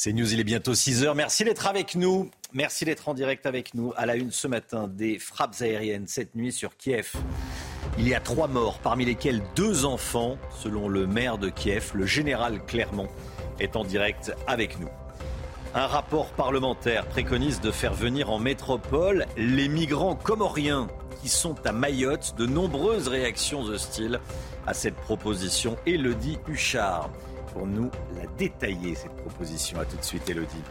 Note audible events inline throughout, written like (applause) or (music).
C'est News, il est bientôt 6 heures. Merci d'être avec nous. Merci d'être en direct avec nous. À la une ce matin, des frappes aériennes cette nuit sur Kiev. Il y a trois morts, parmi lesquels deux enfants, selon le maire de Kiev, le général Clermont, est en direct avec nous. Un rapport parlementaire préconise de faire venir en métropole les migrants comoriens qui sont à Mayotte. De nombreuses réactions hostiles à cette proposition. Elodie Huchard pour nous la détailler, cette proposition. À tout de suite, Elodie.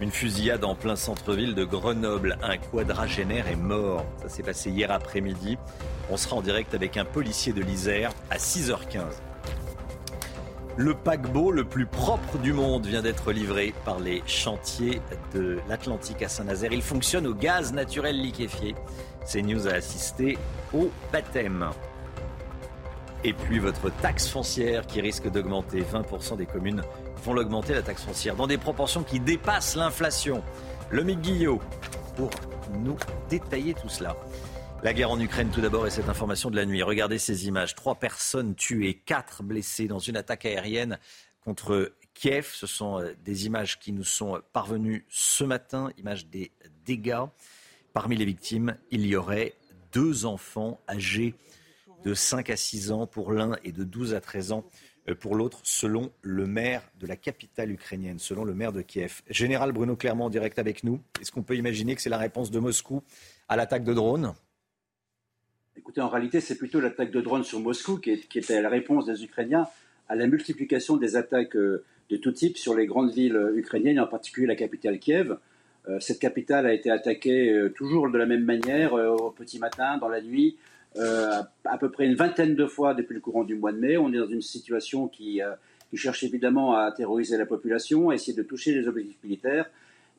Une fusillade en plein centre-ville de Grenoble. Un quadragénaire est mort. Ça s'est passé hier après-midi. On sera en direct avec un policier de l'Isère à 6h15. Le paquebot le plus propre du monde vient d'être livré par les chantiers de l'Atlantique à Saint-Nazaire. Il fonctionne au gaz naturel liquéfié. CNews a assisté au baptême. Et puis votre taxe foncière qui risque d'augmenter. 20% des communes vont l'augmenter, la taxe foncière, dans des proportions qui dépassent l'inflation. Le Guillot pour nous détailler tout cela. La guerre en Ukraine tout d'abord et cette information de la nuit. Regardez ces images. Trois personnes tuées, quatre blessées dans une attaque aérienne contre Kiev. Ce sont euh, des images qui nous sont parvenues ce matin, images des dégâts. Parmi les victimes, il y aurait deux enfants âgés de 5 à 6 ans pour l'un et de 12 à 13 ans euh, pour l'autre, selon le maire de la capitale ukrainienne, selon le maire de Kiev. Général Bruno Clermont en direct avec nous. Est-ce qu'on peut imaginer que c'est la réponse de Moscou à l'attaque de drones? Écoutez, en réalité, c'est plutôt l'attaque de drones sur Moscou qui, était la réponse des Ukrainiens à la multiplication des attaques euh, de tout type sur les grandes villes euh, ukrainiennes, en particulier la capitale Kiev. Cette capitale a été attaquée toujours de la même manière, au petit matin, dans la nuit, euh, à peu près une vingtaine de fois depuis le courant du mois de mai. On est dans une situation qui, euh, qui, cherche évidemment à terroriser la population, à essayer de toucher les objectifs militaires,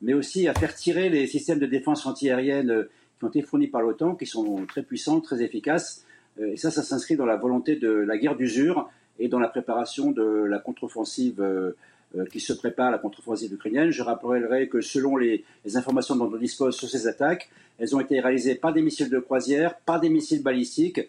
mais aussi à faire tirer les systèmes de défense antiaérienne euh, qui ont été fournis par l'OTAN, qui sont très puissants, très efficaces. Et ça, ça s'inscrit dans la volonté de la guerre d'usure et dans la préparation de la contre-offensive qui se prépare, la contre-offensive ukrainienne. Je rappellerai que selon les, informations dont on dispose sur ces attaques, elles ont été réalisées par des missiles de croisière, par des missiles balistiques,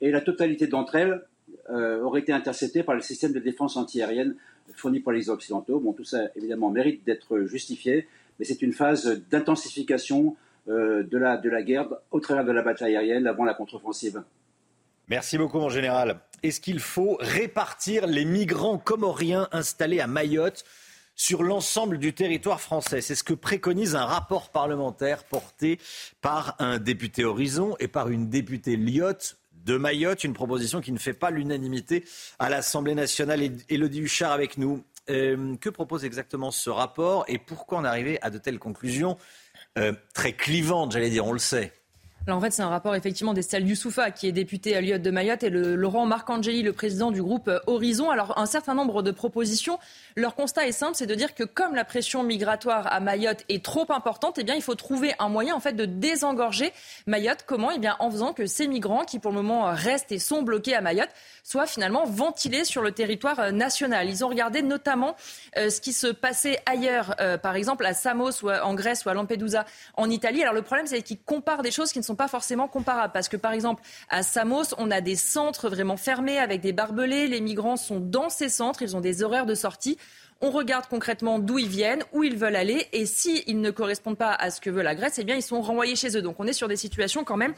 et la totalité d'entre elles euh, aurait été interceptée par le système de défense antiaérienne fourni par les Occidentaux. Bon, tout ça, évidemment, mérite d'être justifié, mais c'est une phase d'intensification euh, de, la, de la guerre au travers de la bataille aérienne avant la contre-offensive. Merci beaucoup, mon général. Est-ce qu'il faut répartir les migrants comoriens installés à Mayotte sur l'ensemble du territoire français? C'est ce que préconise un rapport parlementaire porté par un député Horizon et par une députée Lyotte de Mayotte, une proposition qui ne fait pas l'unanimité à l'Assemblée nationale. Élodie Huchard avec nous. Euh, que propose exactement ce rapport et pourquoi en arriver à de telles conclusions euh, très clivantes, j'allais dire, on le sait? En fait, c'est un rapport effectivement d'Estelle Youssoufa, qui est députée à Lyotte de Mayotte, et le Laurent Marcangeli, le président du groupe Horizon. Alors, un certain nombre de propositions. Leur constat est simple, c'est de dire que comme la pression migratoire à Mayotte est trop importante, eh bien, il faut trouver un moyen, en fait, de désengorger Mayotte. Comment? Eh bien, en faisant que ces migrants, qui pour le moment restent et sont bloqués à Mayotte, soient finalement ventilés sur le territoire national. Ils ont regardé notamment euh, ce qui se passait ailleurs, euh, par exemple à Samos en Grèce ou à Lampedusa en Italie. Alors le problème, c'est qu'ils comparent des choses qui ne sont pas forcément comparables. Parce que par exemple, à Samos, on a des centres vraiment fermés avec des barbelés. Les migrants sont dans ces centres, ils ont des horaires de sortie. On regarde concrètement d'où ils viennent, où ils veulent aller, et s'ils ne correspondent pas à ce que veut la Grèce, eh bien, ils sont renvoyés chez eux. Donc, on est sur des situations quand même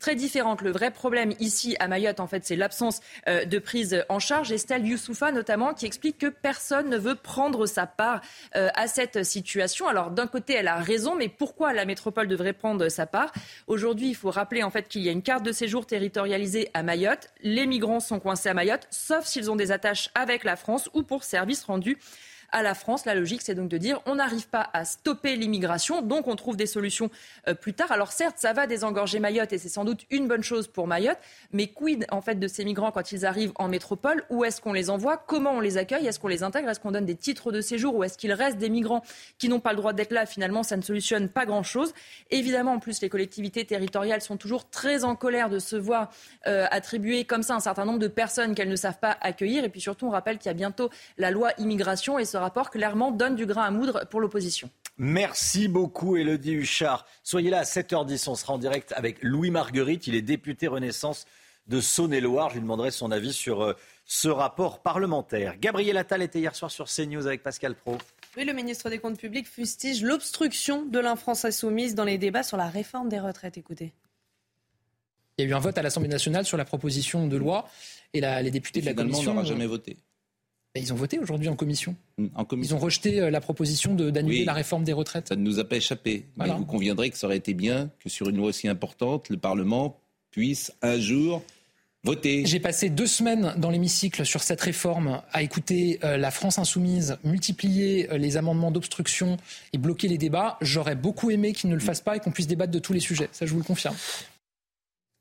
très différentes. Le vrai problème ici, à Mayotte, en fait, c'est l'absence euh, de prise en charge. Estelle Youssoufa, notamment, qui explique que personne ne veut prendre sa part euh, à cette situation. Alors, d'un côté, elle a raison, mais pourquoi la métropole devrait prendre sa part? Aujourd'hui, il faut rappeler, en fait, qu'il y a une carte de séjour territorialisée à Mayotte. Les migrants sont coincés à Mayotte, sauf s'ils ont des attaches avec la France ou pour services rendus à la France. La logique, c'est donc de dire on n'arrive pas à stopper l'immigration, donc on trouve des solutions euh, plus tard. Alors certes, ça va désengorger Mayotte et c'est sans doute une bonne chose pour Mayotte, mais quid en fait de ces migrants quand ils arrivent en métropole? Où est-ce qu'on les envoie? Comment on les accueille? Est-ce qu'on les intègre? Est-ce qu'on donne des titres de séjour? Ou est-ce qu'il reste des migrants qui n'ont pas le droit d'être là? Finalement, ça ne solutionne pas grand-chose. Évidemment, en plus, les collectivités territoriales sont toujours très en colère de se voir euh, attribuer comme ça un certain nombre de personnes qu'elles ne savent pas accueillir. Et puis surtout, on rappelle qu'il y a bientôt la loi immigration et ce rapport clairement donne du grain à moudre pour l'opposition. Merci beaucoup, Elodie Huchard. Soyez là à 7h10. On sera en direct avec Louis Marguerite. Il est député Renaissance de Saône-et-Loire. Je lui demanderai son avis sur euh, ce rapport parlementaire. Gabriel Attal était hier soir sur CNews avec Pascal Pro. Oui, le ministre des Comptes publics fustige l'obstruction de la France insoumise dans les débats sur la réforme des retraites. Écoutez. Il y a eu un vote à l'Assemblée nationale sur la proposition de loi et les députés de la commission. n'aura jamais voté. Ils ont voté aujourd'hui en commission. Mm, en commission. Ils ont rejeté euh, la proposition d'annuler la réforme des retraites. Ça ne nous a pas échappé. Mais vous conviendrez que ça aurait été bien que sur une loi aussi importante, le Parlement puisse un jour voter. J'ai passé deux semaines dans l'hémicycle sur cette réforme à écouter euh, la France insoumise multiplier euh, les amendements d'obstruction et bloquer les débats. J'aurais beaucoup aimé qu'ils ne le fassent pas et qu'on puisse débattre de tous les sujets. Ça, je vous le confirme.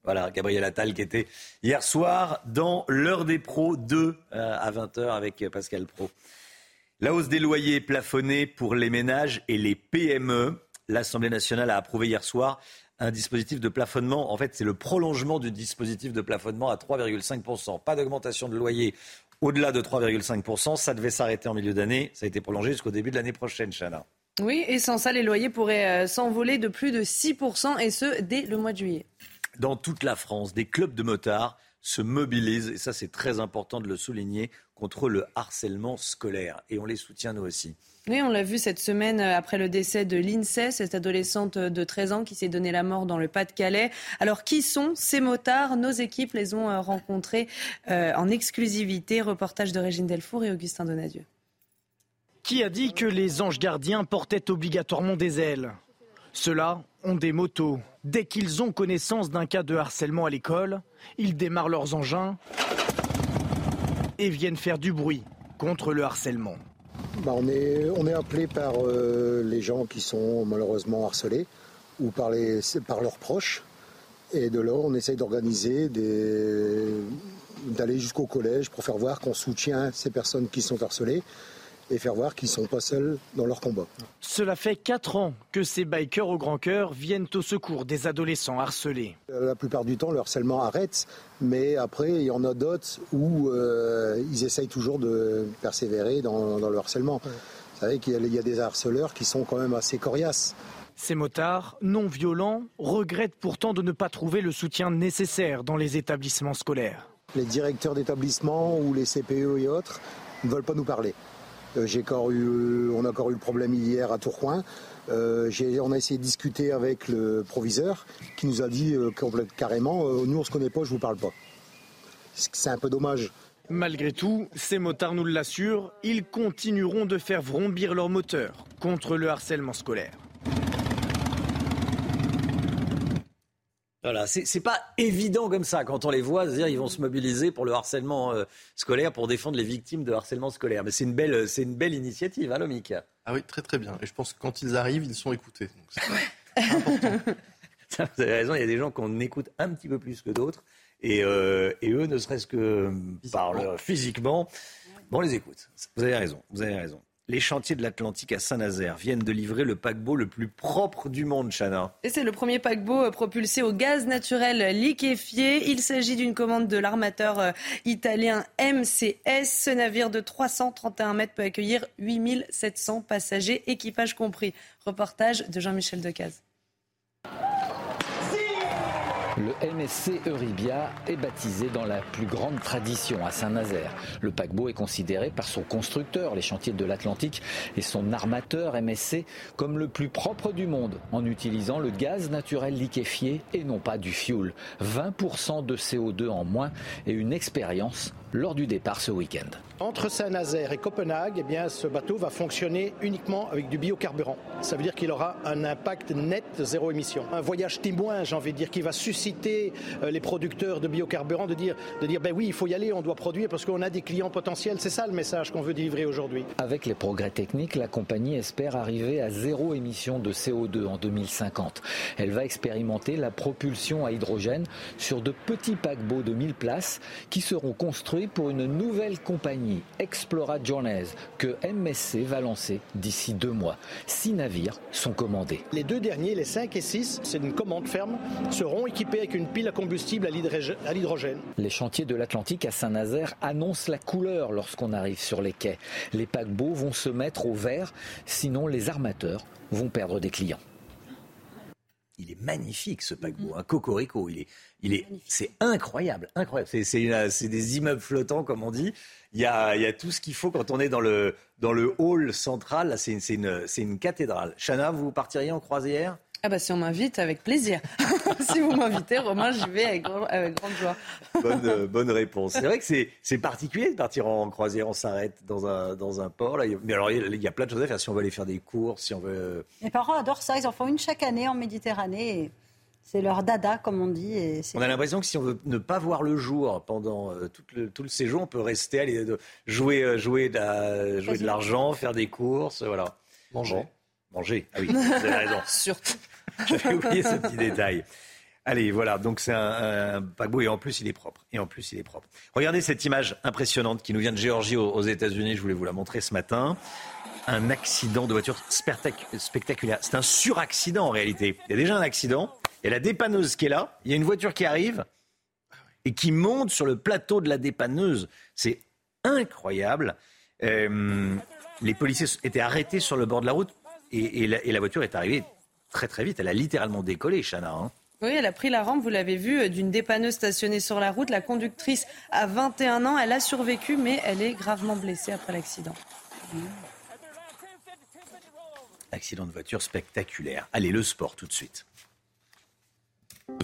Voilà, Gabriel Attal qui était hier soir dans l'heure des pros 2 euh, à 20h avec Pascal Pro. La hausse des loyers plafonnés pour les ménages et les PME. L'Assemblée nationale a approuvé hier soir un dispositif de plafonnement. En fait, c'est le prolongement du dispositif de plafonnement à 3,5%. Pas d'augmentation de loyer au-delà de 3,5%. Ça devait s'arrêter en milieu d'année. Ça a été prolongé jusqu'au début de l'année prochaine, Chana. Oui, et sans ça, les loyers pourraient euh, s'envoler de plus de 6%, et ce, dès le mois de juillet dans toute la France, des clubs de motards se mobilisent, et ça c'est très important de le souligner, contre le harcèlement scolaire. Et on les soutient nous aussi. Oui, on l'a vu cette semaine euh, après le décès de l'INSEE, cette adolescente de 13 ans qui s'est donné la mort dans le Pas-de-Calais. Alors, qui sont ces motards? Nos équipes les ont euh, rencontrés euh, en exclusivité. Reportage de Régine Delfour et Augustin Donadieu. Qui a dit que les anges gardiens portaient obligatoirement des ailes? Ceux-là ont des motos. Dès qu'ils ont connaissance d'un cas de harcèlement à l'école, ils démarrent leurs engins et viennent faire du bruit contre le harcèlement. Bah, on, est, appelé par euh, les gens qui sont malheureusement harcelés ou par leurs proches. Et de là, on essaye d'organiser d'aller jusqu'au collège pour faire voir qu'on soutient ces personnes qui sont harcelées et faire voir qu'ils ne sont pas seuls dans leur combat. Cela fait 4 ans que ces bikers au grand cœur viennent au secours des adolescents harcelés. La plupart du temps, le harcèlement arrête, mais après, il y en a d'autres où euh, ils essayent toujours de persévérer dans, le harcèlement. Vous savez qu'il y a des harceleurs qui sont quand même assez coriaces. Ces motards, non violents, regrettent pourtant de ne pas trouver le soutien nécessaire dans les établissements scolaires. Les directeurs d'établissements ou les CPE et autres ne veulent pas nous parler. Euh, j'ai encore eu, on a encore eu le problème hier à Tourcoing. Euh, on a essayé de discuter avec le proviseur qui nous a dit euh, carrément nous on se connaît pas, je vous parle pas. C'est un peu dommage. Malgré tout, ces motards nous l'assurent, ils continueront de faire vrombir leur moteur contre le harcèlement scolaire. Voilà, c'est pas évident comme ça quand on les voit, dire ils vont se mobiliser pour le harcèlement euh, scolaire, pour défendre les victimes de harcèlement scolaire. Mais c'est une belle, c'est une belle initiative, hein, Lomic Ah oui, très très bien. Et je pense que quand ils arrivent, ils sont écoutés. (laughs) vous avez raison, il y a des gens qu'on écoute un petit peu plus que d'autres, et, euh, et, eux, ne serait-ce que par physiquement, bon, on les écoute. Vous avez raison, vous avez raison. Les chantiers de l'Atlantique à Saint-Nazaire viennent de livrer le paquebot le plus propre du monde, Chana. Et c'est le premier paquebot euh, propulsé au gaz naturel liquéfié. Il s'agit d'une commande de l'armateur euh, italien MCS. Ce navire de 331 mètres peut accueillir 8700 passagers, équipage compris. Reportage de Jean-Michel Decaze. Le MSC Euribia est baptisé dans la plus grande tradition à Saint-Nazaire. Le paquebot est considéré par son constructeur, les chantiers de l'Atlantique, et son armateur MSC comme le plus propre du monde en utilisant le gaz naturel liquéfié et non pas du fioul. 20% de CO2 en moins et une expérience lors du départ ce week-end. Entre Saint-Nazaire et Copenhague, eh bien, ce bateau va fonctionner uniquement avec du biocarburant. Ça veut dire qu'il aura un impact net zéro émission. Un voyage témoin, j'ai envie de dire, qui va susciter euh, les producteurs de biocarburant de dire, de dire ben oui, il faut y aller, on doit produire parce qu'on a des clients potentiels. C'est ça le message qu'on veut délivrer aujourd'hui. Avec les progrès techniques, la compagnie espère arriver à zéro émission de CO2 en 2050. Elle va expérimenter la propulsion à hydrogène sur de petits paquebots de 1000 places qui seront construits pour une nouvelle compagnie Explora Journeys que MSC va lancer d'ici deux mois. Six navires sont commandés. Les deux derniers, les 5 et 6, c'est une commande ferme, seront équipés avec une pile à combustible à l'hydrogène. Les chantiers de l'Atlantique à Saint-Nazaire annoncent la couleur lorsqu'on arrive sur les quais. Les paquebots vont se mettre au vert, sinon les armateurs vont perdre des clients. Il est magnifique ce paquebot, un cocorico. Il est, il est, c'est incroyable, incroyable. C'est des immeubles flottants comme on dit il y a, tout ce qu'il faut quand on est dans le, dans le hall central. C'est une, une, cathédrale. Chana, vous partiriez en croisière? Ah bah si on m'invite, avec plaisir. (laughs) si vous m'invitez, Romain, j'y vais avec, grande joie. bonne, (laughs) bonne réponse. C'est vrai que c'est particulier de partir en croisière, on s'arrête dans un, dans un port. Là. Mais alors, il y a plein de choses à faire si on veut aller faire des courses, si on veut... Mes parents adorent ça, ils en font une chaque année en Méditerranée. C'est leur dada, comme on dit. Et on a l'impression que si on veut ne pas voir le jour pendant euh, tout, le, tout, le, séjour, on peut rester, aller de, jouer, euh, jouer, de, jouer de l'argent, faire des courses, voilà. Manger. manger, ah oui, vous avez raison. (laughs) Surtout. (laughs) J'avais oublié ce petit détail. Allez, voilà, donc c'est un, paquebot et en plus il est propre. Et en plus il est propre. Regardez cette image impressionnante qui nous vient de Géorgie aux, aux États-Unis. Je voulais vous la montrer ce matin. Un accident de voiture spectaculaire. C'est un suraccident en réalité. Il y a déjà un accident. Et la dépanneuse qui est là, il y a une voiture qui arrive et qui monte sur le plateau de la dépanneuse. C'est incroyable. Euh, les policiers étaient arrêtés sur le bord de la route et, la, voiture est arrivée très très vite. Elle a littéralement décollé, Chana. Hein. Oui, elle a pris la rampe, vous l'avez vu, d'une dépanneuse stationnée sur la route. La conductrice a 21 ans, elle a survécu, mais elle est gravement blessée après l'accident. Accident de voiture spectaculaire. Allez, le sport tout de suite.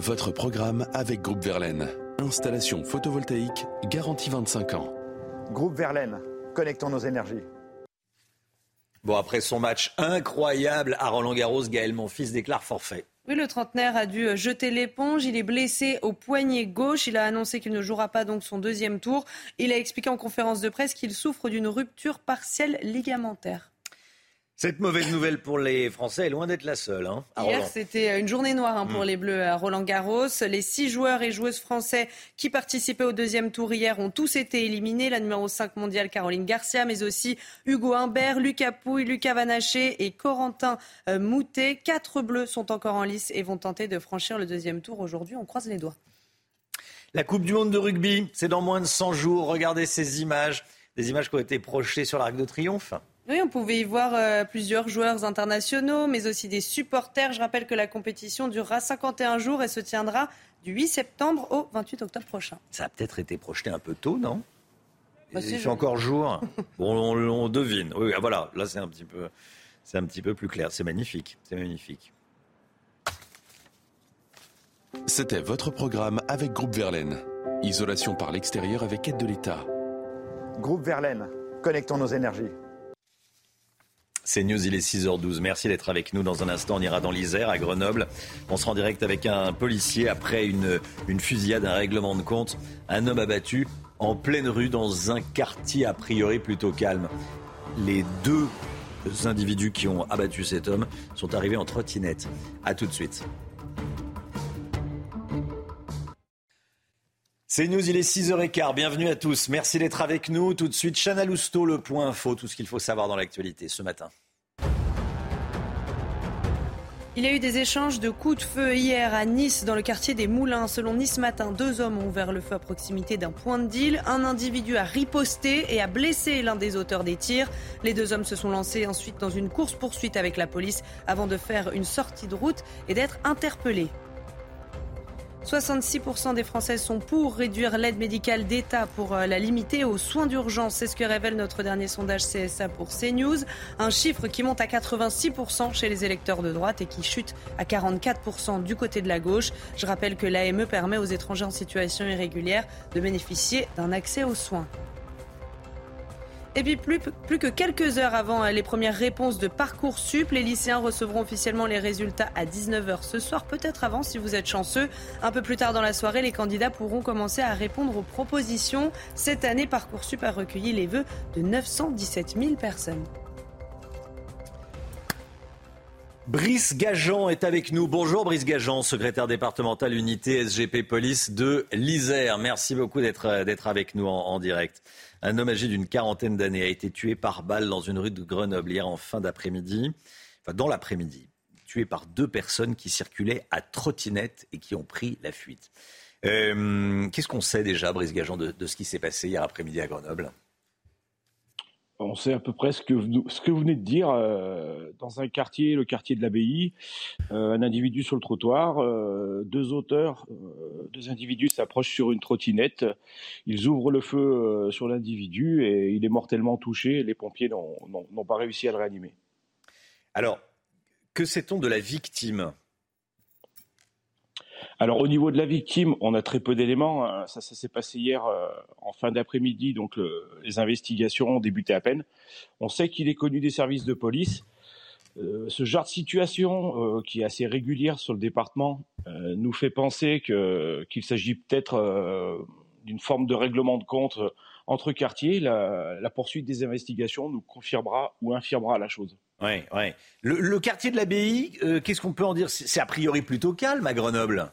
Votre programme avec Groupe Verlaine. Installation photovoltaïque garantie 25 ans. Groupe Verlaine, connectons nos énergies. Bon, après son match incroyable à Roland-Garros, Gaël Monfils déclare forfait. Oui, le trentenaire a dû jeter l'éponge. Il est blessé au poignet gauche. Il a annoncé qu'il ne jouera pas donc son deuxième tour. Il a expliqué en conférence de presse qu'il souffre d'une rupture partielle ligamentaire. Cette mauvaise nouvelle pour les Français est loin d'être la seule. Hein, Hier, c'était une journée noire hein, pour mm. les Bleus à Roland Garros. Les six joueurs et joueuses français qui participaient au deuxième tour hier ont tous été éliminés. La numéro 5 mondiale Caroline Garcia, mais aussi Hugo Humbert, Lucas Pouille, Lucas Vanaché et Corentin euh, Moutet. Quatre Bleus sont encore en lice et vont tenter de franchir le deuxième tour aujourd'hui. On croise les doigts. La Coupe du Monde de rugby, c'est dans moins de 100 jours. Regardez ces images, des images qui ont été projetées sur l'Arc de Triomphe. Oui, on pouvait y voir euh, plusieurs joueurs internationaux, mais aussi des supporters. Je rappelle que la compétition durera 51 jours et se tiendra du 8 septembre au 28 octobre prochain. Ça a peut-être été projeté un peu tôt, non? Bah, Il fait encore jour. (laughs) bon, on, devine. Oui, ah, voilà, là c'est un petit peu, c'est un petit peu plus clair. C'est magnifique, c'est magnifique. C'était votre programme avec Groupe Verlaine. Isolation par l'extérieur avec aide de l'État. Groupe Verlaine, connectons nos énergies. C'est News, il est 6h12. Merci d'être avec nous. Dans un instant, on ira dans l'Isère, à Grenoble. On se rend direct avec un policier après une, une fusillade, un règlement de compte. Un homme abattu en pleine rue dans un quartier a priori plutôt calme. Les deux individus qui ont abattu cet homme sont arrivés en trottinette. A tout de suite. C'est News, il est 6h15. Bienvenue à tous. Merci d'être avec nous. Tout de suite, Chana Lousteau, le point info, tout ce qu'il faut savoir dans l'actualité ce matin. Il y a eu des échanges de coups de feu hier à Nice, dans le quartier des Moulins. Selon Nice Matin, deux hommes ont ouvert le feu à proximité d'un point de deal. Un individu a riposté et a blessé l'un des auteurs des tirs. Les deux hommes se sont lancés ensuite dans une course-poursuite avec la police avant de faire une sortie de route et d'être interpellés. 66% des Français sont pour réduire l'aide médicale d'État pour euh, la limiter aux soins d'urgence. C'est ce que révèle notre dernier sondage CSA pour CNews. Un chiffre qui monte à 86% chez les électeurs de droite et qui chute à 44% du côté de la gauche. Je rappelle que l'AME permet aux étrangers en situation irrégulière de bénéficier d'un accès aux soins. Et puis plus, que quelques heures avant euh, les premières réponses de Parcoursup, les lycéens recevront officiellement les résultats à 19h ce soir, peut-être avant si vous êtes chanceux. Un peu plus tard dans la soirée, les candidats pourront commencer à répondre aux propositions. Cette année, Parcoursup a recueilli les vœux de 917 000 personnes. Brice Gajan est avec nous. Bonjour Brice Gajan, secrétaire départemental unité SGP Police de l'Isère. Merci beaucoup d'être avec nous en direct. Un homme âgé d'une quarantaine d'années a été tué par balle dans une rue de Grenoble hier en fin d'après-midi, enfin dans l'après-midi, tué par deux personnes qui circulaient à trottinette et qui ont pris la fuite. Euh, qu'est-ce qu'on sait déjà, Brice Gageant, de ce qui s'est passé hier après-midi à Grenoble? On sait à peu près ce que, vous, venez de dire. Euh, dans un quartier, le quartier de l'Abbaye, euh, un individu sur le trottoir, euh, deux auteurs, deux individus s'approchent sur une trottinette. Ils ouvrent le feu sur l'individu et il est mortellement touché. Les pompiers n'ont pas réussi à le réanimer. Alors, que sait-on de la victime? Alors au niveau de la victime, on a très peu d'éléments. Hein. Ça, s'est passé hier euh, en fin d'après-midi, donc les investigations ont débuté à peine. On sait qu'il est connu des services de police. Euh, ce genre de situation, euh, qui est assez régulière sur le département, nous fait penser qu'il s'agit peut-être d'une forme de règlement de compte entre quartiers. La poursuite des investigations nous confirmera ou infirmera la chose. Ouais, ouais. Le, quartier de l'abbaye, qu'est-ce qu'on peut en dire? C'est a priori plutôt calme à Grenoble.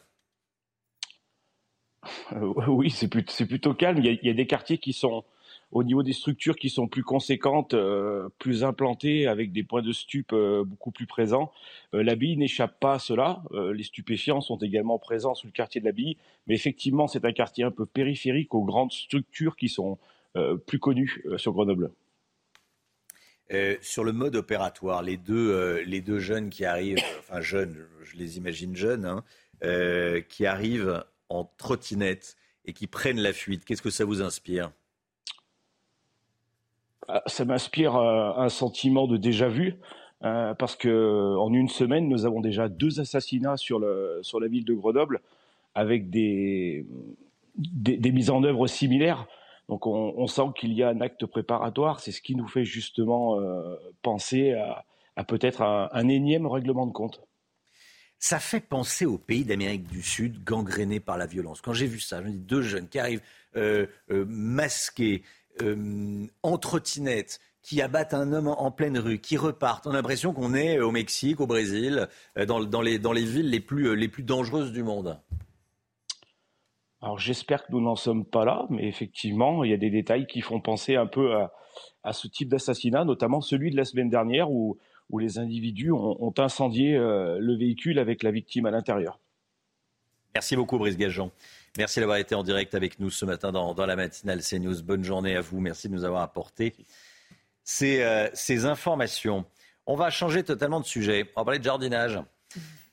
Euh, oui, c'est plutôt, calme. Il y, a, des quartiers qui sont, au niveau des structures, qui sont plus conséquentes, euh, plus implantées, avec des points de stup euh, beaucoup plus présents. L'abbaye n'échappe pas à cela. les stupéfiants sont également présents sur le quartier de l'abbaye. Mais effectivement, c'est un quartier un peu périphérique aux grandes structures qui sont plus connues sur Grenoble. Sur le mode opératoire, les deux, deux jeunes qui arrivent, (coughs) enfin jeunes, je les imagine jeunes, hein, qui arrivent en trottinette et qui prennent la fuite. Qu'est-ce que ça vous inspire? Ça m'inspire euh, un sentiment de déjà vu. Euh, parce que en une semaine, nous avons déjà deux assassinats sur, la ville de Grenoble avec des, mises en œuvre similaires. Donc on, sent qu'il y a un acte préparatoire. C'est ce qui nous fait justement euh, penser à, peut-être un énième règlement de compte. Ça fait penser aux pays d'Amérique du Sud gangrénés par la violence. Quand j'ai vu ça, je me deux jeunes qui arrivent euh, euh, masqués, en trottinette, qui abattent un homme en, pleine rue, qui repartent. On a l'impression qu'on est au Mexique, au Brésil, dans, les, villes les plus dangereuses du monde. Alors j'espère que nous n'en sommes pas là, mais effectivement, il y a des détails qui font penser un peu à, ce type d'assassinat, notamment celui de la semaine dernière où les individus ont, incendié euh, le véhicule avec la victime à l'intérieur. Merci beaucoup, Brice Gageon. Merci d'avoir été en direct avec nous ce matin dans, la matinale CNews. Bonne journée à vous. Merci de nous avoir apporté euh, ces informations. On va changer totalement de sujet. On va parler de jardinage.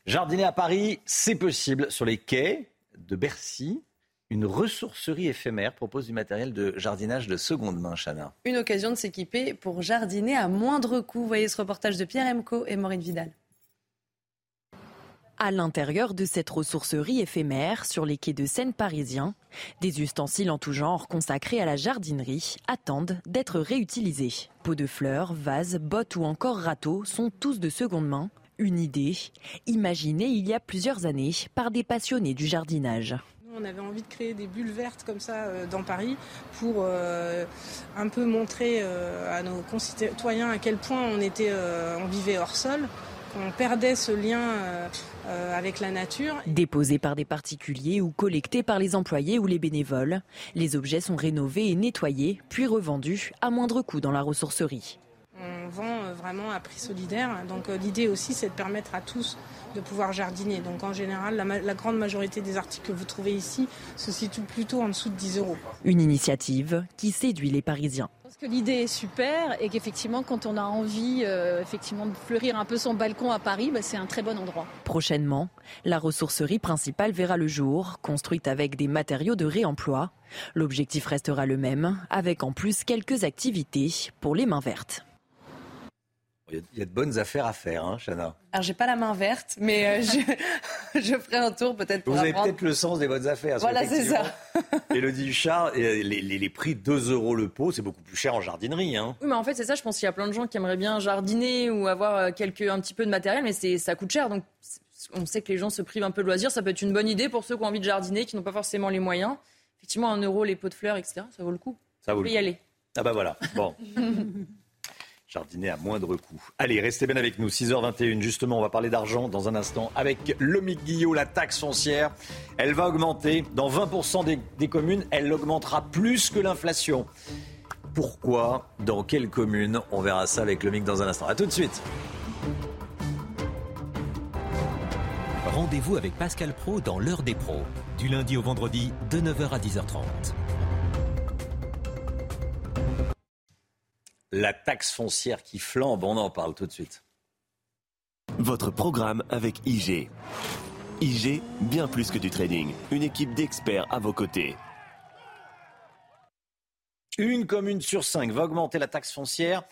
Jardiner à Paris, c'est possible sur les quais de Bercy une ressourcerie éphémère propose du matériel de jardinage de seconde main, Chana. Une occasion de s'équiper pour jardiner à moindre coût. voyez ce reportage de Pierre Emco et Maureen Vidal. À l'intérieur de cette ressourcerie éphémère, sur les quais de Seine parisiens, des ustensiles en tout genre consacrés à la jardinerie attendent d'être réutilisés. Pots de fleurs, vases, bottes ou encore râteaux sont tous de seconde main. Une idée, imaginée il y a plusieurs années par des passionnés du jardinage. On avait envie de créer des bulles vertes comme ça euh, dans Paris pour euh, un peu montrer euh, à nos concitoyens à quel point on, était, on vivait hors sol, qu'on perdait ce lien avec la nature. Déposés par des particuliers ou collectés par les employés ou les bénévoles, les objets sont rénovés et nettoyés, puis revendus à moindre coût dans la ressourcerie. On vend vraiment à prix solidaire. Donc l'idée aussi, c'est de permettre à tous de pouvoir jardiner. Donc en général, la, grande majorité des articles que vous trouvez ici se situent plutôt en dessous de 10 euros. Une initiative qui séduit les Parisiens. Je pense que l'idée est super et qu'effectivement, quand on a envie euh, effectivement de fleurir un peu son balcon à Paris, bah, c'est un très bon endroit. Prochainement, la ressourcerie principale verra le jour, construite avec des matériaux de réemploi. L'objectif restera le même, avec en plus quelques activités pour les mains vertes. Il y a de bonnes affaires à faire, hein, Chana. Alors, j'ai pas la main verte, mais euh, je, (laughs) je, ferai un tour peut-être pour Vous avez peut-être le sens des bonnes affaires. Voilà, c'est ça. (laughs) Elodie Huchard, les, les, les, prix 2 euros le pot, c'est beaucoup plus cher en jardinerie. Hein. Oui, mais en fait, c'est ça. Je pense qu'il y a plein de gens qui aimeraient bien jardiner ou avoir euh, quelques, un petit peu de matériel, mais ça coûte cher. Donc, on sait que les gens se privent un peu de loisirs. Ça peut être une bonne idée pour ceux qui ont envie de jardiner, qui n'ont pas forcément les moyens. Effectivement, un euro, les pots de fleurs, etc., ça vaut le coup. Ça vaut on peut y aller. Ah bah voilà. Bon. (laughs) à moindre coût. Allez, restez bien avec nous. 6h21, justement, on va parler d'argent dans un instant avec Lomic Guillot, la taxe foncière. Elle va augmenter. Dans 20% des, communes, elle augmentera plus que l'inflation. Pourquoi? Dans quelle commune? On verra ça avec Lomic dans un instant. A tout de suite. Rendez-vous avec Pascal Pro dans l'heure des pros, du lundi au vendredi de 9h à 10h30. La taxe foncière qui flambe, on en parle tout de suite. Votre programme avec IG. IG, bien plus que du trading, une équipe d'experts à vos côtés. Une commune sur cinq va augmenter la taxe foncière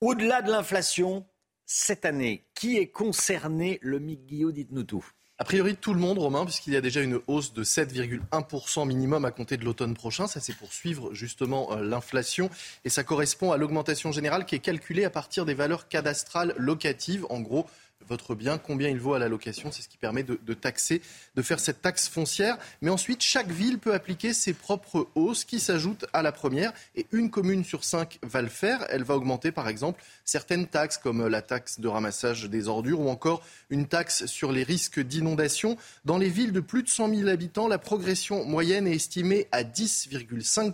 au-delà de l'inflation cette année. Qui est concerné Le Mick Guillaume, dites-nous tout. A priori, tout le monde, Romain, puisqu'il y a déjà une hausse de 7,1% minimum à compter de l'automne prochain. Ça, c'est pour suivre justement euh, l'inflation. Et ça correspond à l'augmentation générale qui est calculée à partir des valeurs cadastrales locatives. En gros, votre bien, combien il vaut à la location. C'est ce qui permet de, taxer, de faire cette taxe foncière. Mais ensuite, chaque ville peut appliquer ses propres hausses qui s'ajoutent à la première. Et une commune sur cinq va le faire. Elle va augmenter, par exemple, certaines taxes comme la taxe de ramassage des ordures ou encore une taxe sur les risques d'inondation. Dans les villes de plus de 100 000 habitants, la progression moyenne est estimée à 10,5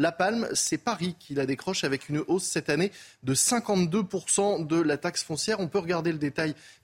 la Palme, c'est Paris qui la décroche avec une hausse cette année de 52% de la taxe foncière. On peut regarder le détail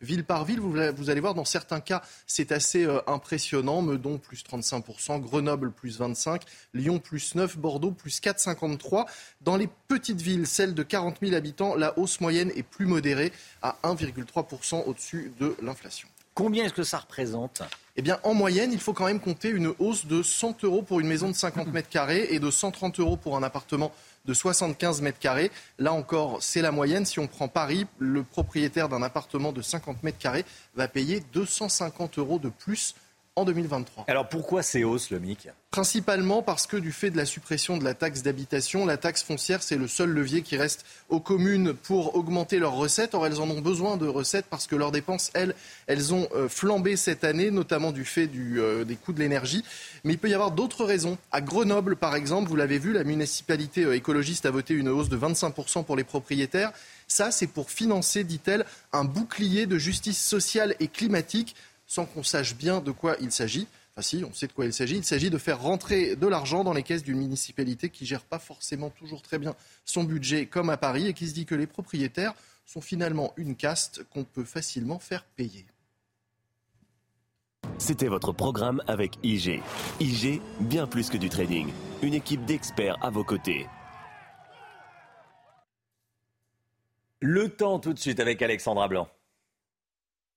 ville par ville. Vous, allez voir, dans certains cas, c'est assez euh, impressionnant. Meudon, plus 35%, Grenoble, plus 25%, Lyon, plus 9%, Bordeaux, plus 4,53%. Dans les petites villes, celles de 40 000 habitants, la hausse moyenne est plus modérée à 1,3% au-dessus de l'inflation. Combien est-ce que ça représente? Eh bien, en moyenne, il faut quand même compter une hausse de 100 euros pour une maison de 50 mètres carrés et de 130 euros pour un appartement de 75 mètres carrés. Là encore, c'est la moyenne. Si on prend Paris, le propriétaire d'un appartement de 50 mètres carrés va payer 250 euros de plus en 2023. Alors pourquoi ces hausses, le MIC Principalement parce que du fait de la suppression de la taxe d'habitation, la taxe foncière, c'est le seul levier qui reste aux communes pour augmenter leurs recettes. Or, elles en ont besoin de recettes parce que leurs dépenses, elles, elles ont euh, flambé cette année, notamment du fait du, euh, des coûts de l'énergie. Mais il peut y avoir d'autres raisons. À Grenoble, par exemple, vous l'avez vu, la municipalité euh, écologiste a voté une hausse de 25% pour les propriétaires. Ça, c'est pour financer, dit-elle, un bouclier de justice sociale et climatique sans qu'on sache bien de quoi il s'agit. Enfin si, on sait de quoi il s'agit. Il s'agit de faire rentrer de l'argent dans les caisses d'une municipalité qui gère pas forcément toujours très bien son budget comme à Paris et qui se dit que les propriétaires sont finalement une caste qu'on peut facilement faire payer. C'était votre programme avec IG. IG, bien plus que du trading. Une équipe d'experts à vos côtés. Le temps tout de suite avec Alexandra Blanc.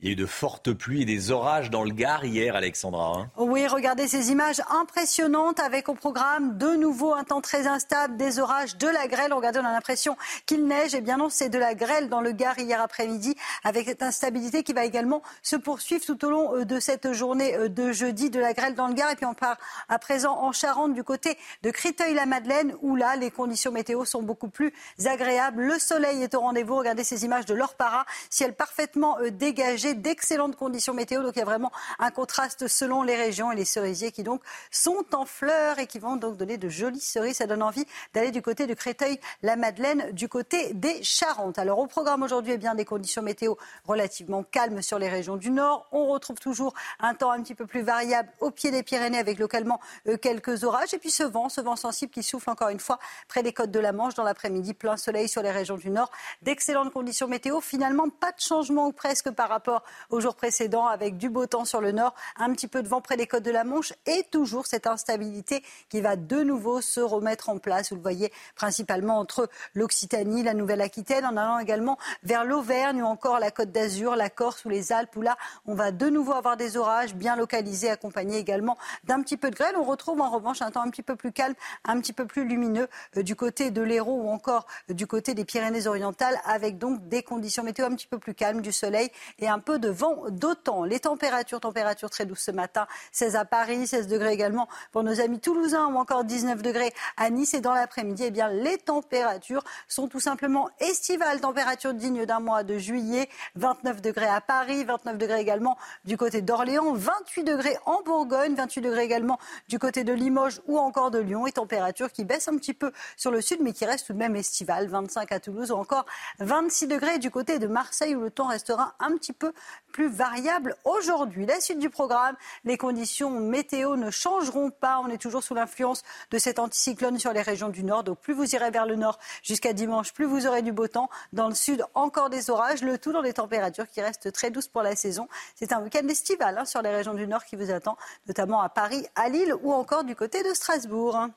Il y a eu de fortes pluies et des orages dans le Gard hier, Alexandra. Hein. oui, regardez ces images impressionnantes avec au programme de nouveau un temps très instable, des orages, de la grêle. Regardez, on a l'impression qu'il neige. Eh bien non, c'est de la grêle dans le Gard hier après-midi avec cette instabilité qui va également se poursuivre tout au long euh, de cette journée euh, de jeudi. De la grêle dans le Gard. Et puis on part à présent en Charente du côté de Criteuil-la-Madeleine où là, les conditions météo sont beaucoup plus agréables. Le soleil est au rendez-vous. Regardez ces images de l'Orpara, ciel parfaitement euh, dégagé d'excellentes conditions météo. Donc il y a vraiment un contraste selon les régions et les cerisiers qui donc sont en fleurs et qui vont donc donner de jolies cerises. Ça donne envie d'aller du côté de Créteil-la-Madeleine, du côté des Charentes. Alors au programme aujourd'hui, eh bien des conditions météo relativement calmes sur les régions du Nord. On retrouve toujours un temps un petit peu plus variable au pied des Pyrénées avec localement euh, quelques orages. Et puis ce vent, ce vent sensible qui souffle encore une fois près des côtes de la Manche dans l'après-midi. Plein soleil sur les régions du Nord. D'excellentes conditions météo. Finalement, pas de changement ou presque par rapport aux jours précédents avec du beau temps sur le Nord, un petit peu de vent près des côtes de la Manche et toujours cette instabilité qui va de nouveau se remettre en place. Vous le voyez principalement entre l'Occitanie, la Nouvelle-Aquitaine, en allant également vers l'Auvergne ou encore la Côte d'Azur, la Corse ou les Alpes où là, on va de nouveau avoir des orages bien localisés, accompagnés également d'un petit peu de grêle. On retrouve en revanche un temps un petit peu plus calme, un petit peu plus lumineux euh, du côté de l'Hérault ou encore du côté des Pyrénées-Orientales, avec donc des conditions météo un petit peu plus calmes, du soleil et un peu de vent d'autant. Les températures, températures très douces ce matin, 16 à Paris, 16 degrés également pour nos amis toulousains ou encore 19 degrés à Nice. Et dans l'après-midi, eh bien, les températures sont tout simplement estivales, température digne d'un mois de juillet, 29 degrés à Paris, 29 degrés également du côté d'Orléans, 28 degrés en Bourgogne, 28 degrés également du côté de Limoges ou encore de Lyon et température qui baisse un petit peu sur le sud mais qui reste tout de même estivale, 25 à Toulouse ou encore 26 degrés du côté de Marseille où le temps restera un petit peu plus variable aujourd'hui. La suite du programme, les conditions météo ne changeront pas. On est toujours sous l'influence de cet anticyclone sur les régions du nord. Donc plus vous irez vers le nord jusqu'à dimanche, plus vous aurez du beau temps. Dans le sud, encore des orages. Le tout dans des températures qui restent très douces pour la saison. C'est un week-end estival hein, sur les régions du nord qui vous attend, notamment à Paris, à Lille ou encore du côté de Strasbourg.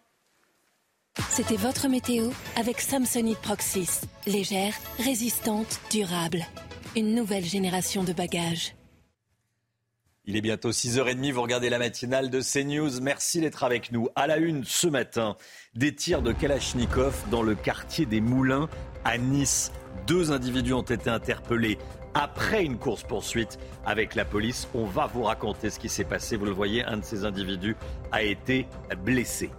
C'était votre météo avec Samsonite Proxys. Légère, résistante, durable. Une nouvelle génération de bagages. Il est bientôt 6h30, vous regardez la matinale de CNews. Merci d'être avec nous. À la une ce matin, des tirs de Kalachnikov dans le quartier des Moulins à Nice. Deux individus ont été interpellés après une course-poursuite avec la police. On va vous raconter ce qui s'est passé. Vous le voyez, un de ces individus a été blessé.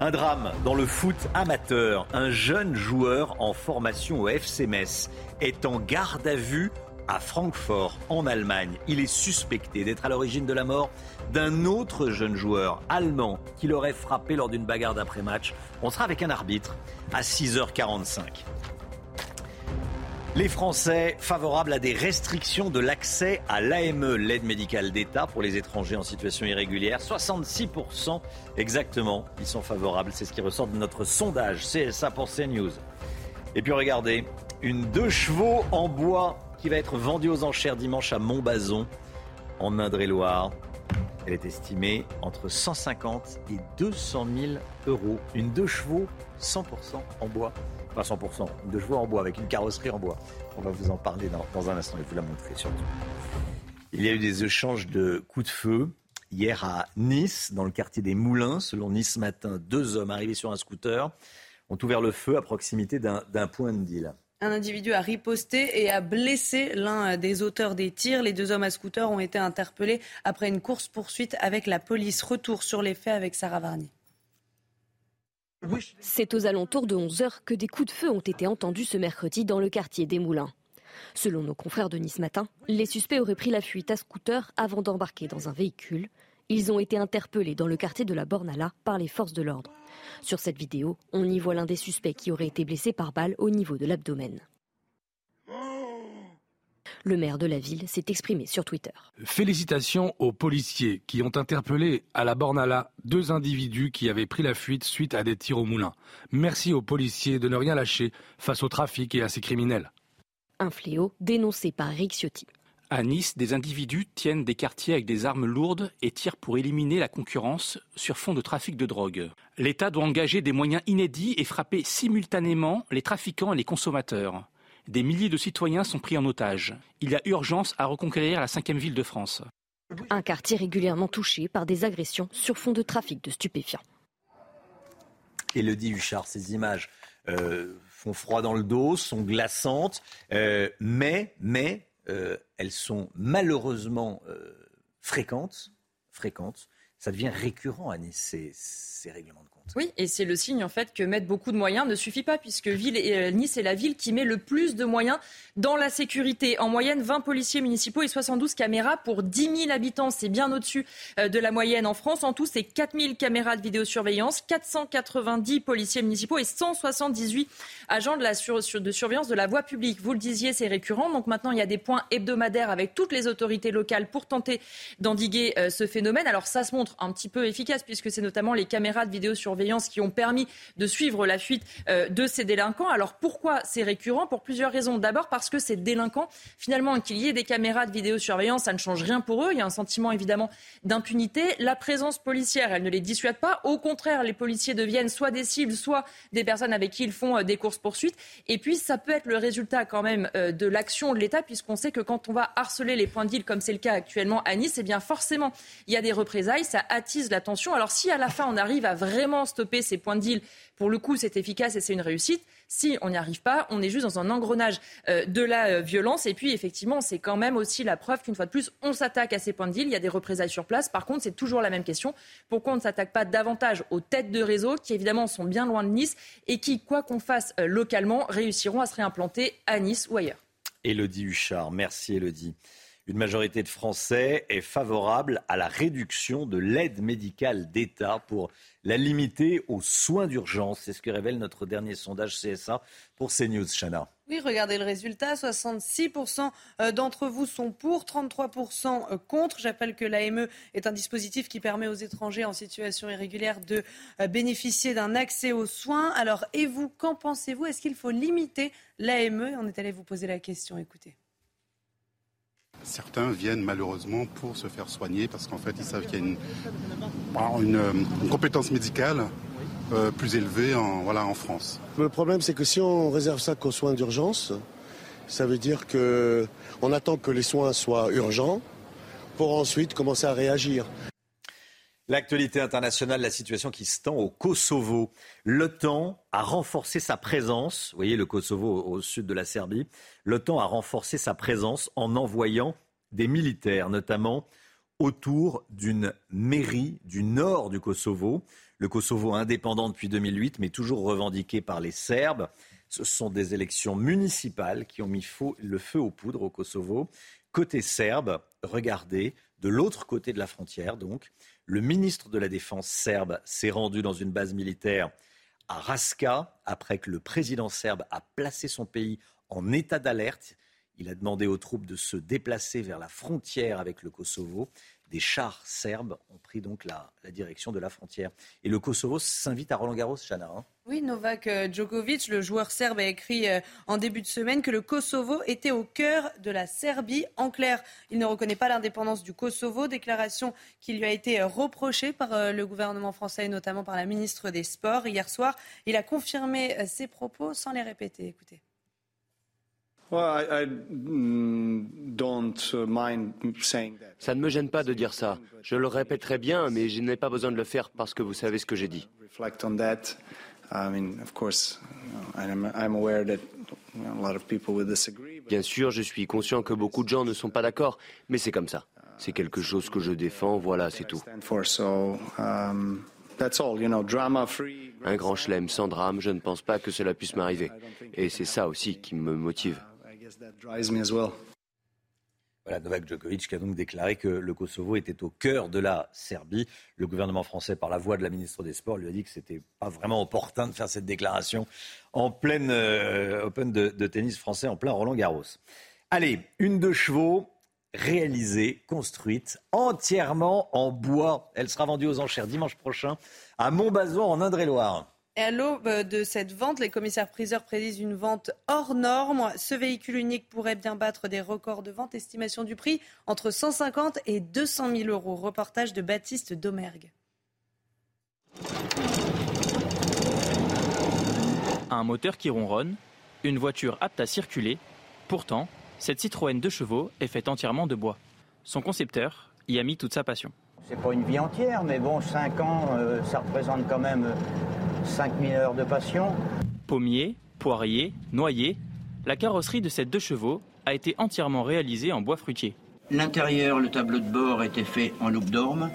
Un drame dans le foot amateur. Un jeune joueur en formation au FC Metz est en garde à vue à Francfort, en Allemagne. Il est suspecté d'être à l'origine de la mort d'un autre jeune joueur allemand qui l'aurait frappé lors d'une bagarre d'après-match. On sera avec un arbitre à 6h45. Les Français favorables à des restrictions de l'accès à l'AME, l'aide médicale d'État pour les étrangers en situation irrégulière. 66% exactement, ils sont favorables. C'est ce qui ressort de notre sondage CSA pour CNews. Et puis regardez, une deux chevaux en bois qui va être vendue aux enchères dimanche à Montbazon, en Indre-et-Loire. Elle est estimée entre 150 et 200 000 euros. Une deux chevaux 100% en bois. Enfin 100%, une deux chevaux en bois avec une carrosserie en bois. On va vous en parler dans, un instant et vous la montrer surtout. Il y a eu des échanges de coups de feu hier à Nice, dans le quartier des Moulins. Selon Nice Matin, deux hommes arrivés sur un scooter ont ouvert le feu à proximité d'un point de deal. Un individu a riposté et a blessé l'un des auteurs des tirs. Les deux hommes à scooter ont été interpellés après une course-poursuite avec la police. Retour sur les faits avec Sarah Varni. C'est aux alentours de 11 heures que des coups de feu ont été entendus ce mercredi dans le quartier des Moulins. Selon nos confrères de Nice Matin, les suspects auraient pris la fuite à scooter avant d'embarquer dans un véhicule. Ils ont été interpellés dans le quartier de la Bornala par les forces de l'ordre. Sur cette vidéo, on y voit l'un des suspects qui aurait été blessé par balle au niveau de l'abdomen. Le maire de la ville s'est exprimé sur Twitter. Félicitations aux policiers qui ont interpellé à la Bornala deux individus qui avaient pris la fuite suite à des tirs au moulin. Merci aux policiers de ne rien lâcher face au trafic et à ces criminels. Un fléau dénoncé par Eric Ciotti. À Nice, des individus tiennent des quartiers avec des armes lourdes et tirent pour éliminer la concurrence sur fond de trafic de drogue. L'État doit engager des moyens inédits et frapper simultanément les trafiquants et les consommateurs. Des milliers de citoyens sont pris en otage. Il y a urgence à reconquérir la cinquième ville de France. Un quartier régulièrement touché par des agressions sur fond de trafic de stupéfiants. Elodie Huchard, ces images euh, font froid dans le dos, sont glaçantes, euh, mais, mais euh, elles sont malheureusement euh, fréquentes, fréquentes. Ça devient récurrent à Nice, ces, ces règlements de. Oui, et c'est le signe en fait que mettre beaucoup de moyens ne suffit pas, puisque ville euh, Nice est la ville qui met le plus de moyens dans la sécurité. En moyenne, 20 policiers municipaux et 72 caméras pour 10 000 habitants. C'est bien au-dessus euh, de la moyenne en France. En tout, c'est 4 000 caméras de vidéosurveillance, 490 policiers municipaux et 178 agents de, la de surveillance de la voie publique. Vous le disiez, c'est récurrent. Donc maintenant, il y a des points hebdomadaires avec toutes les autorités locales pour tenter d'endiguer euh, ce phénomène. Alors ça se montre un petit peu efficace puisque c'est notamment les caméras de vidéosurveillance qui ont permis de suivre la fuite euh, de ces délinquants. Alors pourquoi c'est récurrent? Pour plusieurs raisons. D'abord parce que ces délinquants, finalement, qu'il y ait des caméras de vidéosurveillance, ça ne change rien pour eux. Il y a un sentiment évidemment d'impunité. La présence policière, elle ne les dissuade pas. Au contraire, les policiers deviennent soit des cibles, soit des personnes avec qui ils font euh, des courses-poursuites. Et puis ça peut être le résultat quand même de l'action de l'État puisqu'on sait que quand on va harceler les points de deal, comme c'est le cas actuellement à Nice, eh bien forcément, il y a des représailles, ça attise la tension. Alors si à la fin on arrive à vraiment stopper ces points de deal, pour le coup c'est efficace et c'est une réussite. Si on n'y arrive pas, on est juste dans un engrenage euh, de la euh, violence. Et puis, effectivement, c'est quand même aussi la preuve qu'une fois de plus, on s'attaque à ces points de deal. Il y a des représailles sur place. Par contre, c'est toujours la même question. Pourquoi on ne s'attaque pas davantage aux têtes de réseau qui, évidemment, sont bien loin de Nice et qui, quoi qu'on fasse euh, localement, réussiront à se réimplanter à Nice ou ailleurs? Élodie Huchard. Merci, Élodie. Une majorité de Français est favorable à la réduction de l'aide médicale d'État pour la limiter aux soins d'urgence. C'est ce que révèle notre dernier sondage CSA pour CNews, Chana. Oui, regardez le résultat. 66% euh, d'entre vous sont pour, 33% euh, contre. J'appelle que l'AME est un dispositif qui permet aux étrangers en situation irrégulière de euh, bénéficier d'un accès aux soins. Alors, et vous, qu'en pensez-vous? Est-ce qu'il faut limiter l'AME On est allé vous poser la question. Écoutez. Certains viennent malheureusement pour se faire soigner parce qu'en fait ils savent qu'il y a une, une, compétence médicale euh, plus élevée en, voilà, en France. Le problème c'est que si on réserve ça qu'aux soins d'urgence, ça veut dire qu'on attend que les soins soient urgents pour ensuite commencer à réagir. L'actualité internationale, la situation qui se tend au Kosovo. L'OTAN a renforcé sa présence, vous voyez le Kosovo au sud de la Serbie, l'OTAN a renforcé sa présence en envoyant des militaires, notamment autour d'une mairie du nord du Kosovo. Le Kosovo indépendant depuis 2008, mais toujours revendiqué par les Serbes. Ce sont des élections municipales qui ont mis le feu aux poudres au Kosovo. Côté serbe, regardez, de l'autre côté de la frontière, donc, le ministre de la Défense serbe s'est rendu dans une base militaire à Raska après que le président serbe a placé son pays en état d'alerte. Il a demandé aux troupes de se déplacer vers la frontière avec le Kosovo. Des chars serbes ont pris donc la, direction de la frontière. Et le Kosovo s'invite à Roland Garros, Chana. Hein. oui, Novak euh, Djokovic, le joueur serbe, a écrit euh, en début de semaine que le Kosovo était au cœur de la Serbie. En clair, il ne reconnaît pas l'indépendance du Kosovo, déclaration qui lui a été euh, reprochée par le gouvernement français et notamment par la ministre des Sports hier soir. Il a confirmé ses propos sans les répéter. Écoutez. Mm, ça ne me gêne pas de dire ça. Je le répéterai bien, mais je n'ai pas besoin de le faire parce que vous savez ce que j'ai dit. Bien sûr, je suis conscient que beaucoup de gens ne sont pas d'accord, mais c'est comme ça. C'est quelque chose que je défends, voilà, c'est tout. Um, Un grand chelem sans drame, je ne pense pas que cela puisse m'arriver. Et c'est ça aussi qui me motive. Voilà, Novak Djokovic qui a donc déclaré que le Kosovo était au cœur de la Serbie. Le gouvernement français, par la voix de la ministre des Sports, lui a dit que c'était pas vraiment opportun de faire cette déclaration en pleine euh, Open de, de, tennis français, en plein Roland Garros. Allez, une de chevaux réalisée, construite entièrement en bois. Elle sera vendue aux enchères dimanche prochain à Montbazon en Indre-et-Loire. Et à l'aube de cette vente, les commissaires-priseurs prédisent une vente hors norme. Ce véhicule unique pourrait bien battre des records de vente. Estimation du prix entre 150 et 200 000 euros. Reportage de Baptiste Domergue. Un moteur qui ronronne, une voiture apte à circuler. Pourtant, cette Citroën 2 chevaux est faite entièrement de bois. Son concepteur y a mis toute sa passion. C'est pas une vie entière, mais bon, 5 ans, euh, ça représente quand même 5000 heures de passion. Pommier, poirier, noyer, la carrosserie de cette deux chevaux a été entièrement réalisée en bois fruitier. L'intérieur, le tableau de bord était fait en loupe d'orme,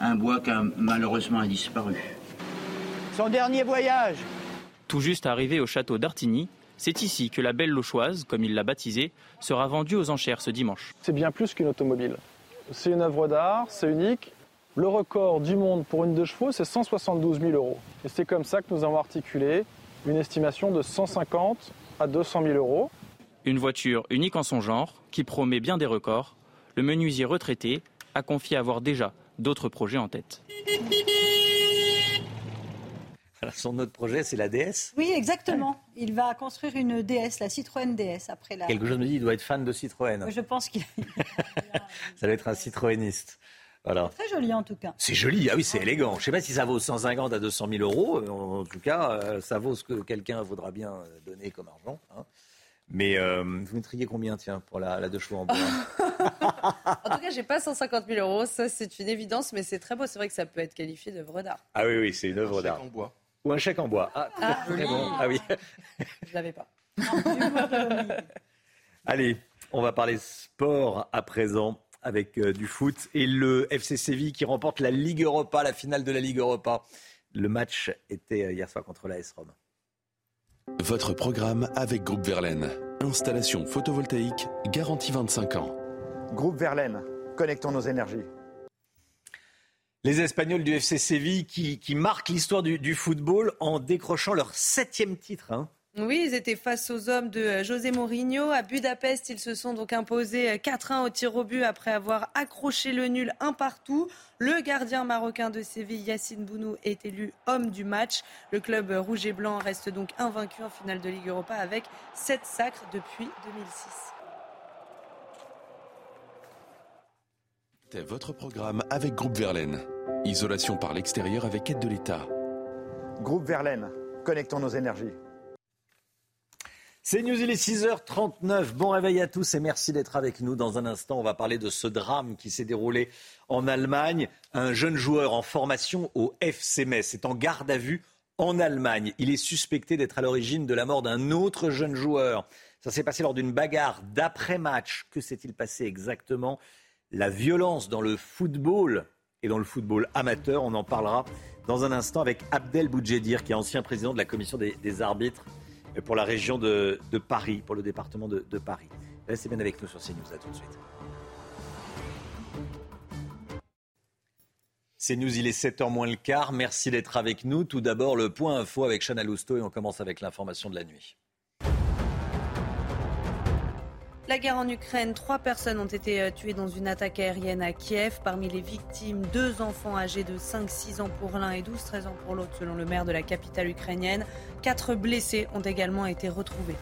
un bois qui a malheureusement disparu. son dernier voyage. Tout juste arrivé au château d'Artigny, c'est ici que la belle Lochoise, comme il l'a baptisée, sera vendue aux enchères ce dimanche. C'est bien plus qu'une automobile. C'est une œuvre d'art, c'est unique. Le record du monde pour une deux chevaux, c'est 172 000 euros. Et c'est comme ça que nous avons articulé une estimation de 150 à 200 000 euros. Une voiture unique en son genre, qui promet bien des records. Le menuisier retraité a confié avoir déjà d'autres projets en tête. son autre projet, c'est la DS Oui, exactement. Il va construire une DS, la Citroën DS, après la... Quelque chose me dit, il doit être fan de Citroën. Je pense qu'il... (laughs) ça doit être un citroëniste. Voilà. Très joli en tout cas. C'est joli, ah oui, c'est élégant. Je ne sais pas si ça vaut 150 à 200 000 euros. En tout cas, euh, ça vaut ce que quelqu'un voudra bien euh, donner comme argent. Hein. Mais euh, vous mettriez combien, tiens, pour la, la deux chevaux en bois? (laughs) En tout cas, j'ai pas 150 000 euros. Ça, c'est une évidence, mais c'est très beau. C'est vrai que ça peut être qualifié d'œuvre d'art. Ah oui, oui, c'est une œuvre d'art. en bois. Ou un chèque en bois. Ah, Ah, très bon. Ah oui. Je l'avais pas. (laughs) Allez, on va parler sport à présent avec euh, du foot et le FC Séville qui remporte la Ligue Europa, la finale de la Ligue Europa. Le match était euh, hier soir contre l'AS Rome. Votre programme avec Groupe Verlaine. Installation photovoltaïque garantie 25 ans. Groupe Verlaine, connectons nos énergies. Les Espagnols du FC Séville qui, qui marquent l'histoire du, du football en décrochant leur septième titre. hein. Oui, ils étaient face aux hommes de euh, José Mourinho. À Budapest, ils se sont donc imposés euh, 4-1 au tir au but après avoir accroché le nul un partout. Le gardien marocain de Séville, Yacine Bounou, est élu homme du match. Le club euh, rouge et blanc reste donc invaincu en finale de Ligue Europa avec 7 sacres depuis 2006. C'était votre programme avec Groupe Verlaine. Isolation par l'extérieur avec aide de l'État. Groupe Verlaine, connectons nos énergies. C'est News, il est 6h39. Bon réveil à tous et merci d'être avec nous. Dans un instant, on va parler de ce drame qui s'est déroulé en Allemagne. Un jeune joueur en formation au FC Metz est en garde à vue en Allemagne. Il est suspecté d'être à l'origine de la mort d'un autre jeune joueur. Ça s'est passé lors d'une bagarre d'après-match. Que s'est-il passé exactement? La violence dans le football et dans le football amateur, on en parlera dans un instant avec Abdel Boudjedir, qui est ancien président de la commission des, des arbitres pour la région de, de Paris, pour le département de, de Paris. Restez bien avec nous sur CNews. À tout de suite. CNews, il est 7h moins le quart. Merci d'être avec nous. Tout d'abord, le point info avec Chana Lousteau et on commence avec l'information de la nuit. La guerre en Ukraine, trois personnes ont été euh, tuées dans une attaque aérienne à Kiev. Parmi les victimes, deux enfants âgés de 5-6 ans pour l'un et 12-13 ans pour l'autre, selon le maire de la capitale ukrainienne. Quatre blessés ont également été retrouvés.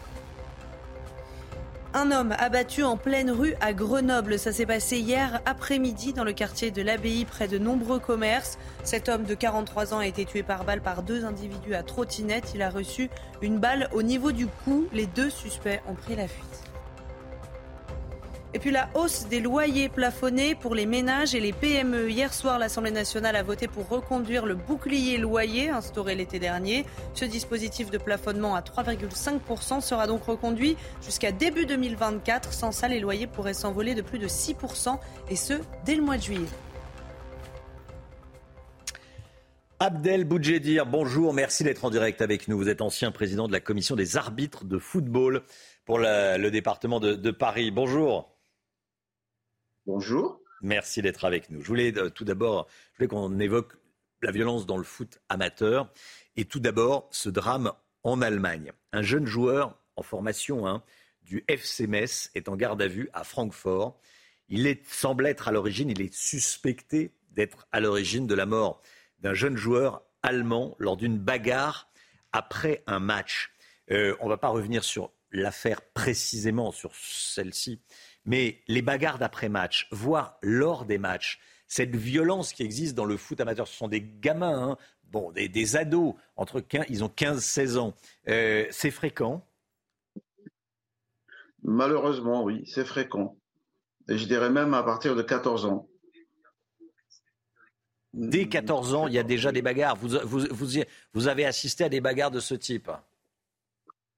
Un homme abattu en pleine rue à Grenoble. Ça s'est passé hier après-midi dans le quartier de l'Abbaye, près de nombreux commerces. Cet homme de 43 ans a été tué par balle par deux individus à trottinette. Il a reçu une balle au niveau du cou. Les deux suspects ont pris la fuite. Et puis la hausse des loyers plafonnés pour les ménages et les PME. Hier soir, l'Assemblée nationale a voté pour reconduire le bouclier loyer instauré l'été dernier. Ce dispositif de plafonnement à 3,5% sera donc reconduit jusqu'à début 2024. Sans ça, les loyers pourraient s'envoler de plus de 6% et ce, dès le mois de juillet. Abdel Boudjedir, bonjour, merci d'être en direct avec nous. Vous êtes ancien président de la commission des arbitres de football pour le département de Paris. Bonjour. Bonjour. Merci d'être avec nous. Je voulais euh, tout d'abord, qu'on évoque la violence dans le foot amateur et tout d'abord ce drame en Allemagne. Un jeune joueur en formation hein, du FC Metz est en garde à vue à Francfort. Il semble être à l'origine, il est suspecté d'être à l'origine de la mort d'un jeune joueur allemand lors d'une bagarre après un match. Euh, on ne va pas revenir sur l'affaire précisément, sur celle-ci, mais les bagarres d'après-match, voire lors des matchs, cette violence qui existe dans le foot amateur, ce sont des gamins, hein, bon, des, des ados, entre 15, ils ont 15-16 ans. Euh, c'est fréquent? Malheureusement, oui, c'est fréquent. Et je dirais même à partir de 14 ans. Dès 14 ans, il y a déjà des bagarres. Vous, vous, vous, y- vous avez assisté à des bagarres de ce type?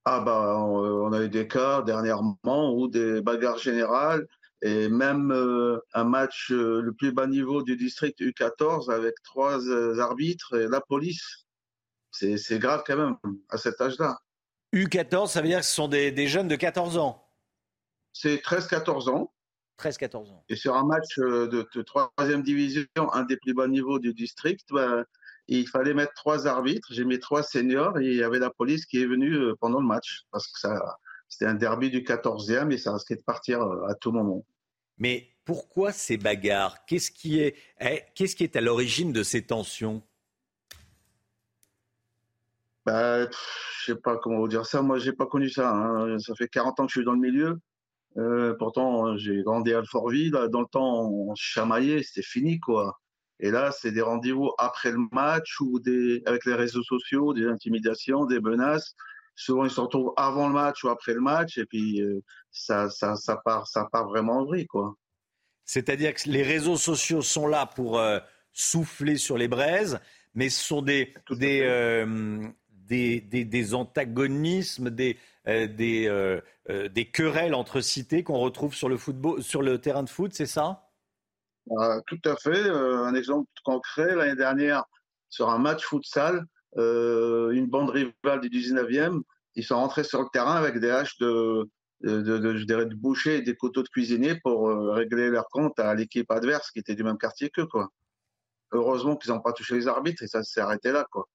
Ah bah, on, on a eu des cas dernièrement où des bagarres générales et même euh, un match euh, le plus bas niveau du district U14 avec trois euh, arbitres et la police. c'est grave quand même à cet âge-là. U14, ça veut dire que ce sont des, jeunes de 14 ans? C'est 13-14 ans. 13-14 ans. Et sur un match euh, de, troisième division, un des plus bas niveaux du district, bah, il fallait mettre trois arbitres. J'ai mis trois seniors et il y avait la police qui est venue euh, pendant le match parce que ça, c'était un derby du 14e et ça risquait de partir euh, à tout moment. Mais pourquoi ces bagarres? Qu'est-ce qui est, eh, qu'est-ce qui est à l'origine de ces tensions? Bah, je sais pas comment vous dire ça. Moi, j'ai pas connu ça. Hein. Ça fait 40 ans que je suis dans le milieu. Euh, pourtant, j'ai grandi à Alfortville. Dans le temps, on se chamaillait, c'était fini, quoi. Et là, c'est des rendez-vous après le match ou des, avec les réseaux sociaux, des intimidations, des menaces. Souvent, ils se retrouvent avant le match ou après le match, et puis euh, ça, ça, ça, part, ça part vraiment en vrille, quoi. C'est-à-dire que les réseaux sociaux sont là pour euh, souffler sur les braises, mais ce sont des, des, des, antagonismes, des, euh, euh, euh, des, querelles entre cités qu'on retrouve sur le, football, sur le terrain de foot, c'est ça? Ah, Tout à fait. un exemple concret, l'année dernière, sur un match futsal, une bande rivale du 19e, ils sont rentrés sur le terrain avec des haches de, de, de, boucher et des couteaux de cuisinier pour régler leur compte à l'équipe adverse qui était du même quartier qu'eux. Heureusement qu'ils n'ont pas touché les arbitres et ça s'est arrêté là. Quoi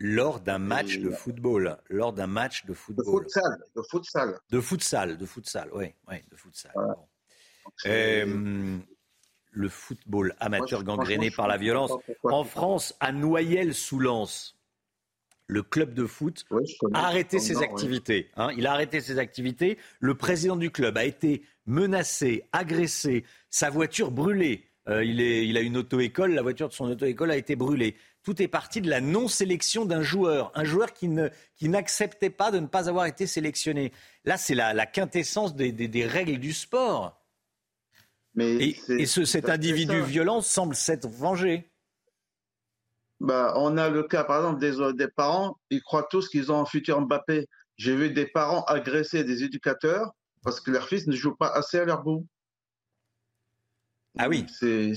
lors d'un match de football. Lors d'un match de football. De futsal. De futsal. De futsal, de futsal, oui, oui, de futsal. Euh, le football amateur gangréné par la violence. En France, à Noyelles-sous-Lens, le club de foot a arrêté ses activités. Hein. il a arrêté ses activités. Le président du club a été menacé, agressé, sa voiture brûlée. Euh, il, est, il a une auto-école, la voiture de son auto-école a été brûlée tout est parti de la non-sélection d'un joueur, un joueur qui, ne, qui n'acceptait pas de ne pas avoir été sélectionné. Là, c'est la, quintessence des, règles du sport. Mais et, ce, cet individu violent semble s'être vengé. Bah, on a le cas, par exemple, des, des parents, ils croient tous qu'ils ont un futur Mbappé. J'ai vu des parents agresser des éducateurs parce que leur fils ne joue pas assez à leur goût. Ah oui. C'est,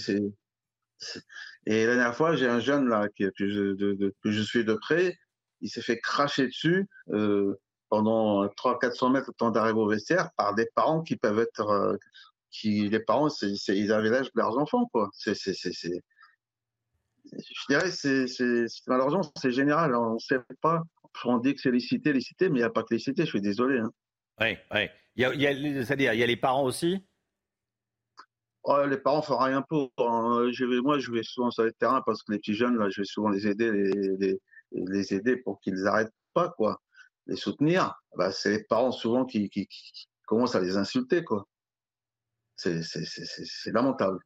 et la dernière fois, j'ai un jeune là que, je, suis de près. Il s'est fait cracher dessus euh, pendant 300-400 mètres au temps d'arriver au vestiaire par des parents qui peuvent être, euh, qui les parents, ils avaient l'âge de leurs enfants quoi. C'est, je dirais, c'est, malheureusement c'est général. On ne sait pas. On dit que c'est les cités, les cités, mais il n'y a pas que les cités. Je suis désolé. Hein. Oui, oui. Il y a, c'est-à-dire, il y a les parents aussi? Oh, les parents font rien pour. Hein. Je vais, moi, je vais souvent sur le terrain parce que les petits jeunes, là, je vais souvent les aider, les, les, aider pour qu'ils n'arrêtent pas, quoi. Les soutenir. Bah, c'est les parents souvent qui, qui, commencent à les insulter, quoi. C'est lamentable.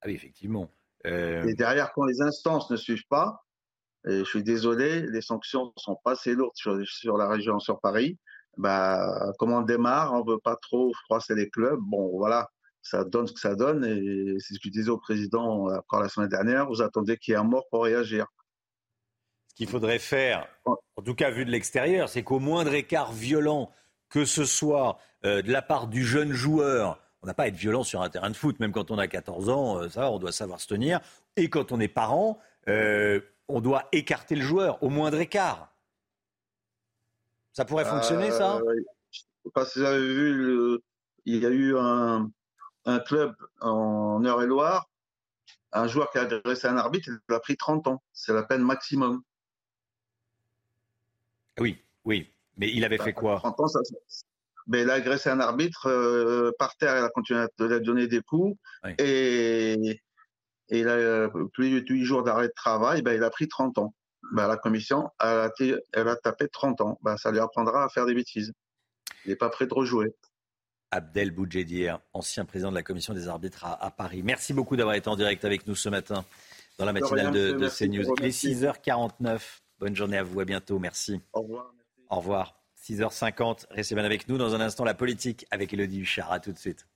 Ah oui, effectivement. Euh, et derrière, quand les instances ne suivent pas, et je suis désolé, les sanctions sont pas assez lourdes sur, sur la région, sur Paris. Bah, comment on démarre On veut pas trop froisser les clubs. Bon, voilà ça donne ce que ça donne. Et c'est ce que je disais au président encore la semaine dernière, vous attendez qu'il y ait un mort pour réagir. Ce qu'il faudrait faire, en tout cas vu de l'extérieur, c'est qu'au moindre écart violent, que ce soit euh, de la part du jeune joueur, on n'a pas à être violent sur un terrain de foot, même quand on a 14 ans, euh, ça, on doit savoir se tenir. Et quand on est parent, euh, on doit écarter le joueur au moindre écart. Ça pourrait fonctionner, ça Je ne sais pas si vous avez vu, il y a eu un, un club en Eure-et-Loire, un joueur qui a agressé un arbitre, il a pris 30 ans. C'est la peine maximum. Oui, oui. Mais il avait fait quoi? 30 ans, ben, Il a agressé un arbitre euh, par terre, il a continué à lui donner des coups. Et, il a plus de 8 jours d'arrêt de travail, ben, il a pris 30 ans. Ben, la commission, elle a, elle a tapé 30 ans. Ben, ça lui apprendra à faire des bêtises. Il n'est pas prêt de rejouer. Abdel Boudjedier, ancien président de la commission des arbitres à, Paris. Merci beaucoup d'avoir été en direct avec nous ce matin dans la matinale de, CNews. Il est 6h49. Bonne journée à vous, à bientôt. Merci. Au revoir. Au revoir. 6h50, restez bien avec nous. Dans un instant, la politique avec Elodie Huchard. À tout de suite.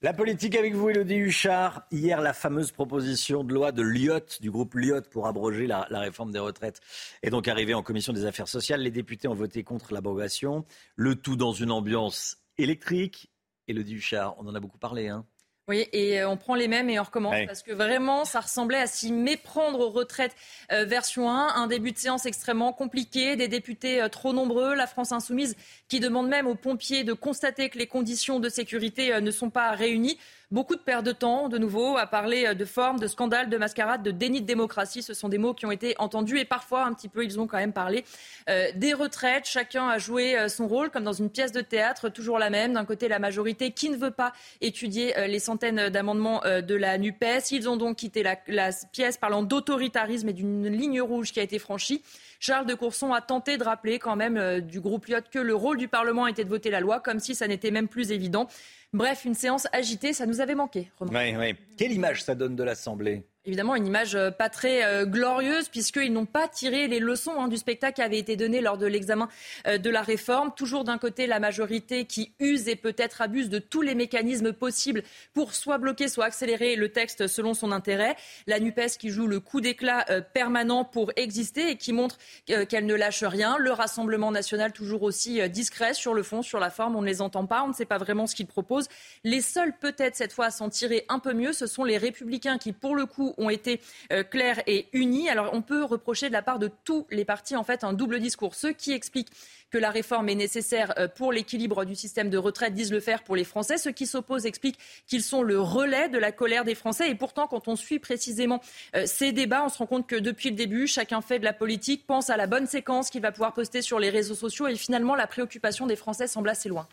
La politique avec vous, Elodie Huchard. Hier, la fameuse proposition de loi de Lyotte, du groupe Lyotte, pour abroger la, réforme des retraites, est donc arrivée en commission des affaires sociales. Les députés ont voté contre l'abrogation. Le tout dans une ambiance électrique. Elodie Huchard, on en a beaucoup parlé. Hein. Oui, et euh, on prend les mêmes et on recommence parce que vraiment, ça ressemblait à s'y méprendre aux retraites euh, version 1. Un début de séance extrêmement compliqué, des députés euh, trop nombreux, la France insoumise qui demande même aux pompiers de constater que les conditions de sécurité ne sont pas réunies. Beaucoup de perte de temps, de nouveau, à parler de forme, de scandale, de mascarade, de déni de démocratie. Ce sont des mots qui ont été entendus et parfois, un petit peu, ils ont quand même parlé euh, des retraites. Chacun a joué euh, son rôle, comme dans une pièce de théâtre, toujours la même. D'un côté, la majorité qui ne veut pas étudier euh, les centaines d'amendements de la NUPES. Ils ont donc quitté la, la pièce parlant d'autoritarisme et d'une ligne rouge qui a été franchie. Charles de Courson a tenté de rappeler quand même du groupe Lyot que le rôle du Parlement était de voter la loi, comme si ça n'était même plus évident. Bref, une séance agitée, ça nous avait manqué. Oui. Quelle image ça donne de l'Assemblée? Évidemment une image euh, pas très euh, glorieuse puisqu'ils n'ont pas tiré les leçons hein, du spectacle qui avait été donné lors de l'examen euh, de la réforme. Toujours d'un côté la majorité qui use et peut-être abuse de tous les mécanismes possibles pour soit bloquer, soit accélérer le texte selon son intérêt. La NUPES qui joue le coup d'éclat permanent pour exister et qui montre qu'elle ne lâche rien. Le Rassemblement national toujours aussi discret sur le fond, sur la forme. On ne les entend pas, on ne sait pas vraiment ce qu'ils proposent. Les seuls peut-être cette fois à s'en tirer un peu mieux, ce sont les républicains qui pour le coup ont été euh, clairs et unis. Alors on peut reprocher de la part de tous les partis en fait un double discours. Ceux qui expliquent que la réforme est nécessaire euh, pour l'équilibre du système de retraite disent le faire pour les Français. Ceux qui s'opposent expliquent qu'ils sont le relais de la colère des Français. Et pourtant, quand on suit précisément euh, ces débats, on se rend compte que depuis le début, chacun fait de la politique, pense à la bonne séquence qu'il va pouvoir poster sur les réseaux sociaux. Et finalement, la préoccupation des Français semble assez loin.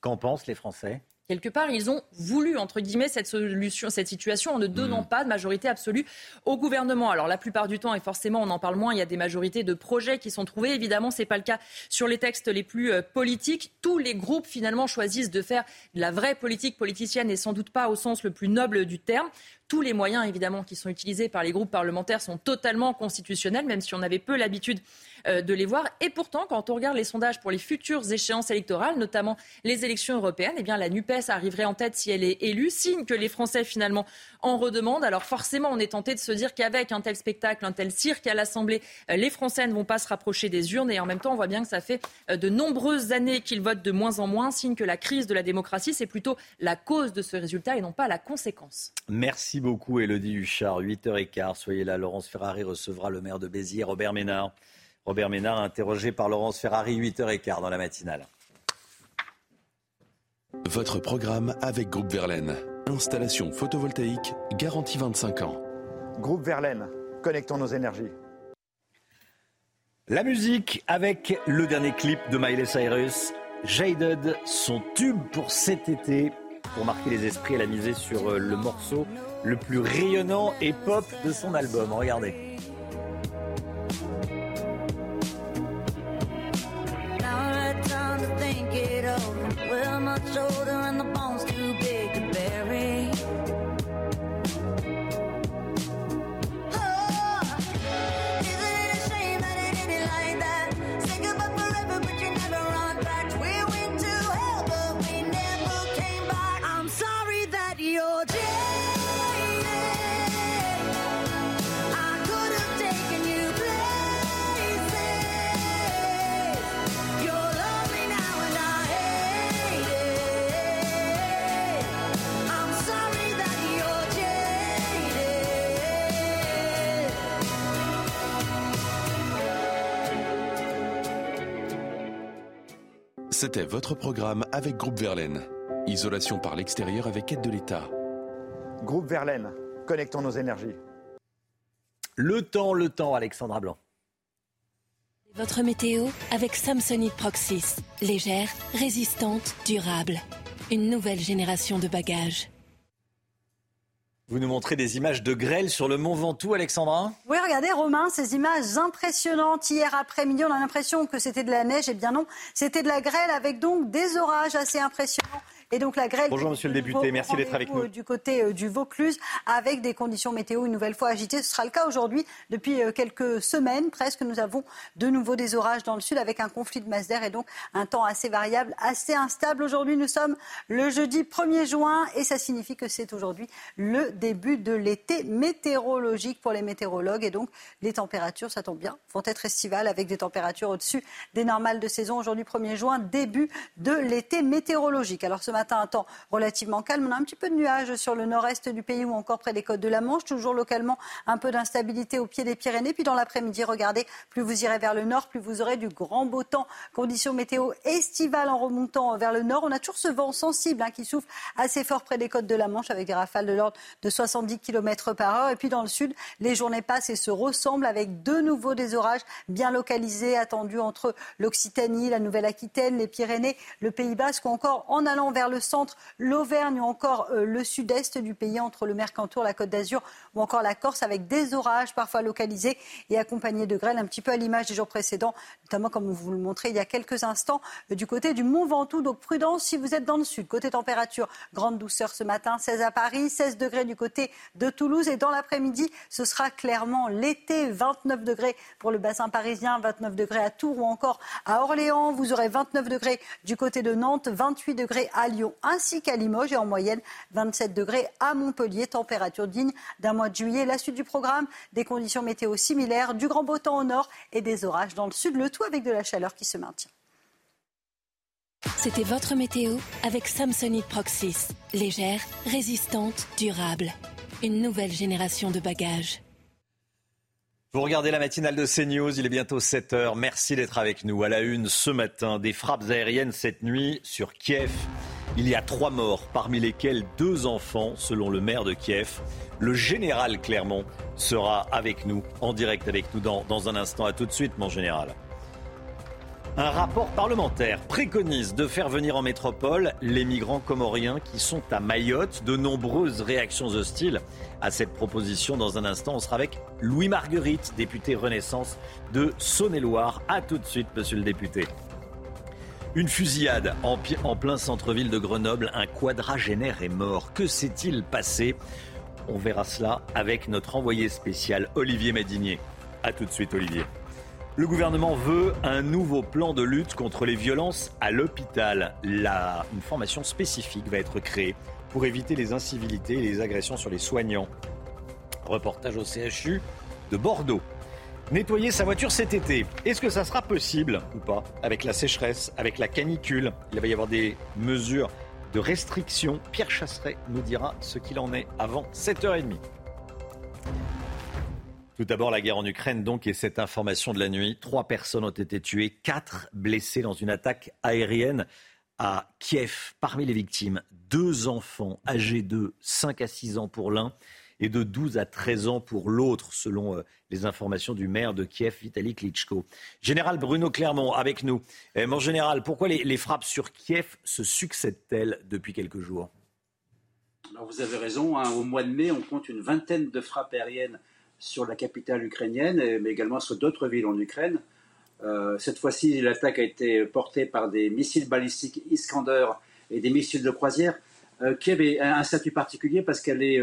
Qu'en pensent les Français? Quelque part, ils ont voulu, entre guillemets, cette solution, cette situation en ne donnant mm. pas de majorité absolue au gouvernement. Alors, la plupart du temps, et forcément, on en parle moins, il y a des majorités de projets qui sont trouvés. Évidemment, ce n'est pas le cas sur les textes les plus euh, politiques. Tous les groupes, finalement, choisissent de faire de la vraie politique politicienne et sans doute pas au sens le plus noble du terme. Tous les moyens, évidemment, qui sont utilisés par les groupes parlementaires sont totalement constitutionnels, même si on avait peu l'habitude de les voir. Et pourtant, quand on regarde les sondages pour les futures échéances électorales, notamment les élections européennes, eh bien, la NUPES arriverait en tête si elle est élue, signe que les Français, finalement, en redemandent. Alors forcément, on est tenté de se dire qu'avec un tel spectacle, un tel cirque à l'Assemblée, euh, les Français ne vont pas se rapprocher des urnes. Et en même temps, on voit bien que ça fait euh, de nombreuses années qu'ils votent de moins en moins, signe que la crise de la démocratie, c'est plutôt la cause de ce résultat et non pas la conséquence. Merci beaucoup, Elodie Huchard. 8h15, soyez là. Laurence Ferrari recevra le maire de Béziers, Robert Ménard. Robert Ménard, interrogé par Laurence Ferrari, 8h15 dans la matinale. Votre programme avec Groupe Verlaine. Installation photovoltaïque garantie 25 ans. Groupe Verlaine, connectons nos énergies. La musique avec le dernier clip de Miley Cyrus, Jaded, son tube pour cet été pour marquer les esprits, elle a misé sur euh, le morceau le plus rayonnant et pop de son album. Regardez. C'était votre programme avec Groupe Verlaine. Isolation par l'extérieur avec aide de l'État. Groupe Verlaine, connectons nos énergies. Le temps, le temps, Alexandra Blanc. Votre météo avec Samsonite Proxys. Légère, résistante, durable. Une nouvelle génération de bagages. Vous nous montrez des images de grêle sur le mont Ventoux, Alexandra? Oui, regardez, Romain, ces images impressionnantes. Hier après-midi, on a l'impression que c'était de la neige. Eh bien non, c'était de la grêle avec donc des orages assez impressionnants. Et donc la grêle. Bonjour Monsieur le député, merci d'être avec nous. Du côté euh, du Vaucluse, avec des conditions météo une nouvelle fois agitées. Ce sera le cas aujourd'hui. Depuis euh, quelques semaines presque, nous avons de nouveau des orages dans le sud avec un conflit de masse d'air et donc un temps assez variable, assez instable. Aujourd'hui, nous sommes le jeudi 1er juin et ça signifie que c'est aujourd'hui le début de l'été météorologique pour les météorologues. Et donc les températures, ça tombe bien, vont être estivales avec des températures au-dessus des normales de saison. Aujourd'hui 1er juin, début de l'été météorologique. Alors ce matin, un temps relativement calme. On a un petit peu de nuages sur le nord-est du pays ou encore près des côtes de la Manche. Toujours localement, un peu d'instabilité au pied des Pyrénées. Puis dans l'après-midi, regardez, plus vous irez vers le nord, plus vous aurez du grand beau temps. Conditions météo estivales en remontant vers le nord. On a toujours ce vent sensible hein, qui souffle assez fort près des côtes de la Manche avec des rafales de l'ordre de 70 km par heure. Et puis dans le sud, les journées passent et se ressemblent avec de nouveau des orages bien localisés attendus entre l'Occitanie, la Nouvelle-Aquitaine, les Pyrénées, le Pays Basque ou encore en allant vers le centre, l'Auvergne ou encore euh, le sud-est du pays entre le Mercantour, la Côte d'Azur ou encore la Corse avec des orages parfois localisés et accompagnés de grêles un petit peu à l'image des jours précédents, notamment comme vous le montrez il y a quelques instants euh, du côté du Mont Ventoux. Donc prudence si vous êtes dans le sud. Côté température, grande douceur ce matin, 16 à Paris, 16 degrés du côté de Toulouse et dans l'après-midi, ce sera clairement l'été, 29 degrés pour le bassin parisien, 29 degrés à Tours ou encore à Orléans. Vous aurez 29 degrés du côté de Nantes, 28 degrés à Lyon ainsi qu'à Limoges et en moyenne 27 degrés à Montpellier. Température digne d'un mois de juillet. La suite du programme, des conditions météo similaires, du grand beau temps au nord et des orages dans le sud, le tout avec de la chaleur qui se maintient. C'était votre météo avec Samsonite Proxys. Légère, résistante, durable. Une nouvelle génération de bagages. Vous regardez la matinale de CNews, il est bientôt 7 heures. Merci d'être avec nous. À la une ce matin, des frappes aériennes cette nuit sur Kiev. Il y a trois morts, parmi lesquels deux enfants, selon le maire de Kiev. Le général Clermont sera avec nous, en direct avec nous dans, un instant. À tout de suite, mon général. Un rapport parlementaire préconise de faire venir en métropole les migrants comoriens qui sont à Mayotte. De nombreuses réactions hostiles à cette proposition. Dans un instant, on sera avec Louis Marguerite, député Renaissance de Saône-et-Loire. A tout de suite, monsieur le député. Une fusillade en, plein centre-ville de Grenoble. Un quadragénaire est mort. Que s'est-il passé? On verra cela avec notre envoyé spécial Olivier Madinier. A tout de suite, Olivier. Le gouvernement veut un nouveau plan de lutte contre les violences à l'hôpital. une formation spécifique va être créée pour éviter les incivilités et les agressions sur les soignants. Reportage au CHU de Bordeaux. Nettoyer sa voiture cet été, est-ce que ça sera possible ou pas Avec la sécheresse, avec la canicule, il va y avoir des mesures de restriction. Pierre Chasseret nous dira ce qu'il en est avant 7h30. Tout d'abord, la guerre en Ukraine, donc, et cette information de la nuit. Trois personnes ont été tuées, quatre blessées dans une attaque aérienne à Kiev. Parmi les victimes, deux enfants âgés de 5 à 6 ans pour l'un et de 12 à 13 ans pour l'autre, selon euh, les informations du maire de Kiev, Vitaly Klitschko. Général Bruno Clermont, avec nous. Euh, mon général, pourquoi les, frappes sur Kiev se succèdent-elles depuis quelques jours? Alors vous avez raison, hein. au mois de mai, on compte une vingtaine de frappes aériennes sur la capitale ukrainienne, mais également sur d'autres villes en Ukraine. Euh, cette fois-ci, l'attaque a été portée par des missiles balistiques Iskander et des missiles de croisière. Euh, Kiev a un statut particulier parce qu'elle est,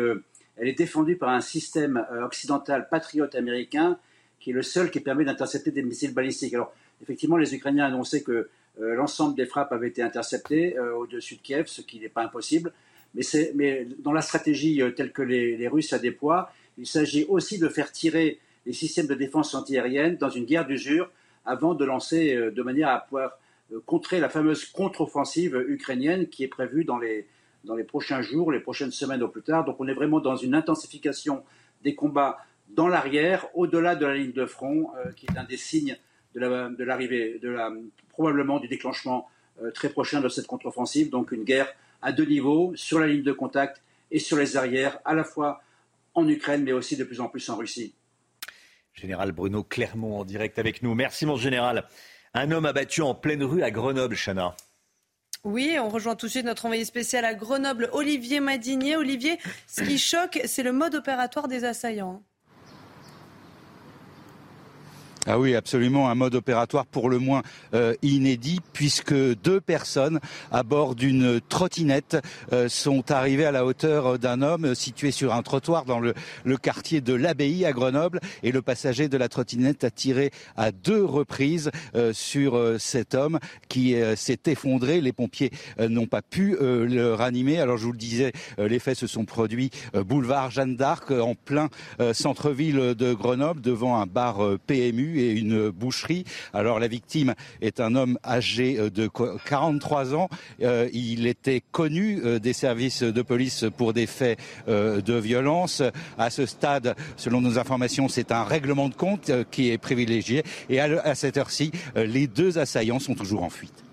elle est défendue par un système occidental patriote américain qui est le seul qui permet d'intercepter des missiles balistiques. Alors, effectivement, les Ukrainiens annoncé que l'ensemble des frappes avaient été interceptées au-dessus de Kiev, ce qui n'est pas impossible. Mais, dans la stratégie telle que les, les Russes la déploient, il s'agit aussi de faire tirer les systèmes de défense antiaérienne dans une guerre d'usure avant de lancer euh, de manière à pouvoir euh, contrer la fameuse contre-offensive ukrainienne qui est prévue dans les, dans les prochains jours, les prochaines semaines au plus tard. Donc on est vraiment dans une intensification des combats dans l'arrière, au-delà de la ligne de front, euh, qui est un des signes de l'arrivée, probablement du déclenchement très prochain de cette contre-offensive. Donc une guerre à deux niveaux, sur la ligne de contact et sur les arrières, à la fois en Ukraine, mais aussi de plus en plus en Russie. Général Bruno Clermont en direct avec nous. Merci mon général. Un homme abattu en pleine rue à Grenoble, Chana. Oui, on rejoint tout de suite notre envoyé spécial à Grenoble, Olivier Madinier. Olivier, ce qui choque, c'est le mode opératoire des assaillants. Ah oui, absolument, un mode opératoire pour le moins euh, inédit, puisque deux personnes à bord d'une trottinette euh, sont arrivées à la hauteur d'un homme situé sur un trottoir dans le, quartier de l'Abbaye à Grenoble, et le passager de la trottinette a tiré à deux reprises euh, sur cet homme qui s'est effondré. Les pompiers n'ont pas pu le ranimer. Alors je vous le disais, les faits se sont produits boulevard Jeanne d'Arc, en plein centre-ville de Grenoble, devant un bar PMU et une boucherie. Alors la victime est un homme âgé de 43 ans. il était connu des services de police pour des faits de violence. À ce stade, selon nos informations, c'est un règlement de compte qui est privilégié. Et à cette heure-ci, les deux assaillants sont toujours en fuite.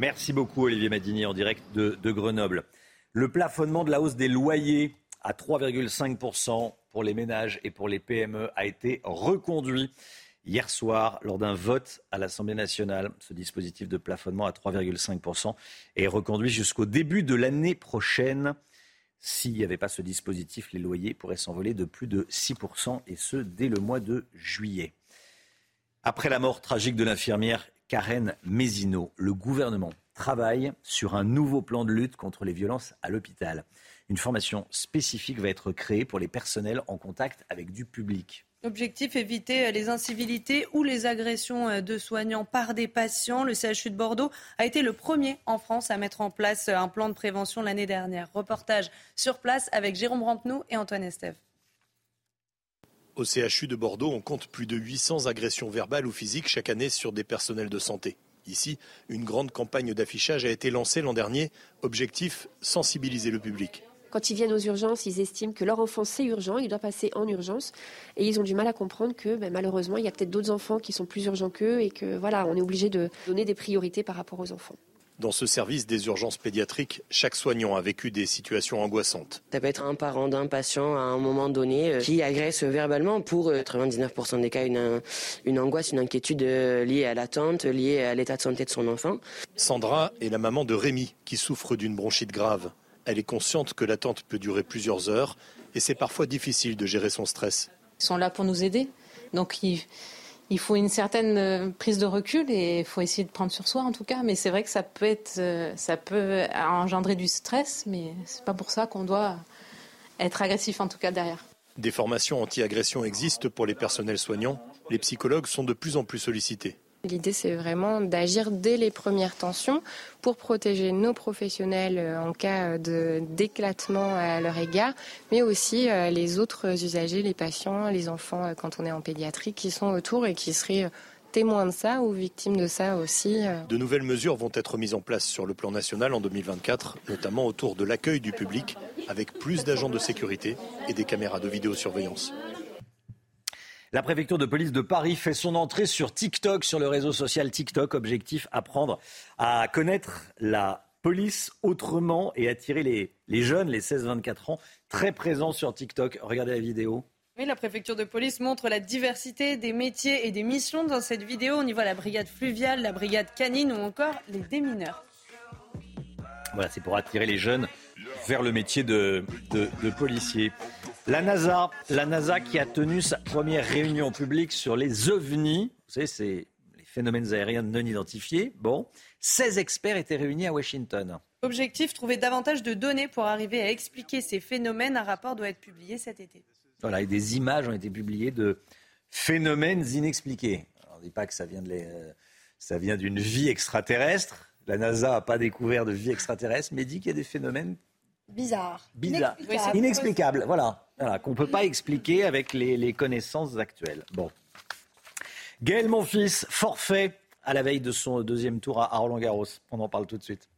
Merci beaucoup Olivier Madini en direct de, Grenoble. Le plafonnement de la hausse des loyers à 3,5% pour les ménages et pour les PME a été reconduit hier soir lors d'un vote à l'Assemblée nationale. Ce dispositif de plafonnement à 3,5% est reconduit jusqu'au début de l'année prochaine. S'il n'y avait pas ce dispositif, les loyers pourraient s'envoler de plus de 6%, et ce, dès le mois de juillet. Après la mort tragique de l'infirmière Karen Mézineau, le gouvernement travaille sur un nouveau plan de lutte contre les violences à l'hôpital. Une formation spécifique va être créée pour les personnels en contact avec du public. Objectif éviter les incivilités ou les agressions de soignants par des patients. Le CHU de Bordeaux a été le premier en France à mettre en place un plan de prévention l'année dernière. Reportage sur place avec Jérôme Rampenou et Antoine Estève. Au CHU de Bordeaux, on compte plus de 800 agressions verbales ou physiques chaque année sur des personnels de santé. Ici, une grande campagne d'affichage a été lancée l'an dernier. Objectif, sensibiliser le public. Quand ils viennent aux urgences, ils estiment que leur enfant c'est urgent, il doit passer en urgence, et ils ont du mal à comprendre que ben, malheureusement il y a peut-être d'autres enfants qui sont plus urgents qu'eux et que voilà, on est obligé de donner des priorités par rapport aux enfants. Dans ce service des urgences pédiatriques, chaque soignant a vécu des situations angoissantes. Ça peut être un parent d'un patient à un moment donné euh, qui agresse verbalement pour 99% euh, des cas une, une angoisse, une inquiétude euh, liée à l'attente, liée à l'état de santé de son enfant. Sandra est la maman de Rémi qui souffre d'une bronchite grave. Elle est consciente que l'attente peut durer plusieurs heures et c'est parfois difficile de gérer son stress. Ils sont là pour nous aider. Donc il faut une certaine euh, prise de recul et il faut essayer de prendre sur soi en tout cas. Mais c'est vrai que ça peut être, euh, ça peut engendrer du stress, mais c'est pas pour ça qu'on doit être agressif en tout cas derrière. Des formations anti-agression existent pour les personnels soignants. Les psychologues sont de plus en plus sollicités. L'idée, c'est vraiment d'agir dès les premières tensions pour protéger nos professionnels euh, en cas d'éclatement à leur égard, mais aussi euh, les autres usagers, les patients, les enfants euh, quand on est en pédiatrie qui sont autour et qui seraient témoins de ça ou victimes de ça aussi. De nouvelles mesures vont être mises en place sur le plan national en 2024, notamment autour de l'accueil du public, avec plus d'agents de sécurité et des caméras de vidéosurveillance. La préfecture de police de Paris fait son entrée sur TikTok, sur le réseau social TikTok. Objectif apprendre à connaître la police autrement et attirer les, les jeunes, les 16-24 ans, très présents sur TikTok. Regardez la vidéo. Oui, la préfecture de police montre la diversité des métiers et des missions dans cette vidéo. On y voit la brigade fluviale, la brigade canine ou encore les démineurs. Voilà, c'est pour attirer les jeunes vers le métier de, de, de policier. La NASA, la NASA qui a tenu sa première réunion publique sur les ovnis. Vous savez, c'est les phénomènes aériens non identifiés. Bon, 16 experts étaient réunis à Washington. Objectif, trouver davantage de données pour arriver à expliquer ces phénomènes. Un rapport doit être publié cet été. Voilà, et des images ont été publiées de phénomènes inexpliqués. on ne dit pas que ça vient, de euh, ça vient d'une vie extraterrestre. La NASA n'a pas découvert de vie extraterrestre, mais dit qu'il y a des phénomènes bizarres. Bizarres. Inexplicables. Voilà qu'on ne peut pas expliquer avec les, connaissances actuelles. Bon. Gaël Monfils, forfait à la veille de son deuxième tour à Roland Garros. On en parle tout de suite.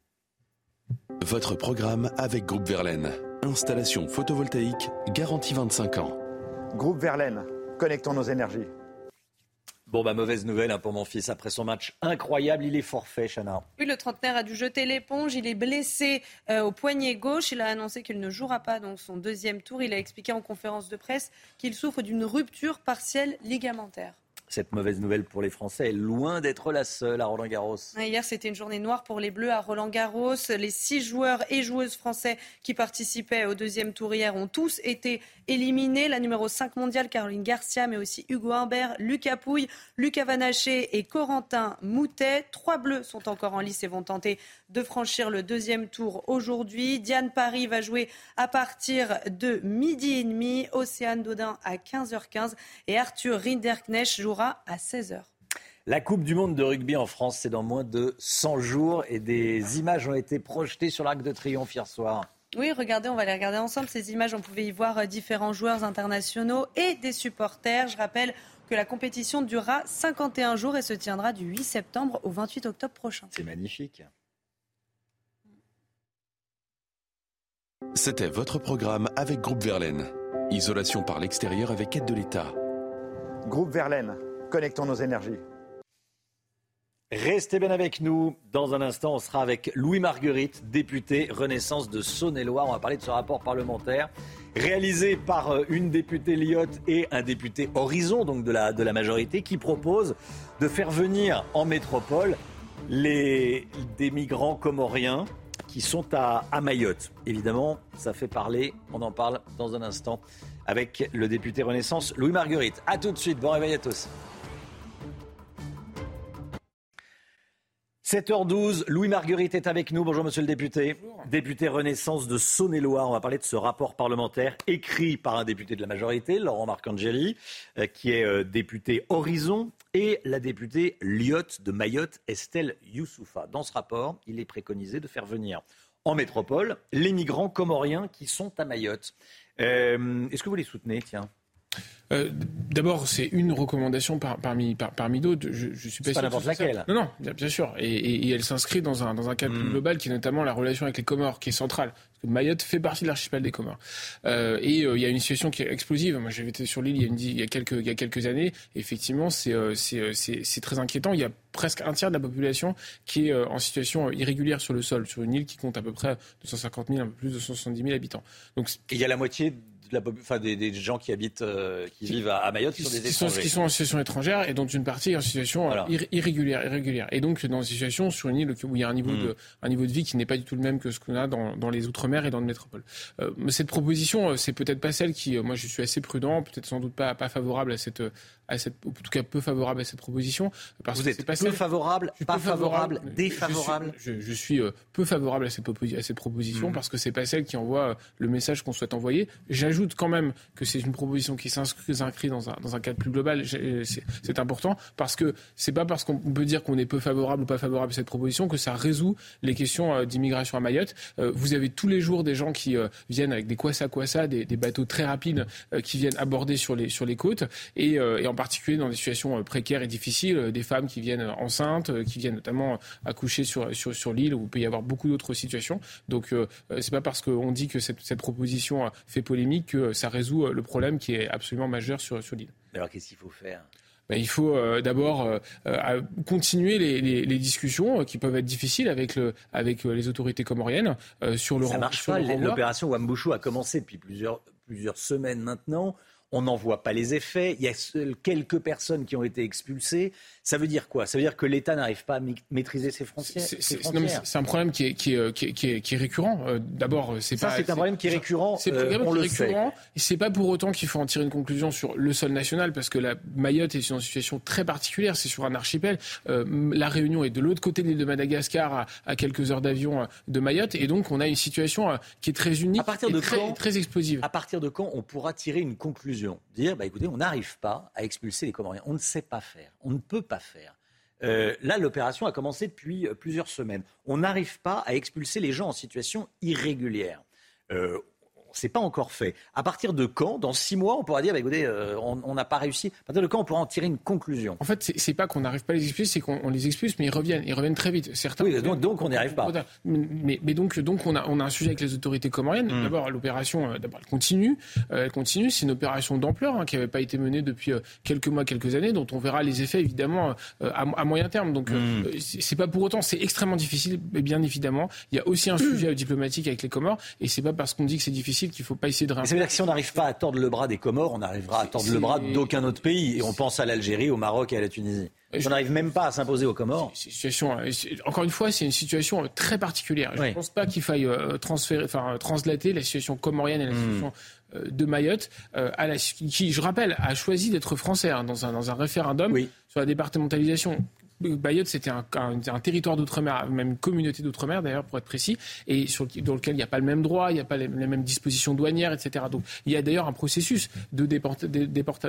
Votre programme avec Groupe Verlaine. Installation photovoltaïque garantie 25 ans. Groupe Verlaine, connectons nos énergies. Bon, bah, mauvaise nouvelle hein, pour mon fils. Après son match incroyable, il est forfait, Chana. Oui, le trentenaire a dû jeter l'éponge. Il est blessé euh, au poignet gauche. Il a annoncé qu'il ne jouera pas dans son deuxième tour. Il a expliqué en conférence de presse qu'il souffre d'une rupture partielle ligamentaire. Cette mauvaise nouvelle pour les Français est loin d'être la seule à Roland Garros. Hier, c'était une journée noire pour les Bleus à Roland Garros. Les six joueurs et joueuses français qui participaient au deuxième tour hier ont tous été éliminés. La numéro 5 mondiale, Caroline Garcia, mais aussi Hugo Humbert, Lucas Pouille, Lucas Vanaché et Corentin Moutet. Trois Bleus sont encore en lice et vont tenter de franchir le deuxième tour aujourd'hui. Diane Paris va jouer à partir de midi et demi. Océane Dodin à 15h15 et Arthur Rinderknecht jouera à 16h. La Coupe du Monde de rugby en France, c'est dans moins de 100 jours et des images ont été projetées sur l'Arc de Triomphe hier soir. Oui, regardez, on va les regarder ensemble. Ces images, on pouvait y voir euh, différents joueurs internationaux et des supporters. Je rappelle que la compétition durera 51 jours et se tiendra du 8 septembre au 28 octobre prochain. C'est magnifique. C'était votre programme avec Groupe Verlaine. Isolation par l'extérieur avec aide de l'État. Groupe Verlaine, connectons nos énergies. Restez bien avec nous. Dans un instant, on sera avec Louis Marguerite, député Renaissance de Saône-et-Loire. On va parler de ce rapport parlementaire réalisé par euh, une députée Lyotte et un député Horizon, donc de la, de la majorité, qui propose de faire venir en métropole les, des migrants comoriens qui sont à, Mayotte. Évidemment, ça fait parler. On en parle dans un instant avec le député Renaissance Louis Marguerite. A tout de suite. Bon réveil à tous. 7h12, Louis Marguerite est avec nous. Bonjour monsieur le député. Député Renaissance de Saône-et-Loire. On va parler de ce rapport parlementaire écrit par un député de la majorité, Laurent Marcangeli, euh, qui est euh, député Horizon, et la députée Lyotte de Mayotte, Estelle Youssoufa. Dans ce rapport, il est préconisé de faire venir en métropole les migrants comoriens qui sont à Mayotte. Euh, Est-ce que vous les soutenez, tiens? Euh, D'abord, c'est une recommandation par- parmi, par- parmi d'autres. Je, je suis pas C'est pas sûr n'importe laquelle. ça. Non, non, bien, bien sûr. Et, et- et elle s'inscrit dans un, dans un cadre plus global qui est notamment la relation avec les Comores, qui est centrale. Mayotte fait partie de l'archipel des Comores. Euh, et euh, il y a une situation qui est explosive. Moi, j'avais été sur l'île il, y a une di- il y a quelques, il y a quelques années. Effectivement, c'est euh, c'est, euh, c'est- c'est très inquiétant. Il y a presque un tiers de la population qui est euh, en situation irrégulière sur le sol, sur une île qui compte à peu près 250 000, un peu plus de 270 000 habitants. Donc, Il y a la moitié la, enfin, des, des gens qui habitent, euh, qui vivent à, à Mayotte qui sont des qui sont, étrangers. qui sont en situation étrangère et dont une partie est en situation euh, ir- irrégulière, irrégulière. Et donc dans une situation sur une île où il y a un niveau, Mm. de, un niveau de vie qui n'est pas du tout le même que ce qu'on a dans, dans les outre-mer et dans le métropole. Euh, mais cette proposition, c'est peut-être pas celle qui, moi je suis assez prudent, peut-être sans doute pas, pas favorable à cette, à cette, en tout cas peu favorable à cette proposition. Parce Vous que êtes pas peu celle- favorable, je suis pas peu favorable, Je suis- défavorable Je, je suis euh, peu favorable à cette, proposi- à cette proposition Mhm. parce que c'est pas celle qui envoie euh, le message qu'on souhaite envoyer. J'ajoute quand même que c'est une proposition qui s'inscrit dans un, dans un cadre plus global. J'ai- C'est important parce que c'est pas parce qu'on peut dire qu'on est peu favorable ou pas favorable à cette proposition que ça résout les questions euh, d'immigration à Mayotte. Euh, vous avez tous les jours des gens qui euh, viennent avec des kwassa kwassa, des, des bateaux très rapides euh, qui viennent aborder sur les, sur les côtes et, euh, et en particulier dans des situations euh, précaires et difficiles, euh, des femmes qui viennent euh, enceintes, qui viennent notamment accoucher sur, sur, sur l'île où il peut y avoir beaucoup d'autres situations. Donc c'est pas parce qu'on dit que cette, cette proposition fait polémique que ça résout le problème qui est absolument majeur sur, sur l'île. Alors qu'est-ce qu'il faut faire? Ben, il faut d'abord continuer les, les- les discussions qui peuvent être difficiles avec, le, avec les autorités comoriennes sur le Ça marche sur pas. L'opération Wambouchou a commencé depuis plusieurs, plusieurs semaines maintenant. On n'en voit pas les effets. Il y a quelques personnes qui ont été expulsées. Ça veut dire quoi? Ça veut dire que l'État n'arrive pas à maîtriser ses frontières. C'est- un problème qui est, qui est, qui est, qui est- qui est récurrent. Euh, D'abord, c'est Ça, pas. c'est un problème qui est récurrent, C'est un euh, problème on qui est le récurrent. C'est pas pour autant qu'il faut en tirer une conclusion sur le sol national, parce que la Mayotte est dans une situation très particulière. C'est sur un archipel. Euh, la Réunion est de l'autre côté de l'île de Madagascar, à, à quelques heures d'avion euh, de Mayotte, et donc on a une situation euh, qui est très unique À partir et de très, quand très explosive. À partir de quand on pourra tirer une conclusion? Dire, bah, écoutez, on n'arrive pas à expulser les Comoriens. On ne sait pas faire. On ne peut pas faire. Euh, là, l'opération a commencé depuis euh, plusieurs semaines. On n'arrive pas à expulser les gens en situation irrégulière. Euh, c'est pas encore fait. À partir de quand, dans six mois, on pourra dire, bah, écoutez, euh, on n'a pas réussi. À partir de quand on pourra en tirer une conclusion? En fait, c'est- pas qu'on n'arrive pas à les expulser, c'est qu'on on les expulse, mais ils reviennent, ils reviennent très vite. Certains. Oui, donc- donc on n'y arrive pas. Mais, mais donc, donc on a, on a un sujet avec les autorités comoriennes. Mm. D'abord, l'opération, euh, d'abord, elle continue, Euh, elle continue. C'est une opération d'ampleur hein, qui n'avait pas été menée depuis quelques mois, quelques années, dont on verra les effets évidemment à, à moyen terme. Donc, euh, Mm. c'est pas pour autant, c'est extrêmement difficile, mais bien évidemment. Il y a aussi un (clears throat) sujet diplomatique avec les Comores, et c'est pas parce qu'on dit que c'est difficile qu'il faut pas essayer de Mais ça veut dire que si on n'arrive pas à tordre le bras des Comores, on arrivera à tordre le bras d'aucun autre pays. Et on pense à l'Algérie, au Maroc et à la Tunisie. Si on n'arrive même pas à s'imposer aux Comores. situation. euh, Encore une fois, c'est une situation euh, très particulière. Je ne Oui. pense pas qu'il faille euh, transférer, enfin, translater la situation comorienne et la Hmm. situation de Mayotte, à la, qui, je rappelle, a choisi d'être français hein, dans, un, dans un référendum sur la départementalisation. Mayotte, c'était un, un- un territoire d'outre-mer, même une communauté d'outre-mer d'ailleurs, pour être précis, et sur dans lequel il n'y a pas le même droit, il n'y a pas les, les mêmes dispositions douanières, etc. Donc il y a d'ailleurs un processus de déport-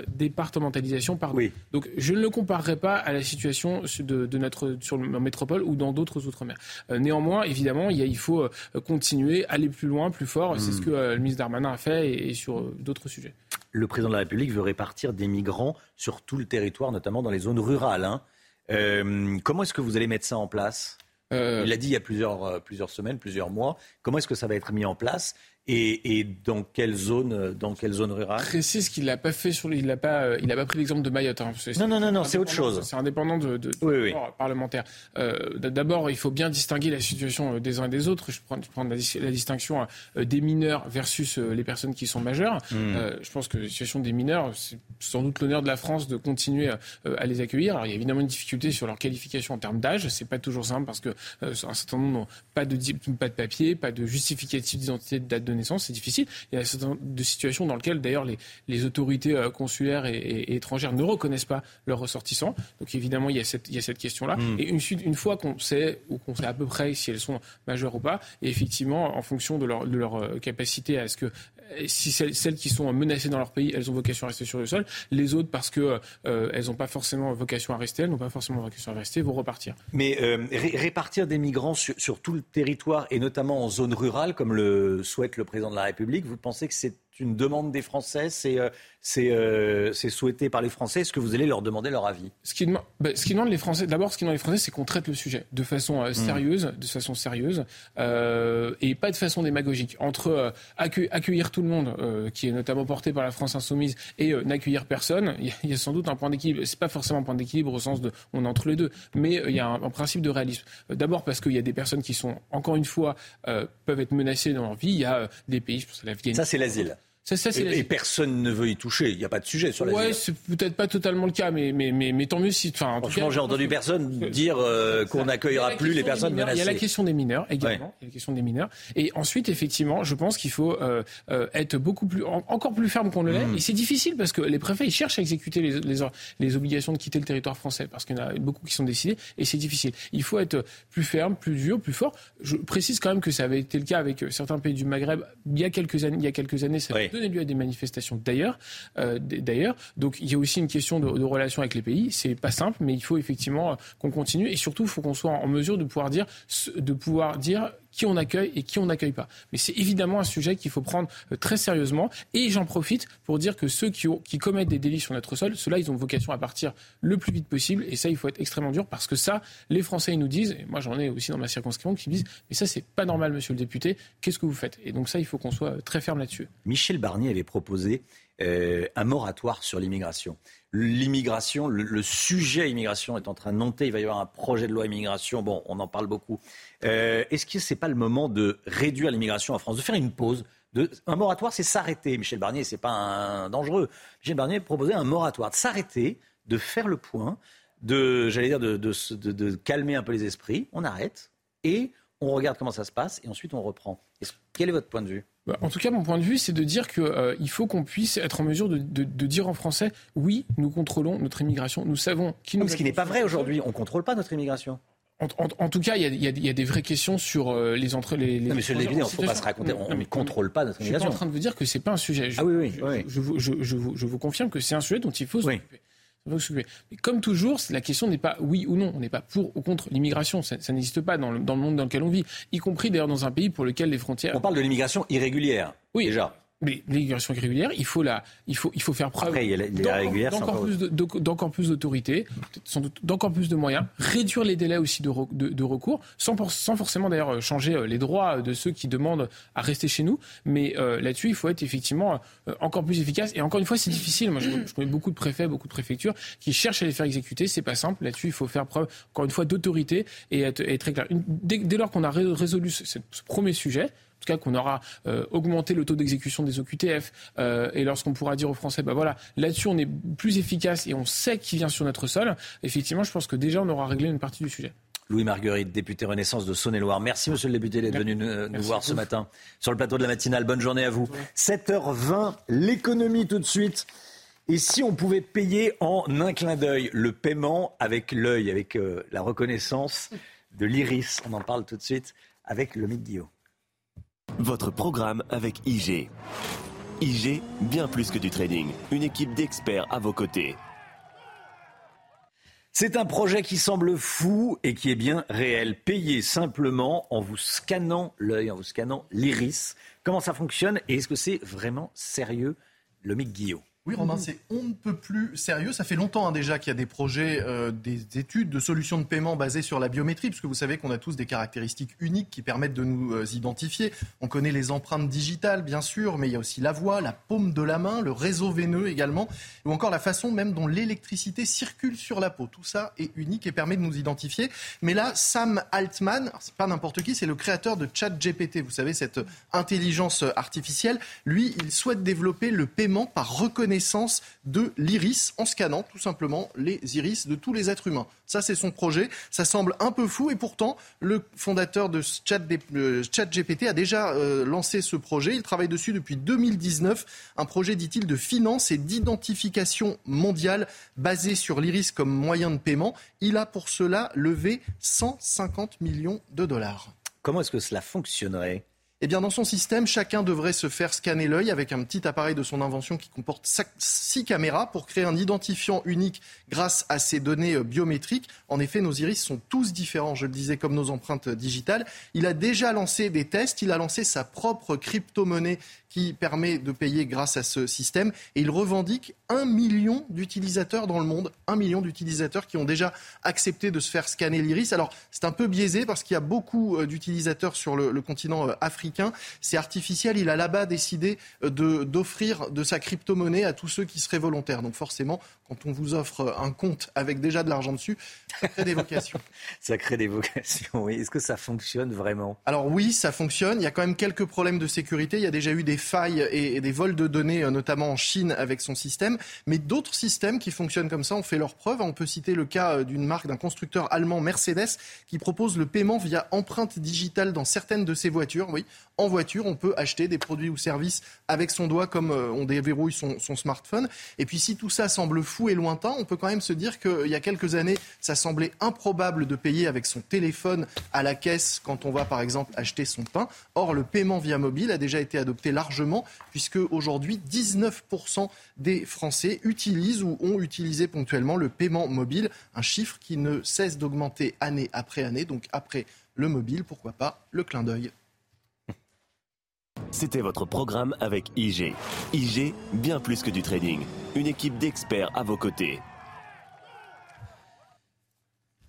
départementalisation. Pardon. Donc je ne le comparerai pas à la situation de, de notre sur le en métropole ou dans d'autres outre-mer. Euh, néanmoins, évidemment, il, y a- il faut euh, continuer, aller plus loin, plus fort. C'est ce que euh, le ministre Darmanin a fait et, et sur euh, d'autres sujets. le président de la République veut répartir des migrants sur tout le territoire, notamment dans les zones rurales. Hein. Euh, comment est-ce que vous allez mettre ça en place? Il l'a dit il y a plusieurs, plusieurs semaines, plusieurs mois. Comment est-ce que ça va être mis en place? Et, et, dans quelle zone, dans quelle zone rurale Précise qu'il n'a pas fait sur, il n'a pas, euh, il n'a pas pris l'exemple de Mayotte. Hein, non, non, non, non, c'est autre chose. C'est indépendant de, de, oui, oui. parlementaire. Euh, D'abord, il faut bien distinguer la situation euh, des uns et des autres. Je prends, je prends la, la, distinction euh, des mineurs versus les personnes qui sont majeures. Mmh. Euh, je pense que la situation des mineurs, c'est sans doute l'honneur de la France de continuer à les accueillir. Alors, il y a évidemment une difficulté sur leur qualification en termes d'âge. C'est pas toujours simple parce que un certain nombre n'ont pas de, pas de papier, pas de justificatif d'identité, de date de naissance. C'est difficile. Il y a un certain nombre de situations dans lesquelles, d'ailleurs, les, les, autorités consulaires et, et, et, étrangères ne reconnaissent pas leurs ressortissants. Donc, évidemment, il y a cette, il y a cette question-là. Mmh. Et une, une fois qu'on sait, ou qu'on sait à peu près si elles sont majeures ou pas, et effectivement, en fonction de leur, de leur capacité à ce que si celles, qui sont menacées dans leur pays, elles ont vocation à rester sur le sol. Les autres, parce que euh, elles n'ont pas forcément vocation à rester, elles n'ont pas forcément vocation à rester, vont repartir. Mais euh, ré répartir des migrants sur, tout le territoire et notamment en zone rurale, comme le souhaite le président de la République, vous pensez que c'est une demande des Français euh, euh, souhaité par les Français Est-ce que vous allez leur demander leur avis? Ce qui demande, bah, ce qui demande les Français, d'abord, ce qui demande les Français, c'est qu'on traite le sujet de façon euh, sérieuse, mmh. de façon sérieuse, euh, et pas de façon démagogique. Entre accueillir, tout le monde, qui est notamment porté par la France insoumise, et n'accueillir personne, il y, y, a sans doute un point d'équilibre. C'est pas forcément un point d'équilibre au sens de on est entre les deux, mais il y a un, un, principe de réalisme. D'abord parce qu'il y a des personnes qui sont, encore une fois, peuvent être menacées dans leur vie. Il y a des pays, je pense à l'Afghanistan. Ça, c'est l'asile. Ça, ça, et, et, personne ne veut y toucher. Il n'y a pas de sujet sur la Ouais, c'est peut-être pas totalement le cas, mais, mais, mais, mais tant mieux si. Enfin, Franchement, j'ai entendu personne dire euh, qu'on n'accueillera plus les personnes menacées. Il y a la question des mineurs également. Ouais. Il y a la question des mineurs. Et ensuite, effectivement, je pense qu'il faut euh, euh, être beaucoup plus, en, encore plus ferme qu'on ne l'est. Mmh. Et c'est difficile parce que les préfets, ils cherchent à exécuter les, les, les obligations de quitter le territoire français parce qu'il y en a beaucoup qui sont décidées et c'est difficile. Il faut être plus ferme, plus dur, plus fort. Je précise quand même que ça avait été le cas avec certains pays du Maghreb il y a quelques années. Il y a quelques années, ça donné lieu à des manifestations d'ailleurs. Euh, d'ailleurs, donc il y a aussi une question de, de relation avec les pays. C'est pas simple, mais il faut effectivement qu'on continue et surtout il faut qu'on soit en mesure de pouvoir dire, de pouvoir dire qui on accueille et qui on n'accueille pas. Mais c'est évidemment un sujet qu'il faut prendre très sérieusement. Et j'en profite pour dire que ceux qui, commettent des délits sur notre sol, ceux-là, ils ont vocation à partir le plus vite possible. Et ça, il faut être extrêmement dur parce que ça, les Français, ils nous disent, et moi j'en ai aussi dans ma circonscription, qui disent, mais ça, c'est pas normal, monsieur le député, qu'est-ce que vous faites? Et donc ça, il faut qu'on soit très ferme là-dessus. Michel Barnier avait proposé euh, un moratoire sur l'immigration. L'immigration, le, sujet immigration est en train de monter. Il va y avoir un projet de loi immigration. Bon, on en parle beaucoup. Euh, Est-ce que ce n'est pas le moment de réduire l'immigration en France, de faire une pause Un moratoire, c'est s'arrêter. Michel Barnier, c'est pas dangereux. Michel Barnier proposait un moratoire, de s'arrêter, de faire le point, de, j'allais dire, de, de, calmer un peu les esprits. On arrête et on regarde comment ça se passe et ensuite on reprend. Est quel est votre point de vue? En tout cas, mon point de vue, c'est de dire qu'il euh, faut qu'on puisse être en mesure de, de, de, dire en français oui, nous contrôlons notre immigration, nous savons qui nous. Ce qui n'est pas vrai aujourd'hui, on ne contrôle pas notre immigration. En, en, en, tout cas, il y, a, y, a, des vraies questions sur euh, les entrées. Les, les non, monsieur le député, il ne faut pas se raconter. On ne contrôle pas notre immigration. Je suis pas en train de vous dire que c'est pas un sujet. Je, ah oui, oui, je, oui. Je, vous, confirme que c'est un sujet dont il faut s'occuper. Comme toujours, la question n'est pas oui ou non. On n'est pas pour ou contre l'immigration. Ça, ça n'existe pas dans le, dans le, monde dans lequel on vit, y compris d'ailleurs dans un pays pour lequel les frontières. On parle de l'immigration irrégulière. Oui, déjà. Mais l'immigration irrégulière, il faut la, il faut, il faut faire preuve d'encore plus, d'autorité, sans doute d'encore plus de moyens, réduire les délais aussi de, de, de recours, sans, pour, sans forcément d'ailleurs changer les droits de ceux qui demandent à rester chez nous. Mais euh, là-dessus, il faut être effectivement euh, encore plus efficace. Et encore une fois, c'est difficile. Moi, je, je, connais beaucoup de préfets, beaucoup de préfectures qui cherchent à les faire exécuter. C'est pas simple. Là-dessus, il faut faire preuve, encore une fois, d'autorité et être, être, très clair. Une, dès, dès, lors qu'on a résolu ce, ce premier sujet, tout cas qu'on aura euh, augmenté le taux d'exécution des OQTF euh, et lorsqu'on pourra dire aux Français, bah voilà, là-dessus on est plus efficace et on sait qui vient sur notre sol, effectivement, je pense que déjà on aura réglé une partie du sujet. Louis Marguerite, député Renaissance de Saône-et-Loire. Merci, monsieur le député, d'être venu nous, nous voir ce matin sur le plateau de la matinale. Bonne journée à vous. 7h20, l'économie tout de suite. Et si on pouvait payer en un clin d'œil le paiement avec l'œil, avec euh, la reconnaissance de l'iris On en parle tout de suite avec le Guillaume. Votre programme avec IG. IG, bien plus que du trading. Une équipe d'experts à vos côtés. C'est un projet qui semble fou et qui est bien réel. Payer simplement en vous scannant l'œil, en vous scannant l'iris. Comment ça fonctionne et est-ce que c'est vraiment sérieux Lomique Guillot. Oui, Romain, c'est on ne peut plus sérieux. Ça fait longtemps hein, déjà qu'il y a des projets, euh, des études de solutions de paiement basées sur la biométrie, puisque vous savez qu'on a tous des caractéristiques uniques qui permettent de nous euh, identifier. On connaît les empreintes digitales, bien sûr, mais il y a aussi la voix, la paume de la main, le réseau veineux également, ou encore la façon même dont l'électricité circule sur la peau. Tout ça est unique et permet de nous identifier. Mais là, Sam Altman, c'est pas n'importe qui, c'est le créateur de ChatGPT. Vous savez, cette intelligence artificielle. Lui, il souhaite développer le paiement par reconnaissance de l'iris en scannant tout simplement les iris de tous les êtres humains. Ça, c'est son projet. Ça semble un peu fou et pourtant, le fondateur de ChatGPT a déjà euh, lancé ce projet. Il travaille dessus depuis 2019. Un projet, dit-il, de finance et d'identification mondiale basé sur l'iris comme moyen de paiement. Il a pour cela levé 150 millions de dollars. Comment est-ce que cela fonctionnerait? Eh bien, dans son système, chacun devrait se faire scanner l'œil avec un petit appareil de son invention qui comporte six caméras pour créer un identifiant unique grâce à ces données euh, biométriques. En effet, nos iris sont tous différents, je le disais, comme nos empreintes digitales. Il a déjà lancé des tests, il a lancé sa propre crypto-monnaie qui permet de payer grâce à ce système. Et il revendique un million d'utilisateurs dans le monde, un million d'utilisateurs qui ont déjà accepté de se faire scanner l'iris. Alors c'est un peu biaisé parce qu'il y a beaucoup euh, d'utilisateurs sur le, continent euh, C'est artificiel. Il a là-bas décidé euh, d'offrir de, sa crypto-monnaie à tous ceux qui seraient volontaires. Donc forcément, quand on vous offre un compte avec déjà de l'argent dessus, ça crée des vocations. (laughs) ça crée des vocations, oui. Est-ce que ça fonctionne vraiment? Alors oui, ça fonctionne. Il y a quand même quelques problèmes de sécurité. Il y a déjà eu des failles et, des vols de données, euh, notamment en Chine avec son système. Mais d'autres systèmes qui fonctionnent comme ça ont fait leurs preuves. On peut citer le cas euh, d'une marque, d'un constructeur allemand Mercedes, qui propose le paiement via empreinte digitale dans certaines de ses voitures. Oui, en voiture, on peut acheter des produits ou services avec son doigt comme euh, on déverrouille son, son smartphone. Et puis si tout ça semble fou et lointain, on peut quand même se dire qu'il y a quelques années, ça semblait improbable de payer avec son téléphone à la caisse quand on va par exemple acheter son pain. Or, le paiement via mobile a déjà été adopté largement puisque aujourd'hui 19% des Français utilisent ou ont utilisé ponctuellement le paiement mobile, un chiffre qui ne cesse d'augmenter année après année. Donc après le mobile, pourquoi pas le clin d'œil. C'était votre programme avec IG. IG, bien plus que du trading. Une équipe d'experts à vos côtés.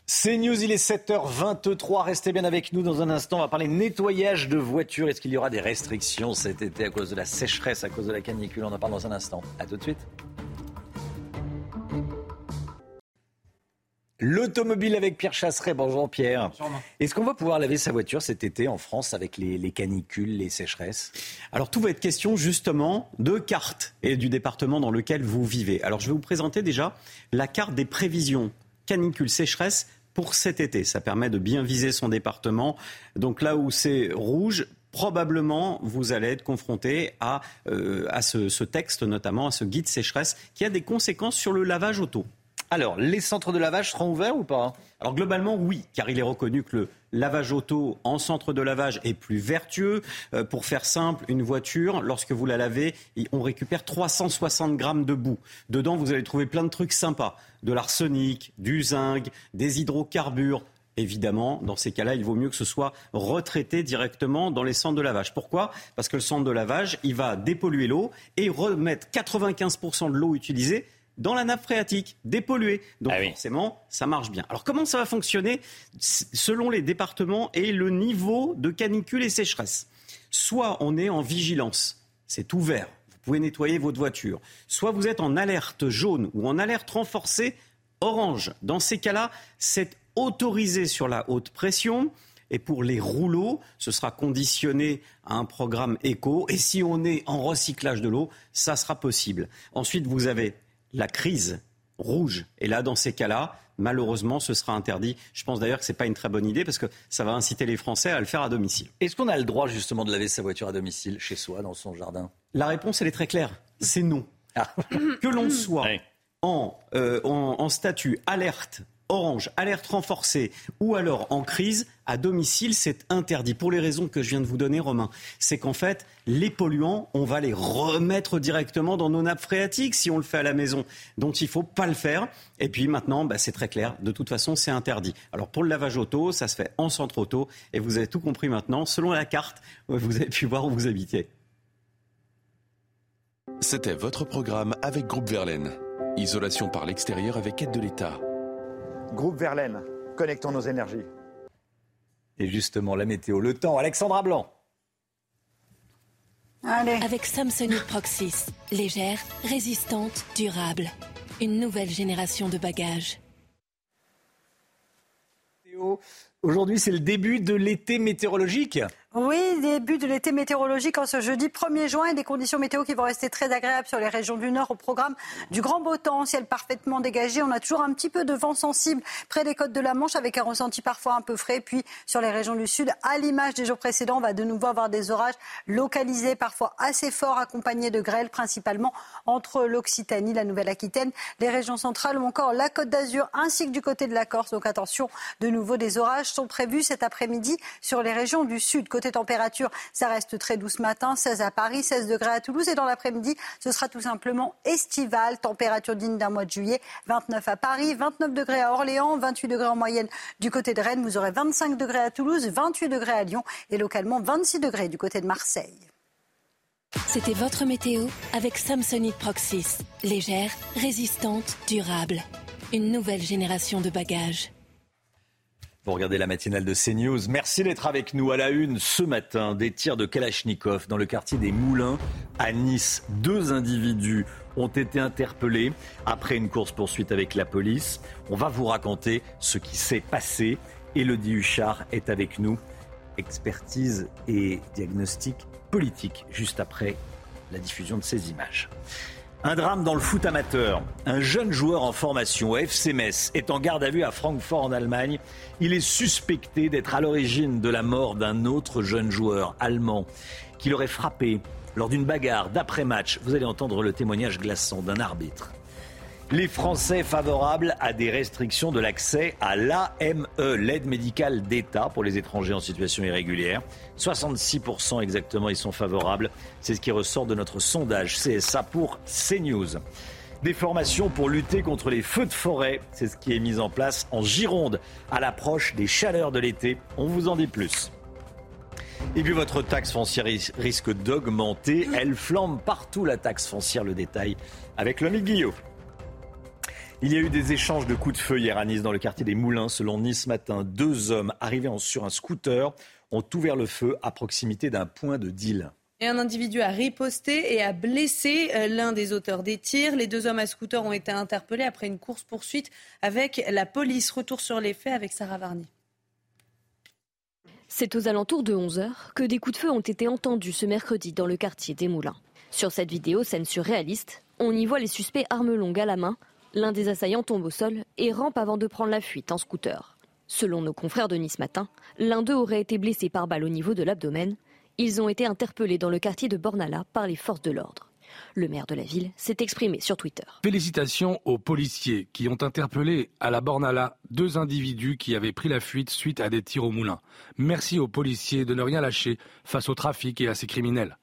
C'est News, il est 7h23. Restez bien avec nous dans un instant. On va parler nettoyage de voitures. Est-ce qu'il y aura des restrictions cet été à cause de la sécheresse, à cause de la canicule? On en parle dans un instant. A tout de suite. L'automobile avec Pierre Chasseret. Bonjour Pierre. Est-ce qu'on va pouvoir laver sa voiture cet été en France avec les, canicules, les sécheresses? Alors tout va être question justement de carte et du département dans lequel vous vivez. Alors je vais vous présenter déjà la carte des prévisions canicule sécheresse pour cet été. Ça permet de bien viser son département. Donc là où c'est rouge, probablement vous allez être confronté à, euh, à ce, ce texte, notamment à ce guide sécheresse, qui a des conséquences sur le lavage auto. Alors, les centres de lavage seront ouverts ou pas? Alors globalement, oui, car il est reconnu que le lavage auto en centre de lavage est plus vertueux. Euh, pour faire simple, une voiture, lorsque vous la lavez, on récupère 360 grammes de boue. Dedans, vous allez trouver plein de trucs sympas. De l'arsenic, du zinc, des hydrocarbures, Évidemment, dans ces cas-là, il vaut mieux que ce soit retraité directement dans les centres de lavage. Pourquoi? Parce que le centre de lavage, il va dépolluer l'eau et remettre 95% de l'eau utilisée dans la nappe phréatique, dépolluée. Donc ah forcément, ça marche bien. Alors comment ça va fonctionner selon les départements et le niveau de canicule et sécheresse? Soit on est en vigilance, c'est ouvert, vous pouvez nettoyer votre voiture. Soit vous êtes en alerte jaune ou en alerte renforcée orange. Dans ces cas-là, c'est autorisé sur la haute pression. Et pour les rouleaux, ce sera conditionné à un programme éco. Et si on est en recyclage de l'eau, ça sera possible. Ensuite, vous avez la crise rouge. Et là, dans ces cas-là, malheureusement, ce sera interdit. Je pense d'ailleurs que ce n'est pas une très bonne idée parce que ça va inciter les Français à le faire à domicile. Est-ce qu'on a le droit justement de laver sa voiture à domicile, chez soi, dans son jardin? La réponse, elle est très claire. C'est non. Ah. Que l'on soit en, euh, en statut alerte orange, alerte renforcée ou alors en crise, à domicile, c'est interdit. Pour les raisons que je viens de vous donner, Romain, c'est qu'en fait, les polluants, on va les remettre directement dans nos nappes phréatiques si on le fait à la maison. Donc il ne faut pas le faire. Et puis maintenant, bah, c'est très clair. De toute façon, c'est interdit. Alors pour le lavage auto, ça se fait en centre auto. Et vous avez tout compris maintenant. Selon la carte, vous avez pu voir où vous habitiez. C'était votre programme avec Groupe Verlaine. Isolation par l'extérieur avec aide de l'État. Groupe Verlaine, connectons nos énergies. Et justement, la météo, le temps, Alexandra Blanc. Avec Samsonite Proxys, légère, résistante, durable. Une nouvelle génération de bagages. Aujourd'hui, c'est le début de l'été météorologique. Oui, début de l'été météorologique en ce jeudi 1er juin et des conditions météo qui vont rester très agréables sur les régions du nord au programme du grand beau temps, ciel parfaitement dégagé. On a toujours un petit peu de vent sensible près des côtes de la Manche avec un ressenti parfois un peu frais. Puis sur les régions du sud, à l'image des jours précédents, on va de nouveau avoir des orages localisés, parfois assez forts, accompagnés de grêles, principalement entre l'Occitanie, la Nouvelle-Aquitaine, les régions centrales ou encore la Côte d'Azur ainsi que du côté de la Corse. Donc attention, de nouveau des orages sont prévus cet après-midi sur les régions du sud. Température, ça reste très doux ce matin, 16 à Paris, 16 degrés à Toulouse et dans l'après-midi, ce sera tout simplement estival, température digne d'un mois de juillet, 29 à Paris, 29 degrés à Orléans, 28 degrés en moyenne du côté de Rennes, vous aurez 25 degrés à Toulouse, 28 degrés à Lyon et localement 26 degrés du côté de Marseille. C'était votre météo avec Samsonite Proxys. Légère, résistante, durable. Une nouvelle génération de bagages. Vous regardez la matinale de CNews. Merci d'être avec nous à la une ce matin. Des tirs de Kalachnikov dans le quartier des Moulins à Nice. Deux individus ont été interpellés après une course-poursuite avec la police. On va vous raconter ce qui s'est passé. Elodie Huchard est avec nous. Expertise et diagnostic politique juste après la diffusion de ces images. Un drame dans le foot amateur. Un jeune joueur en formation au FC Metz est en garde à vue à Francfort en Allemagne. Il est suspecté d'être à l'origine de la mort d'un autre jeune joueur allemand qui l'aurait frappé lors d'une bagarre d'après-match. Vous allez entendre le témoignage glaçant d'un arbitre. Les Français favorables à des restrictions de l'accès à l'AME, l'aide médicale d'État pour les étrangers en situation irrégulière. 66% exactement y sont favorables. C'est ce qui ressort de notre sondage CSA pour CNews. Des formations pour lutter contre les feux de forêt, c'est ce qui est mis en place en Gironde à l'approche des chaleurs de l'été. On vous en dit plus. Et puis votre taxe foncière risque d'augmenter. Elle flambe partout la taxe foncière, le détail avec l'homme Guillaume. Il y a eu des échanges de coups de feu hier à Nice, dans le quartier des Moulins. Selon Nice Matin, deux hommes arrivés sur un scooter ont ouvert le feu à proximité d'un point de deal. Et un individu a riposté et a blessé euh, l'un des auteurs des tirs. Les deux hommes à scooter ont été interpellés après une course-poursuite avec la police. Retour sur les faits avec Sarah Varny. C'est aux alentours de 11h que des coups de feu ont été entendus ce mercredi dans le quartier des Moulins. Sur cette vidéo, scène surréaliste, on y voit les suspects armes longues à la main L'un des assaillants tombe au sol et rampe avant de prendre la fuite en scooter. Selon nos confrères de Nice Matin, l'un d'eux aurait été blessé par balle au niveau de l'abdomen. Ils ont été interpellés dans le quartier de Bornala par les forces de l'ordre. Le maire de la ville s'est exprimé sur Twitter. Félicitations aux policiers qui ont interpellé à la Bornala deux individus qui avaient pris la fuite suite à des tirs au moulin. Merci aux policiers de ne rien lâcher face au trafic et à ces criminels.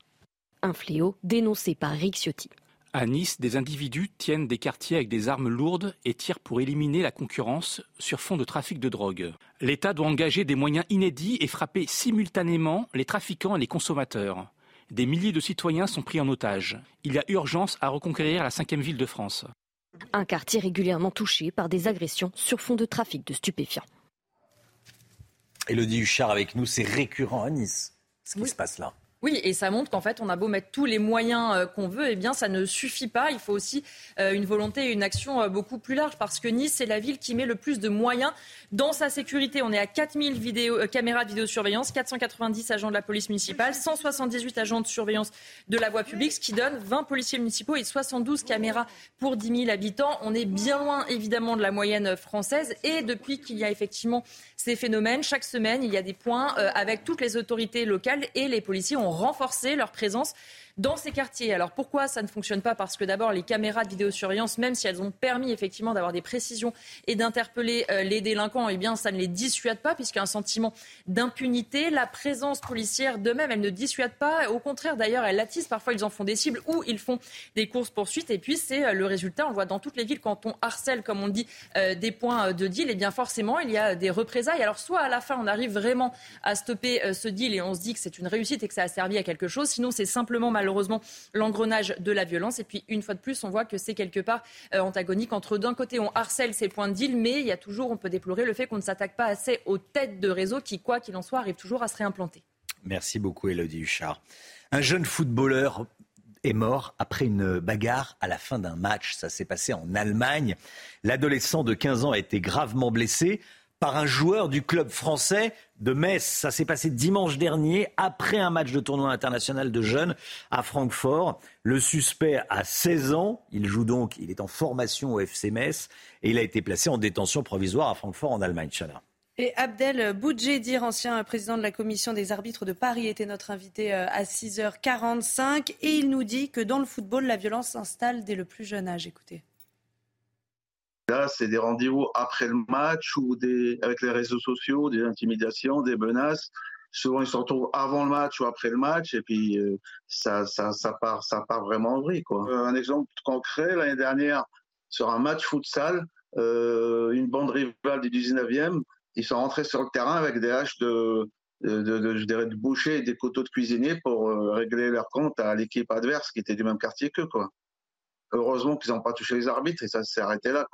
Un fléau dénoncé par Rick Ciotti. À Nice, des individus tiennent des quartiers avec des armes lourdes et tirent pour éliminer la concurrence sur fond de trafic de drogue. L'État doit engager des moyens inédits et frapper simultanément les trafiquants et les consommateurs. Des milliers de citoyens sont pris en otage. Il y a urgence à reconquérir la cinquième ville de France. Un quartier régulièrement touché par des agressions sur fond de trafic de stupéfiants. Elodie Huchard avec nous, c'est récurrent à Nice, ce qui se passe là. Oui, et ça montre qu'en fait, on a beau mettre tous les moyens euh, qu'on veut, eh bien, ça ne suffit pas. Il faut aussi euh, une volonté et une action euh, beaucoup plus large, parce que Nice, c'est la ville qui met le plus de moyens dans sa sécurité. On est à 4000 vidéos, caméras de vidéosurveillance, 490 agents de la police municipale, 178 agents de surveillance de la voie publique, ce qui donne 20 policiers municipaux et 72 caméras pour 10 000 habitants. On est bien loin, évidemment, de la moyenne française. Et depuis qu'il y a effectivement ces phénomènes, chaque semaine, il y a des points avec toutes les autorités locales et les policiers ont renforcer leur présence dans ces quartiers. Alors pourquoi ça ne fonctionne pas? Parce que d'abord, les caméras de vidéosurveillance, même si elles ont permis effectivement d'avoir des précisions et d'interpeller euh, les délinquants, eh bien, ça ne les dissuade pas, puisqu'il y a un sentiment d'impunité. La présence policière, de même, elle ne dissuade pas. Au contraire, d'ailleurs, elle attise. Parfois, ils en font des cibles ou ils font des courses-poursuites. Et puis, c'est euh, le résultat. On le voit dans toutes les villes, quand on harcèle, comme on dit, euh, des points de deal, eh bien forcément, il y a des représailles. Alors, soit à la fin, on arrive vraiment à stopper ce deal et on se dit que c'est une réussite et que ça a servi à quelque chose. Sinon, c'est simplement malheureux malheureusement l'engrenage de la violence. Et puis, une fois de plus, on voit que c'est quelque part antagonique entre d'un côté, on harcèle ces points de deal, mais il y a toujours, on peut déplorer le fait qu'on ne s'attaque pas assez aux têtes de réseau qui, quoi qu'il en soit, arrivent toujours à se réimplanter. Merci beaucoup, Elodie Huchard. Un jeune footballeur est mort après une bagarre à la fin d'un match. Ça s'est passé en Allemagne. L'adolescent de 15 ans a été gravement blessé par un joueur du club français de Metz. Ça s'est passé dimanche dernier après un match de tournoi international de jeunes à Francfort. Le suspect a 16 ans. Il joue donc, il est en formation au FC Metz et il a été placé en détention provisoire à Francfort en Allemagne. Et Abdel Boudjedir, ancien président de la commission des arbitres de Paris, était notre invité euh, à 6h45 et il nous dit que dans le football, la violence s'installe dès le plus jeune âge. Écoutez. Là, c'est des rendez-vous après le match ou avec les réseaux sociaux, des intimidations, des menaces. Souvent, ils se retrouvent avant le match ou après le match et puis euh, ça, part, vraiment en vrille. Euh, un exemple concret, l'année dernière, sur un match futsal, euh, une bande rivale du 19e, ils sont rentrés sur le terrain avec des haches de, de, boucher et des couteaux de cuisinier pour régler leur compte à l'équipe adverse qui était du même quartier qu'eux. Heureusement qu'ils n'ont pas touché les arbitres et ça s'est arrêté là.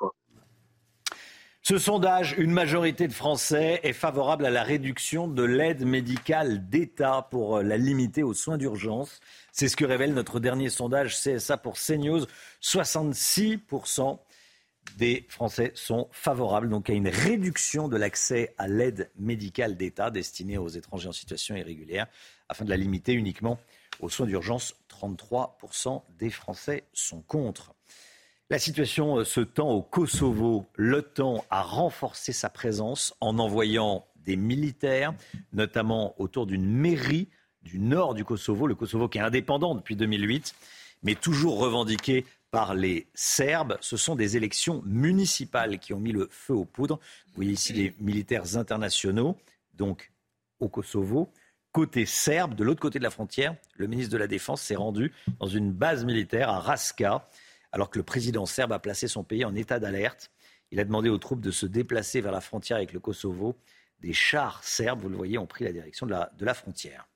Ce sondage, une majorité de Français est favorable à la réduction de l'aide médicale d'État pour la limiter aux soins d'urgence. C'est ce que révèle notre dernier sondage CSA pour CNews. 66% des Français sont favorables donc à une réduction de l'accès à l'aide médicale d'État destinée aux étrangers en situation irrégulière afin de la limiter uniquement aux soins d'urgence. 33% des Français sont contre. La situation euh, se tend au Kosovo. L'OTAN a renforcé sa présence en envoyant des militaires, notamment autour d'une mairie du nord du Kosovo, le Kosovo qui est indépendant depuis 2008, mais toujours revendiqué par les Serbes. Ce sont des élections municipales qui ont mis le feu aux poudres. Vous voyez ici les militaires internationaux, donc au Kosovo. Côté serbe, de l'autre côté de la frontière, le ministre de la Défense s'est rendu dans une base militaire à Raska alors que le président serbe a placé son pays en état d'alerte. Il a demandé aux troupes de se déplacer vers la frontière avec le Kosovo. Des chars serbes, vous le voyez, ont pris la direction de la, frontière.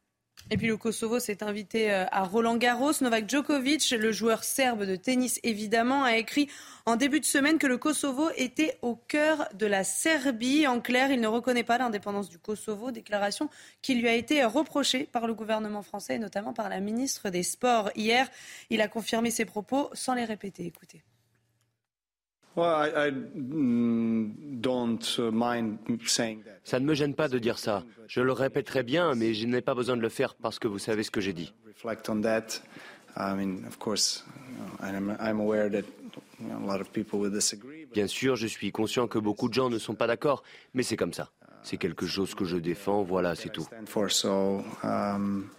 Et puis le Kosovo s'est invité euh, à Roland Garros. Novak Djokovic, le joueur serbe de tennis évidemment, a écrit en début de semaine que le Kosovo était au cœur de la Serbie. En clair, il ne reconnaît pas l'indépendance du Kosovo, déclaration qui lui a été reprochée par le gouvernement français et notamment par la ministre des Sports. Hier, il a confirmé ses propos sans les répéter. Écoutez. Mm, ça ne me gêne pas de dire ça. Je le répéterai bien, mais je n'ai pas besoin de le faire parce que vous savez ce que j'ai dit. Bien sûr, je suis conscient que beaucoup de gens ne sont pas d'accord, mais c'est comme ça. C'est quelque chose que je défends, voilà, c'est tout. Um,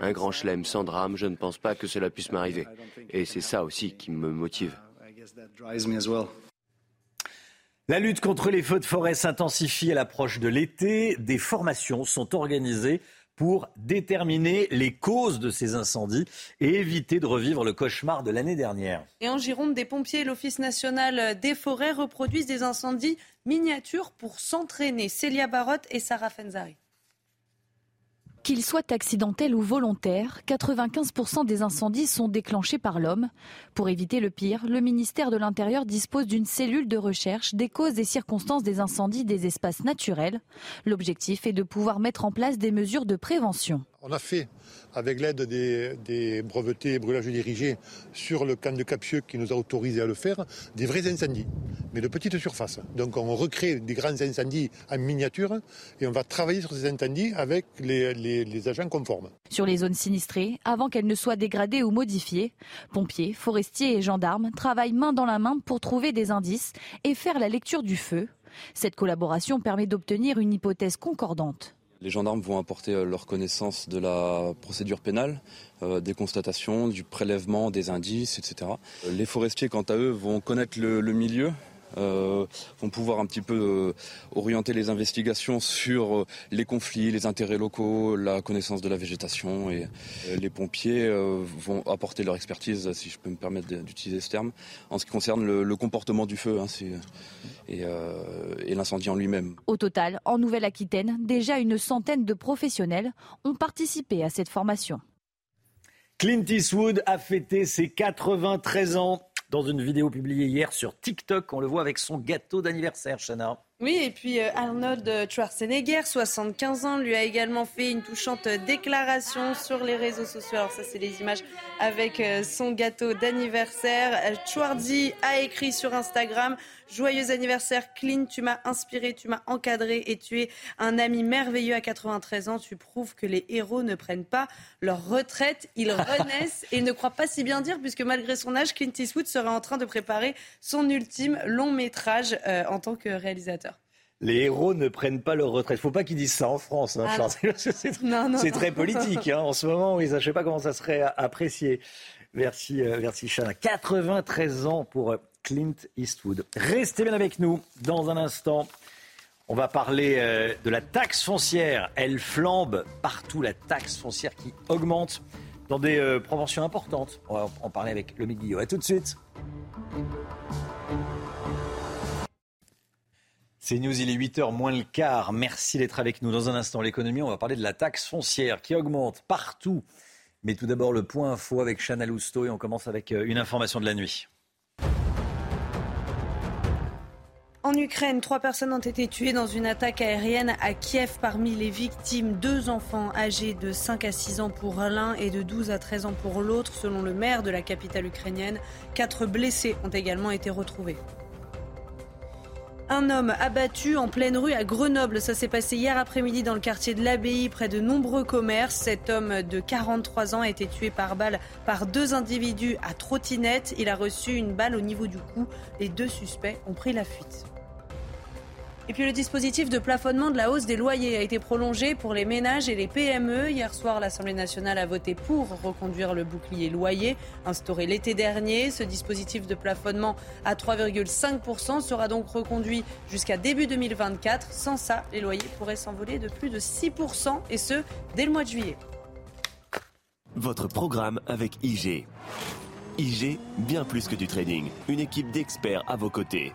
Un grand chelem sans drame, je ne pense pas que cela puisse m'arriver. Et c'est ça aussi qui me motive. La lutte contre les feux de forêt s'intensifie à l'approche de l'été. Des formations sont organisées pour déterminer les causes de ces incendies et éviter de revivre le cauchemar de l'année dernière. Et en Gironde, des pompiers et l'Office national des forêts reproduisent des incendies miniatures pour s'entraîner. Célia Barotte et Sarah Fenzari. Qu'ils soient accidentels ou volontaires, 95% des incendies sont déclenchés par l'homme. Pour éviter le pire, le ministère de l'Intérieur dispose d'une cellule de recherche des causes et circonstances des incendies des espaces naturels. L'objectif est de pouvoir mettre en place des mesures de prévention. On a fait, avec l'aide des, brevetés brûlage dirigé sur le camp de Capsieux qui nous a autorisé à le faire, des vrais incendies, mais de petite surface. Donc on recrée des grands incendies en miniature et on va travailler sur ces incendies avec les agents conformes. Sur les zones sinistrées, avant qu'elles ne soient dégradées ou modifiées, pompiers, forestiers et gendarmes travaillent main dans la main pour trouver des indices et faire la lecture du feu. Cette collaboration permet d'obtenir une hypothèse concordante. Les gendarmes vont apporter euh, leur connaissance de la procédure pénale, euh, des constatations, du prélèvement des indices, etc. Les forestiers, quant à eux, vont connaître le, milieu, euh, vont pouvoir un petit peu orienter les investigations sur les conflits, les intérêts locaux, la connaissance de la végétation. Et les pompiers vont apporter leur expertise, si je peux me permettre d'utiliser ce terme, en ce qui concerne le, comportement du feu. Hein, euh, et, l'incendie en lui-même. Au total, en Nouvelle-Aquitaine, déjà une centaine de professionnels ont participé à cette formation. Clint Eastwood a fêté ses 93 ans dans une vidéo publiée hier sur TikTok. On le voit avec son gâteau d'anniversaire, Chana. Oui, et puis euh, Arnold Schwarzenegger, 75 ans, lui a également fait une touchante déclaration sur les réseaux sociaux. Alors ça, c'est les images avec euh, son gâteau d'anniversaire. Schwarzy a écrit sur Instagram Joyeux anniversaire, Clint. Tu m'as inspiré, tu m'as encadré et tu es un ami merveilleux à 93 ans. Tu prouves que les héros ne prennent pas leur retraite, ils (laughs) renaissent et ne croient pas si bien dire, puisque malgré son âge, Clint Eastwood serait en train de préparer son ultime long métrage euh, en tant que réalisateur les héros ne prennent pas leur retraite. Faut pas qu'ils disent ça en France, hein, ah (laughs) C'est très politique hein, en ce moment. je ne sais pas comment ça serait apprécié. Merci, euh, merci Chana. 93 ans pour euh, Clint Eastwood. Restez bien avec nous dans un instant. On va parler euh, de la taxe foncière. Elle flambe partout, la taxe foncière qui augmente dans des euh, proportions importantes. On va en parler avec le Guillot. A tout de suite. C'est News, il est 8h moins le quart. Merci d'être avec nous. Dans un instant, l'économie, on va parler de la taxe foncière qui augmente partout. Mais tout d'abord, le point info avec Chana Lousteau et on commence avec euh, une information de la nuit. En Ukraine, trois personnes ont été tuées dans une attaque aérienne à Kiev. Parmi les victimes, deux enfants âgés de 5 à 6 ans pour l'un et de 12 à 13 ans pour l'autre, selon le maire de la capitale ukrainienne. Quatre blessés ont également été retrouvés. Un homme abattu en pleine rue à Grenoble. Ça s'est passé hier après-midi dans le quartier de l'Abbaye, près de nombreux commerces. Cet homme de 43 ans a été tué par balle par deux individus à trottinette. Il a reçu une balle au niveau du cou. Les deux suspects ont pris la fuite. Et puis le dispositif de plafonnement de la hausse des loyers a été prolongé pour les ménages et les PME. Hier soir, l'Assemblée nationale a voté pour reconduire le bouclier loyer instauré l'été dernier. Ce dispositif de plafonnement à 3,5% sera donc reconduit jusqu'à début 2024. Sans ça, les loyers pourraient s'envoler de plus de 6% et ce, dès le mois de juillet. Votre programme avec IG. IG, bien plus que du trading. Une équipe d'experts à vos côtés.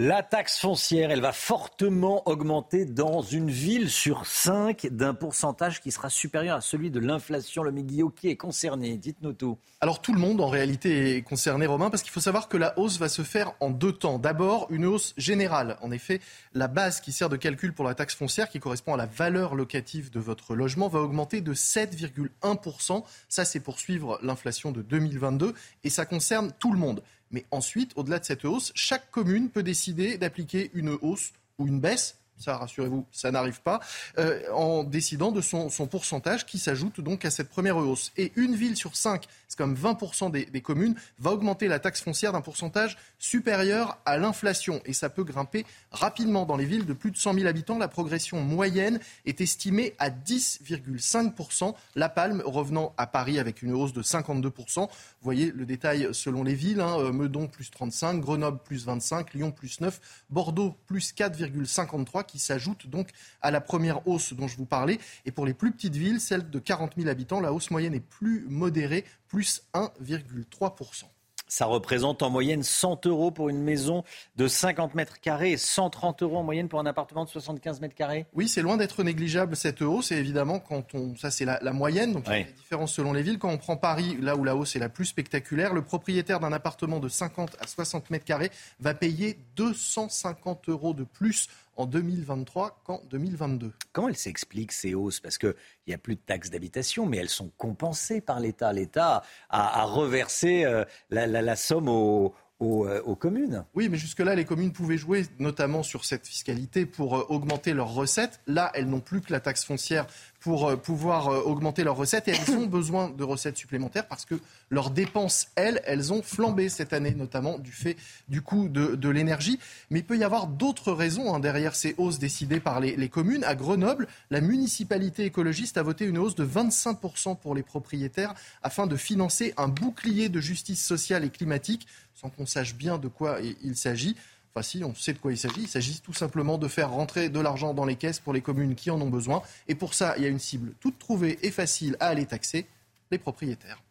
La taxe foncière, elle va fortement augmenter dans une ville sur cinq d'un pourcentage qui sera supérieur à celui de l'inflation. Le Guillaume, qui est concerné? Dites-nous tout. Alors tout le monde en réalité est concerné, Romain, parce qu'il faut savoir que la hausse va se faire en deux temps. D'abord, une hausse générale. En effet, la base qui sert de calcul pour la taxe foncière, qui correspond à la valeur locative de votre logement, va augmenter de 7,1%. Ça, c'est pour suivre l'inflation de 2022 et ça concerne tout le monde. Mais ensuite, au-delà de cette hausse, chaque commune peut décider d'appliquer une hausse ou une baisse ça rassurez-vous, ça n'arrive pas, euh, en décidant de son, pourcentage qui s'ajoute donc à cette première hausse. Et une ville sur cinq, c'est comme 20% des, des, communes, va augmenter la taxe foncière d'un pourcentage supérieur à l'inflation. Et ça peut grimper rapidement. Dans les villes de plus de 100 000 habitants, la progression moyenne est estimée à 10,5%. La Palme revenant à Paris avec une hausse de 52%. Vous voyez le détail selon les villes. Hein. Euh, Meudon plus 35, Grenoble plus 25, Lyon plus 9, Bordeaux plus 4,53 qui s'ajoute donc à la première hausse dont je vous parlais. Et pour les plus petites villes, celles de 40 000 habitants, la hausse moyenne est plus modérée, plus 1,3%. Ça représente en moyenne 100 euros pour une maison de 50 mètres carrés et 130 euros en moyenne pour un appartement de 75 mètres carrés. Oui, c'est loin d'être négligeable cette hausse. Et évidemment, quand on, ça c'est la, moyenne, donc il y a des différences selon les villes. Quand on prend Paris, là où la hausse est la plus spectaculaire, le propriétaire d'un appartement de 50 à 60 mètres carrés va payer 250 euros de plus en 2023 qu'en 2022. Comment elles s'expliquent ces hausses? Parce qu'il n'y a plus de taxes d'habitation, mais elles sont compensées par l'État. L'État a, reversé euh, la, somme aux, euh, aux, communes. Oui, mais jusque-là, les communes pouvaient jouer notamment sur cette fiscalité pour euh, augmenter leurs recettes. Là, elles n'ont plus que la taxe foncière pour euh, pouvoir euh, augmenter leurs recettes et elles ont besoin de recettes supplémentaires parce que leurs dépenses, elles, elles ont flambé cette année, notamment du fait du coût de, l'énergie. Mais il peut y avoir d'autres raisons hein, derrière ces hausses décidées par les, les, communes. À Grenoble, la municipalité écologiste a voté une hausse de 25% pour les propriétaires afin de financer un bouclier de justice sociale et climatique, sans qu'on sache bien de quoi il s'agit. Enfin, si, on sait de quoi il s'agit. Il s'agit tout simplement de faire rentrer de l'argent dans les caisses pour les communes qui en ont besoin. Et pour ça, il y a une cible toute trouvée et facile à aller taxer, les propriétaires.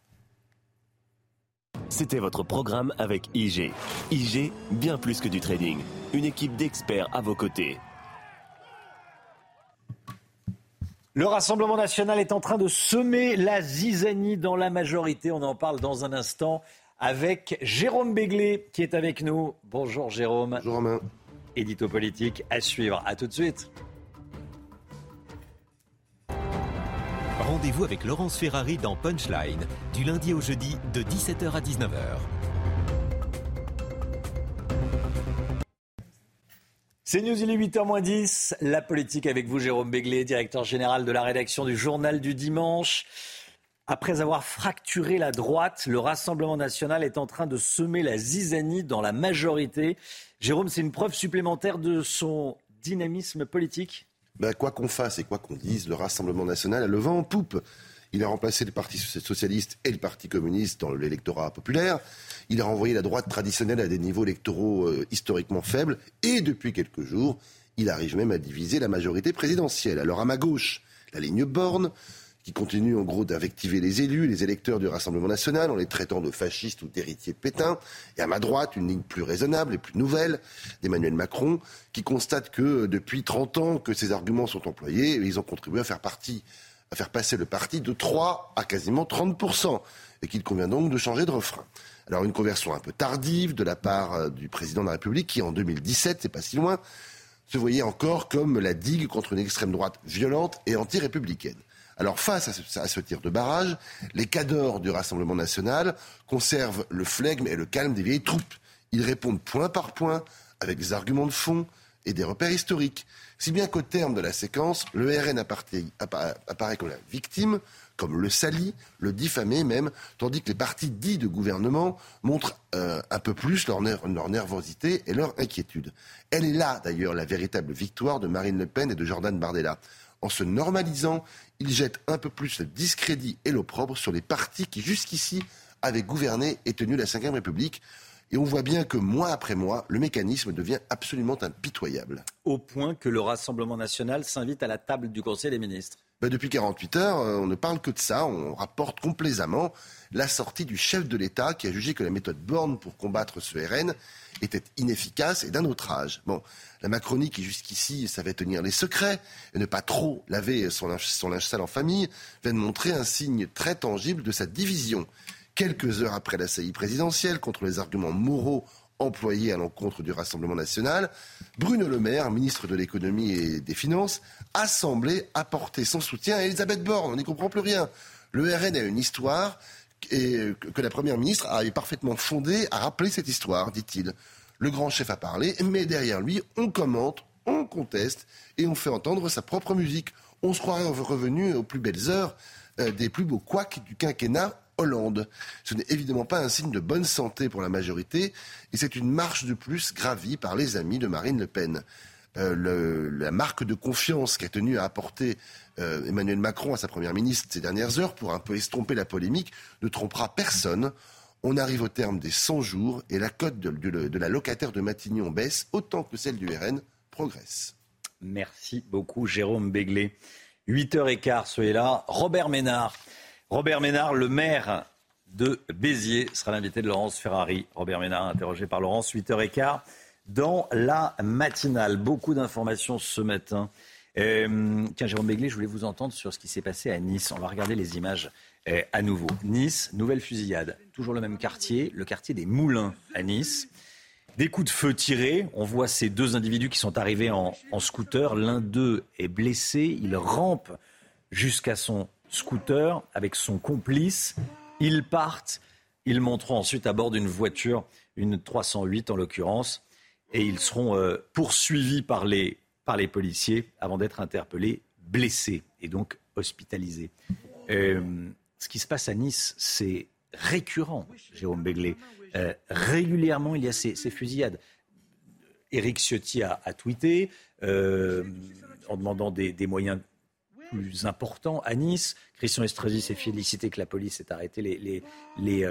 C'était votre programme avec IG. IG, bien plus que du trading. Une équipe d'experts à vos côtés. Le Rassemblement national est en train de semer la zizanie dans la majorité. On en parle dans un instant avec Jérôme Béglé qui est avec nous. Bonjour Jérôme. Bonjour Romain. Édito politique à suivre. À tout de suite. Rendez-vous avec Laurence Ferrari dans Punchline, du lundi au jeudi de 17h à 19h. C'est News, il est 8h10. La politique avec vous, Jérôme Béglé, directeur général de la rédaction du Journal du Dimanche. Après avoir fracturé la droite, le Rassemblement national est en train de semer la zizanie dans la majorité. Jérôme, c'est une preuve supplémentaire de son dynamisme politique? Ben, Quoi qu'on fasse et quoi qu'on dise, le Rassemblement national a le vent en poupe. Il a remplacé le Parti socialiste et le Parti communiste dans l'électorat populaire. Il a renvoyé la droite traditionnelle à des niveaux électoraux euh, historiquement faibles. Et depuis quelques jours, il arrive même à diviser la majorité présidentielle. Alors à ma gauche, la ligne Borne, qui continue en gros d'invectiver les élus, les électeurs du Rassemblement national en les traitant de fascistes ou d'héritiers de Pétain. Et à ma droite, une ligne plus raisonnable et plus nouvelle d'Emmanuel Macron, qui constate que euh, depuis 30 ans que ces arguments sont employés, ils ont contribué à faire partie à faire passer le parti de 3 à quasiment 30%, et qu'il convient donc de changer de refrain. Alors une conversion un peu tardive de la part euh, du président de la République, qui en 2017, c'est pas si loin, se voyait encore comme la digue contre une extrême droite violente et anti-républicaine. Alors face à ce, tir de barrage, les cadors du Rassemblement national conservent le flegme et le calme des vieilles troupes. Ils répondent point par point avec des arguments de fond et des repères historiques. Si bien qu'au terme de la séquence, le RN apparaît comme la victime, comme le sali, le diffamé même, tandis que les partis dits de gouvernement montrent euh, un peu plus leur, leur, nervosité et leur inquiétude. Elle est là, d'ailleurs, la véritable victoire de Marine Le Pen et de Jordan Bardella. En se normalisant, ils jettent un peu plus le discrédit et l'opprobre sur les partis qui, jusqu'ici, avaient gouverné et tenu la Ve République. Et on voit bien que mois après mois, le mécanisme devient absolument impitoyable. Au point que le Rassemblement national s'invite à la table du Conseil des ministres. Ben depuis 48 heures, euh, on ne parle que de ça. On rapporte complaisamment la sortie du chef de l'État qui a jugé que la méthode Borne pour combattre ce RN était inefficace et d'un autre âge. Bon, la Macronie qui jusqu'ici savait tenir les secrets et ne pas trop laver son linge, sale en famille, vient de montrer un signe très tangible de sa division quelques heures après la saillie présidentielle, contre les arguments moraux employés à l'encontre du Rassemblement national, Bruno Le Maire, ministre de l'économie et des finances, a semblé apporter son soutien à Elisabeth Borne. On n'y comprend plus rien. Le RN a une histoire et que la Première ministre a parfaitement fondée à rappeler cette histoire, dit-il. Le grand chef a parlé, mais derrière lui, on commente, on conteste et on fait entendre sa propre musique. On se croirait revenu aux plus belles heures euh, des plus beaux couacs du quinquennat Hollande. Ce n'est évidemment pas un signe de bonne santé pour la majorité et c'est une marche de plus gravie par les amis de Marine Le Pen. Euh, la marque de confiance qu'a tenu à apporter euh, Emmanuel Macron à sa première ministre ces dernières heures pour un peu estomper la polémique ne trompera personne. On arrive au terme des 100 jours et la cote de, la locataire de Matignon baisse autant que celle du RN progresse. Merci beaucoup Jérôme Béglé. 8h15, soyez là. Robert Ménard Robert Ménard, le maire de Béziers, sera l'invité de Laurence Ferrari. Robert Ménard, interrogé par Laurence, 8h15, dans la matinale. Beaucoup d'informations ce matin. Euh, tiens, Jérôme Béglé, je voulais vous entendre sur ce qui s'est passé à Nice. On va regarder les images euh, à nouveau. Nice, nouvelle fusillade. Toujours le même quartier, le quartier des Moulins à Nice. Des coups de feu tirés. On voit ces deux individus qui sont arrivés en, en scooter. L'un d'eux est blessé. Il rampe jusqu'à son scooter avec son complice. Ils partent. Ils monteront ensuite à bord d'une voiture, une 308 en l'occurrence, et ils seront euh, poursuivis par les, par les policiers avant d'être interpellés, blessés et donc hospitalisés. Euh, ce qui se passe à Nice, c'est récurrent, Jérôme Béglé. Euh, régulièrement, il y a ces, fusillades. Éric Ciotti a, tweeté en demandant des, des moyens plus important à Nice. Christian Estrosi s'est félicité que la police ait arrêté les, les, les,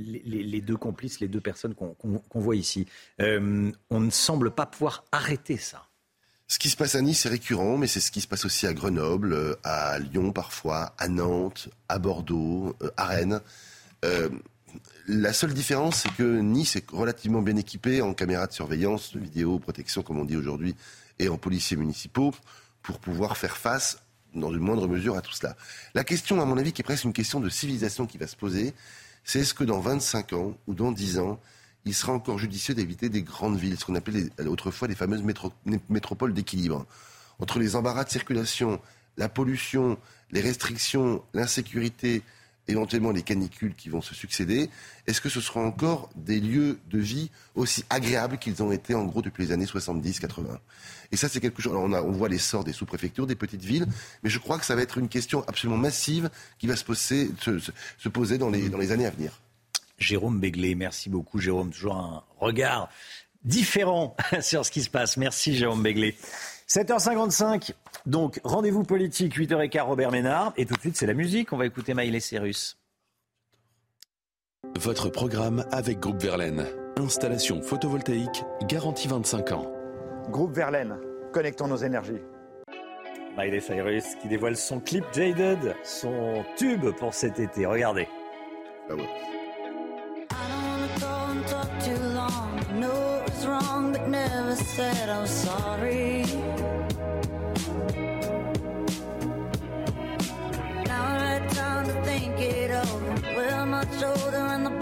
euh, les, deux complices, les deux personnes qu'on voit ici. Euh, on ne semble pas pouvoir arrêter ça. Ce qui se passe à Nice est récurrent, mais c'est ce qui se passe aussi à Grenoble, euh, à Lyon parfois, à Nantes, à Bordeaux, à Rennes. la seule différence, c'est que Nice est relativement bien équipé en caméras de surveillance, de vidéo, protection, comme on dit aujourd'hui, et en policiers municipaux pour pouvoir faire face dans une moindre mesure à tout cela. La question, à mon avis, qui est presque une question de civilisation qui va se poser, c'est est-ce que dans 25 ans ou dans 10 ans, il sera encore judicieux d'éviter des grandes villes, ce qu'on appelait autrefois les fameuses métropoles d'équilibre, entre les embarras de circulation, la pollution, les restrictions, l'insécurité, éventuellement les canicules qui vont se succéder, est-ce que ce seront encore des lieux de vie aussi agréables qu'ils ont été en gros depuis les années 70-80 Et ça, c'est quelque chose. on, on, voit l'essor des sous-préfectures, des petites villes, mais je crois que ça va être une question absolument massive qui va se poser, se, poser dans, les, dans les années à venir. Jérôme Béglé, merci beaucoup, Jérôme. Toujours un regard différent (laughs) sur ce qui se passe. Merci, Jérôme Béglé. 7h55, donc rendez-vous politique, 8h15, Robert Ménard. Et tout de suite, c'est la musique. On va écouter Maïlé Cyrus. Votre programme avec Groupe Verlaine. Installation photovoltaïque, garantie 25 ans. Groupe Verlaine, connectons nos énergies. Miley Cyrus qui dévoile son clip Jaded, son tube pour cet été. Regardez. Ah ouais. wrong, but never said I was shoulder and the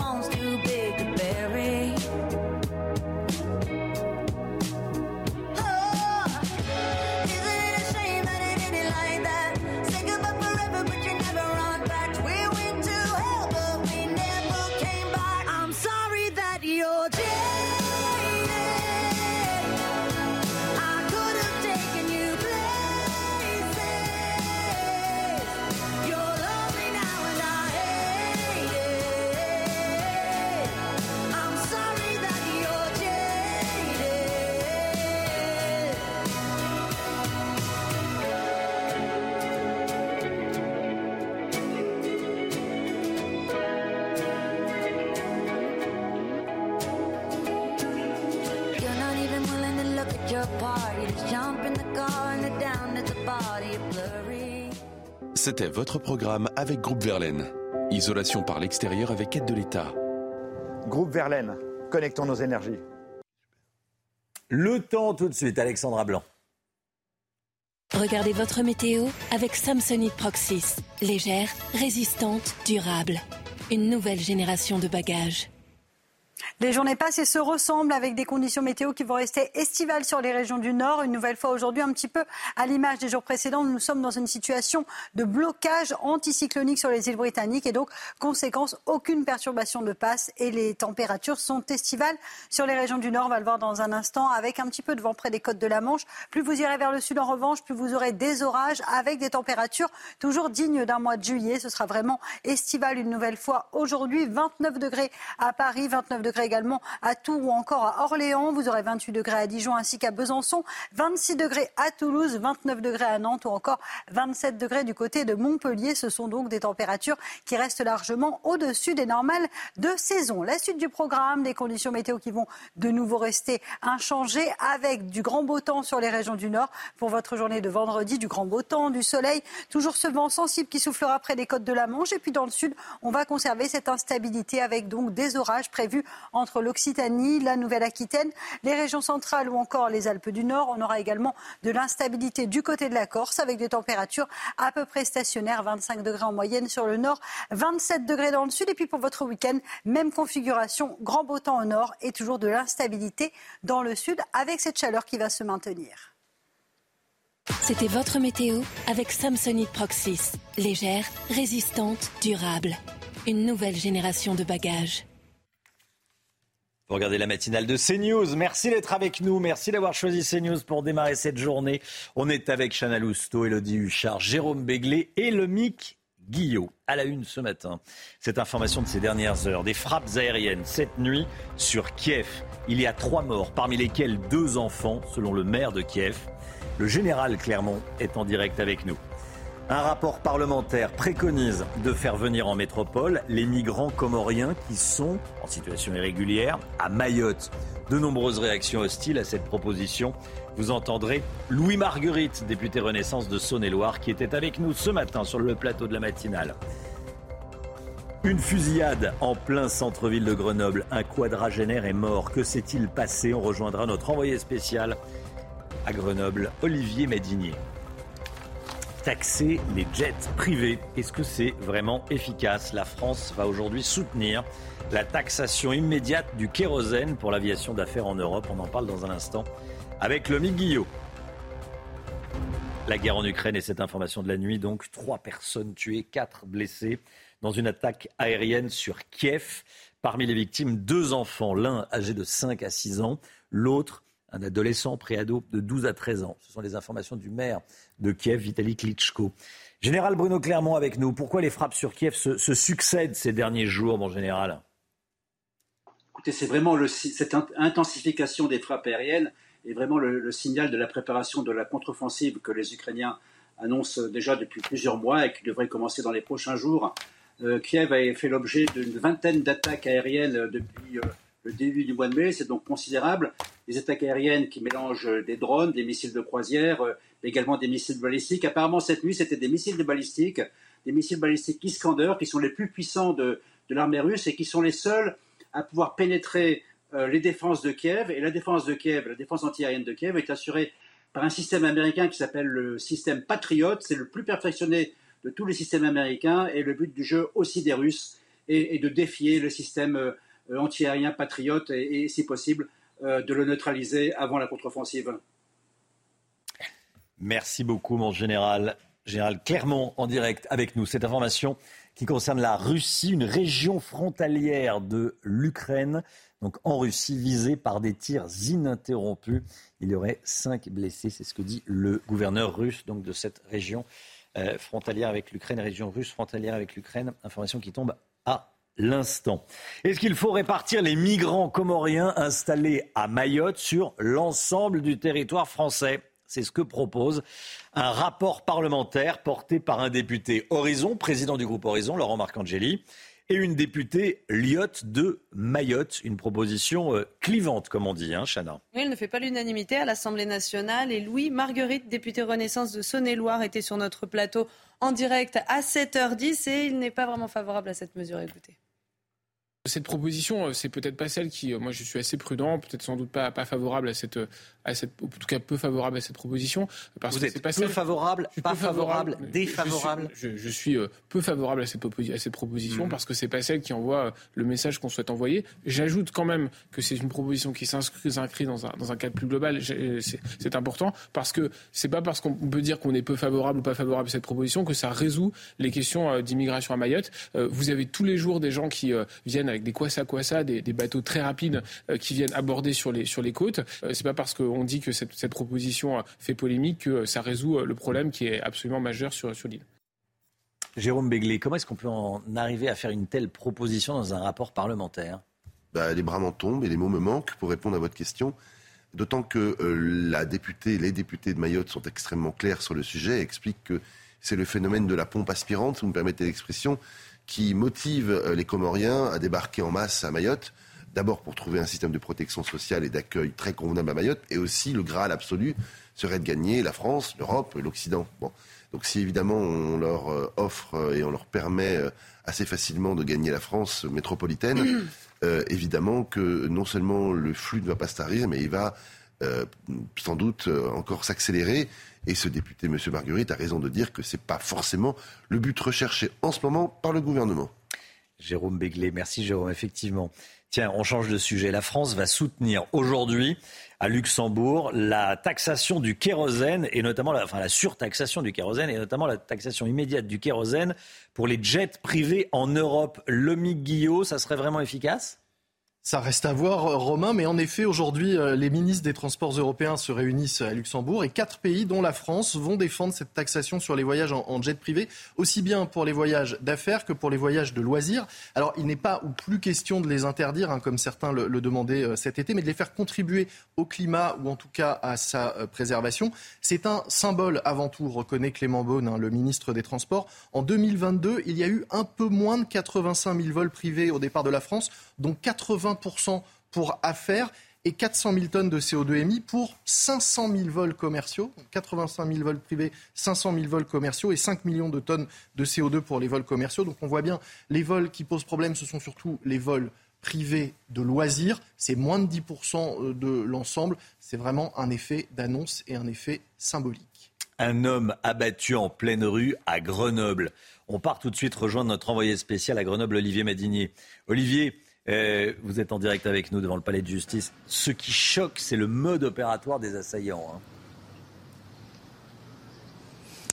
C'était votre programme avec Groupe Verlaine. Isolation par l'extérieur avec aide de l'État. Groupe Verlaine, connectons nos énergies. Le temps tout de suite, Alexandra Blanc. Regardez votre météo avec Samsonite Proxys. Légère, résistante, durable. Une nouvelle génération de bagages. Les journées passent et se ressemblent avec des conditions météo qui vont rester estivales sur les régions du Nord. Une nouvelle fois aujourd'hui, un petit peu à l'image des jours précédents, nous sommes dans une situation de blocage anticyclonique sur les îles britanniques et donc, conséquence, aucune perturbation ne passe et les températures sont estivales sur les régions du Nord. On va le voir dans un instant avec un petit peu de vent près des côtes de la Manche. Plus vous irez vers le sud en revanche, plus vous aurez des orages avec des températures toujours dignes d'un mois de juillet. Ce sera vraiment estival une nouvelle fois aujourd'hui. 29 degrés à Paris, 29 degrés également à Tours ou encore à Orléans. Vous aurez 28 degrés à Dijon ainsi qu'à Besançon, 26 degrés à Toulouse, 29 degrés à Nantes ou encore 27 degrés du côté de Montpellier. Ce sont donc des températures qui restent largement au-dessus des normales de saison. La suite du programme, des conditions météo qui vont de nouveau rester inchangées avec du grand beau temps sur les régions du Nord pour votre journée de vendredi, du grand beau temps, du soleil, toujours ce vent sensible qui soufflera près des côtes de la Manche et puis dans le sud, on va conserver cette instabilité avec donc des orages prévus entre l'Occitanie, la Nouvelle-Aquitaine, les régions centrales ou encore les Alpes du Nord. On aura également de l'instabilité du côté de la Corse avec des températures à peu près stationnaires, 25 degrés en moyenne sur le nord, 27 degrés dans le sud. Et puis pour votre week-end, même configuration, grand beau temps au nord et toujours de l'instabilité dans le sud avec cette chaleur qui va se maintenir. C'était votre météo avec Samsonite Proxys. Légère, résistante, durable. Une nouvelle génération de bagages. Vous regardez la matinale de CNews. Merci d'être avec nous. Merci d'avoir choisi CNews pour démarrer cette journée. On est avec Chana Lousteau, Elodie Huchard, Jérôme Béglé et le MIC Guillot. À la une ce matin, cette information de ces dernières heures. Des frappes aériennes cette nuit sur Kiev. Il y a trois morts, parmi lesquels deux enfants, selon le maire de Kiev. Le général Clermont est en direct avec nous. Un rapport parlementaire préconise de faire venir en métropole les migrants comoriens qui sont en situation irrégulière à Mayotte. De nombreuses réactions hostiles à cette proposition. Vous entendrez Louis Marguerite, député Renaissance de Saône-et-Loire, qui était avec nous ce matin sur le plateau de la matinale. Une fusillade en plein centre-ville de Grenoble. Un quadragénaire est mort. Que s'est-il passé? On rejoindra notre envoyé spécial à Grenoble, Olivier Médinier. Taxer les jets privés. Est-ce que c'est vraiment efficace? La France va aujourd'hui soutenir la taxation immédiate du kérosène pour l'aviation d'affaires en Europe. On en parle dans un instant avec le Guillot. La guerre en Ukraine et cette information de la nuit, donc trois personnes tuées, quatre blessées dans une attaque aérienne sur Kiev. Parmi les victimes, deux enfants, l'un âgé de 5 à 6 ans, l'autre un adolescent préado de 12 à 13 ans. Ce sont les informations du maire de Kiev, Vitaly Klitschko. Général Bruno Clermont avec nous. Pourquoi les frappes sur Kiev se, succèdent ces derniers jours, mon général? Écoutez, c'est vraiment cette intensification des frappes aériennes est vraiment le, signal de la préparation de la contre-offensive que les Ukrainiens annoncent déjà depuis plusieurs mois et qui devrait commencer dans les prochains jours. Euh, Kiev a fait l'objet d'une vingtaine d'attaques aériennes depuis euh, le début du mois de mai. C'est donc considérable. Des attaques aériennes qui mélangent des drones, des missiles de croisière, euh, également des missiles balistiques. Apparemment, cette nuit, c'était des missiles balistiques, des missiles balistiques Iskander, qui sont les plus puissants de, de l'armée russe et qui sont les seuls à pouvoir pénétrer euh, les défenses de Kiev. Et la défense de Kiev, la défense antiaérienne de Kiev est assurée par un système américain qui s'appelle le système Patriot. C'est le plus perfectionné de tous les systèmes américains. Et le but du jeu aussi des Russes est, de défier le système euh, antiaérien Patriot et, si possible, euh, de le neutraliser avant la contre-offensive. Merci beaucoup, mon général. Général Clermont en direct avec nous. Cette information qui concerne la Russie, une région frontalière de l'Ukraine donc en Russie, visée par des tirs ininterrompus. Il y aurait cinq blessés, c'est ce que dit le gouverneur russe donc de cette région euh, frontalière avec l'Ukraine, région russe frontalière avec l'Ukraine. Information qui tombe à l'instant. Est-ce qu'il faut répartir les migrants comoriens installés à Mayotte sur l'ensemble du territoire français? C'est ce que propose un rapport parlementaire porté par un député Horizon, président du groupe Horizon, Laurent Marcangeli, et une députée Lyotte de Mayotte. Une proposition euh, clivante, comme on dit, hein, Chana. Oui, elle ne fait pas l'unanimité à l'Assemblée nationale. Et Louis Marguerite, député Renaissance de Saône-et-Loire, était sur notre plateau en direct à 7h10 et il n'est pas vraiment favorable à cette mesure. Écoutez. Cette proposition, euh, c'est peut-être pas celle qui, euh, moi je suis assez prudent, peut-être sans doute pas, pas favorable à cette, à cette, en tout cas peu favorable à cette proposition. Parce Vous êtes pas peu favorable, pas favorable, défavorable je, suis euh, peu favorable à cette, à cette proposition mmh. parce que c'est pas celle qui envoie le message qu'on souhaite envoyer. J'ajoute quand même que c'est une proposition qui s'inscrit dans un, dans un cadre plus global. C'est important parce que c'est pas parce qu'on peut dire qu'on est peu favorable ou pas favorable à cette proposition que ça résout les questions d'immigration à Mayotte. Vous avez tous les jours des gens qui viennent avec des kwasa kwasa, des, des bateaux très rapides euh, qui viennent aborder sur les, sur les côtes. Euh, c'est pas parce qu'on dit que cette, cette, proposition fait polémique que ça résout le problème qui est absolument majeur sur, sur l'île. Jérôme Béglé, comment est-ce qu'on peut en arriver à faire une telle proposition dans un rapport parlementaire? Bah, Les bras m'en tombent et les mots me manquent pour répondre à votre question. D'autant que euh, la députée, les députés de Mayotte sont extrêmement clairs sur le sujet et expliquent que c'est le phénomène de la pompe aspirante, si vous me permettez l'expression, qui motive euh, les Comoriens à débarquer en masse à Mayotte. D'abord pour trouver un système de protection sociale et d'accueil très convenable à Mayotte, et aussi le Graal absolu serait de gagner la France, l'Europe, l'Occident. Bon. Donc si évidemment on leur euh, offre euh, et on leur permet assez facilement de gagner la France métropolitaine, (coughs) évidemment que non seulement le flux ne va pas se tarir, mais il va sans doute encore s'accélérer. Et ce député, M. Marguerite, a raison de dire que ce n'est pas forcément le but recherché en ce moment par le gouvernement. Jérôme Béglé, merci Jérôme, effectivement. Tiens, on change de sujet. La France va soutenir aujourd'hui à Luxembourg la taxation du kérosène et notamment la, la surtaxation du kérosène et notamment la taxation immédiate du kérosène pour les jets privés en Europe. Le Guillot, ça serait vraiment efficace? Ça reste à voir, euh, Romain, mais en effet, aujourd'hui, euh, les ministres des Transports européens se réunissent à Luxembourg et quatre pays, dont la France, vont défendre cette taxation sur les voyages en, jet privé, aussi bien pour les voyages d'affaires que pour les voyages de loisirs. Alors, il n'est pas ou plus question de les interdire, hein, comme certains le, demandaient euh, cet été, mais de les faire contribuer au climat ou en tout cas à sa préservation. C'est un symbole avant tout, reconnaît Clément Beaune, hein, le ministre des Transports. En 2022, il y a eu un peu moins de 85 000 vols privés au départ de la France, dont 80 pour affaires et 400 000 tonnes de CO2 émis pour 500 000 vols commerciaux, 85 000 vols privés, 500 000 vols commerciaux et 5 millions de tonnes de CO2 pour les vols commerciaux. Donc on voit bien, les vols qui posent problème, ce sont surtout les vols privés de loisirs. C'est moins de 10% de l'ensemble. C'est vraiment un effet d'annonce et un effet symbolique. Un homme abattu en pleine rue à Grenoble. On part tout de suite rejoindre notre envoyé spécial à Grenoble, Olivier Madinier. Olivier, euh, vous êtes en direct avec nous devant le palais de justice. Ce qui choque, c'est le mode opératoire des assaillants. Hein.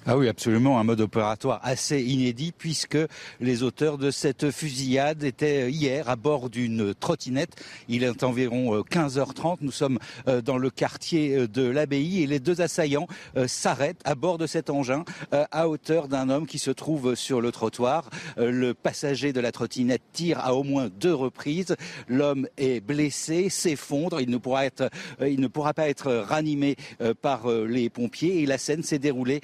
Ah oui, absolument, un mode opératoire assez inédit puisque les auteurs de cette fusillade étaient hier à bord d'une trottinette. Il est environ 15h30, euh, nous sommes euh, dans le quartier euh, de l'abbaye et les deux assaillants s'arrêtent à bord de cet engin à hauteur d'un homme qui se trouve sur le trottoir. Le passager de la trottinette tire à au moins deux reprises. L'homme est blessé, s'effondre, il ne pourra il ne pourra pas être ranimé par les pompiers et la scène s'est déroulée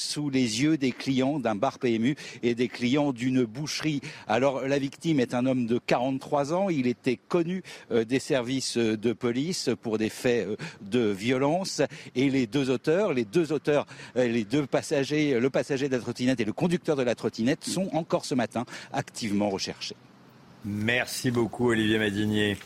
sous les yeux des clients d'un bar PMU et des clients d'une boucherie. Alors la victime est un homme de 43 ans. Il était connu euh, des services de police pour des faits euh, de violence. Et les deux auteurs, les deux auteurs, euh, les deux passagers, le passager de la trottinette et le conducteur de la trottinette sont encore ce matin activement recherchés. Merci beaucoup Olivier Madinier.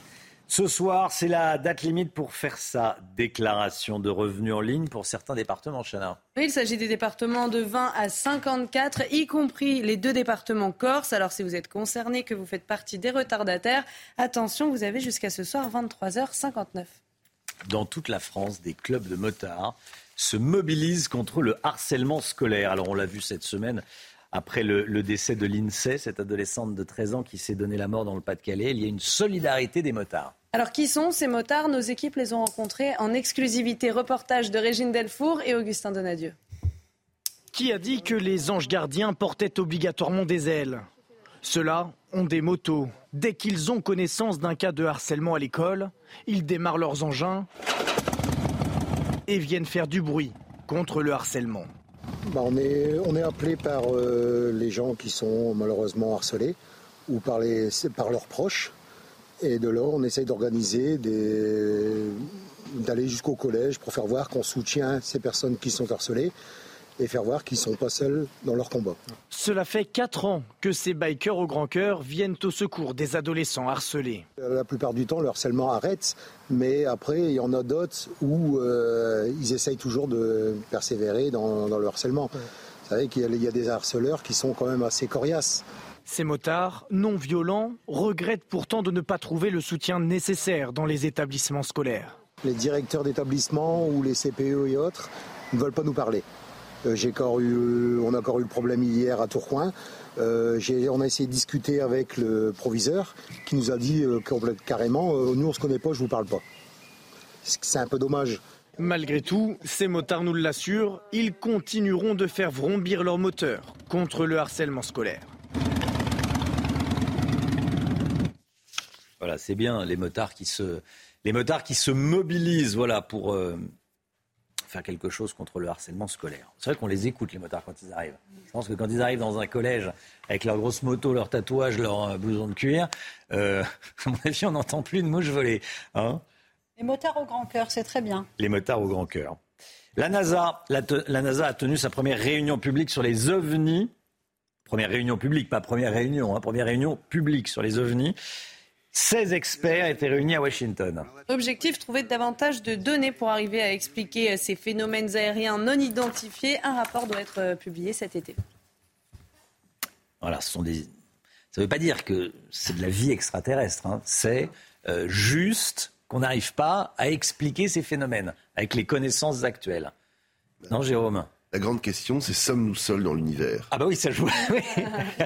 Ce soir, c'est la date limite pour faire sa déclaration de revenus en ligne pour certains départements, Chana. Il s'agit des départements de 20 à 54, y compris les deux départements Corse. Alors si vous êtes concerné, que vous faites partie des retardataires, attention, vous avez jusqu'à ce soir 23h59. Dans toute la France, des clubs de motards se mobilisent contre le harcèlement scolaire. Alors on l'a vu cette semaine après le, décès de l'INSEE, cette adolescente de 13 ans qui s'est donné la mort dans le Pas-de-Calais. Il y a une solidarité des motards. Alors qui sont ces motards? Nos équipes les ont rencontrés en exclusivité. Reportage de Régine Delfour et Augustin Donadieu. Qui a dit que les anges gardiens portaient obligatoirement des ailes? Ceux-là ont des motos. Dès qu'ils ont connaissance d'un cas de harcèlement à l'école, ils démarrent leurs engins et viennent faire du bruit contre le harcèlement. Bah, on, est, appelé par euh, les gens qui sont malheureusement harcelés ou par leurs proches. Et de là, on essaye d'organiser d'aller jusqu'au collège pour faire voir qu'on soutient ces personnes qui sont harcelées et faire voir qu'ils ne sont pas seuls dans leur combat. Cela fait 4 ans que ces bikers au grand cœur viennent au secours des adolescents harcelés. La plupart du temps, le harcèlement arrête, mais après, il y en a d'autres où euh, ils essayent toujours de persévérer dans, le harcèlement. Vous savez qu'il y a des harceleurs qui sont quand même assez coriaces. Ces motards, non violents, regrettent pourtant de ne pas trouver le soutien nécessaire dans les établissements scolaires. Les directeurs d'établissements ou les CPE et autres ne veulent pas nous parler. Euh, j'ai encore eu, on a encore eu le problème hier à Tourcoing. Euh, on a essayé de discuter avec le proviseur qui nous a dit euh, carrément nous on se connaît pas, je vous parle pas. C'est un peu dommage. Malgré tout, ces motards nous l'assurent, ils continueront de faire vrombir leur moteur contre le harcèlement scolaire. Voilà, c'est bien les motards qui se, les motards qui se mobilisent, voilà, pour faire quelque chose contre le harcèlement scolaire. C'est vrai qu'on les écoute, les motards, quand ils arrivent. Je pense que quand ils arrivent dans un collège avec leur grosse moto, leur tatouage, leur euh, blouson de cuir, euh, (laughs) à mon avis, on n'entend plus de mouche voler. Hein les motards au grand cœur, c'est très bien. Les motards au grand cœur. La NASA, la, NASA a tenu sa première réunion publique sur les ovnis. Première réunion publique, pas première réunion, hein, première réunion publique sur les ovnis. 16 experts étaient réunis à Washington. Objectif, trouver davantage de données pour arriver à expliquer ces phénomènes aériens non identifiés. Un rapport doit être euh, publié cet été. Voilà, ce sont des... Ça ne veut pas dire que c'est de la vie extraterrestre. Hein. C'est euh, juste qu'on n'arrive pas à expliquer ces phénomènes avec les connaissances actuelles. Non, Jérôme? La grande question, c'est sommes-nous seuls dans l'univers? Ah bah oui, ça joue. (laughs) et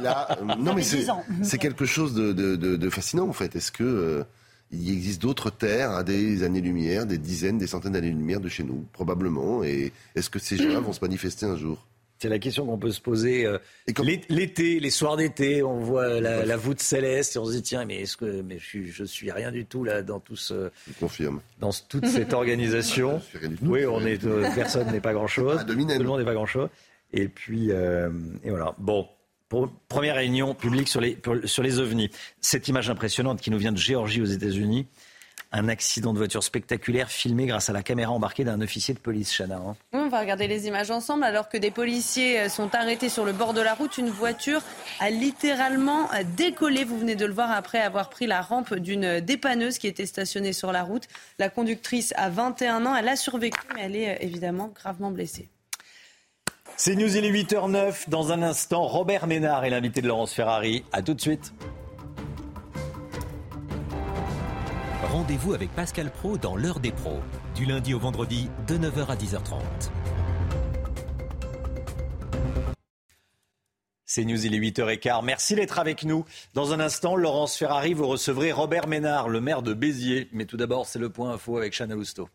là, euh, non mais c'est quelque chose de, fascinant en fait. Est-ce que euh, il existe d'autres terres à des années-lumière, des dizaines, des centaines d'années-lumière de chez nous? Probablement. Et est-ce que ces gens-là (clears throat) vont se manifester un jour? C'est la question qu'on peut se poser. Euh, l'été, les soirs d'été, on voit la, voûte céleste et on se dit tiens, mais est-ce que mais je suis, je suis rien du tout là dans tout ce. Je confirme. Dans toute cette organisation. oui, on est euh, personne n'est pas grand chose. Ah, tout le monde n'est pas grand chose. Et puis euh, et voilà. Bon. Pour, première réunion publique sur les, sur les ovnis. Cette image impressionnante qui nous vient de Géorgie aux États-Unis un accident de voiture spectaculaire filmé grâce à la caméra embarquée d'un officier de police, Chana. Hein. On va regarder les images ensemble. Alors que des policiers euh, sont arrêtés sur le bord de la route, une voiture a littéralement euh, décollé. Vous venez de le voir après avoir pris la rampe d'une dépanneuse qui était stationnée sur la route. La conductrice a 21 ans. Elle a survécu, mais elle est euh, évidemment gravement blessée. C'est News, il est 8h09. Dans un instant, Robert Ménard est l'invité de Laurence Ferrari. A tout de suite. Rendez-vous avec Pascal Pro dans l'heure des pros, du lundi au vendredi de 9h à 10h30. C'est News, il est 8h15. Merci d'être avec nous. Dans un instant, Laurence Ferrari, vous recevrez Robert Ménard, le maire de Béziers. Mais tout d'abord, c'est le point info avec Chana Lousteau.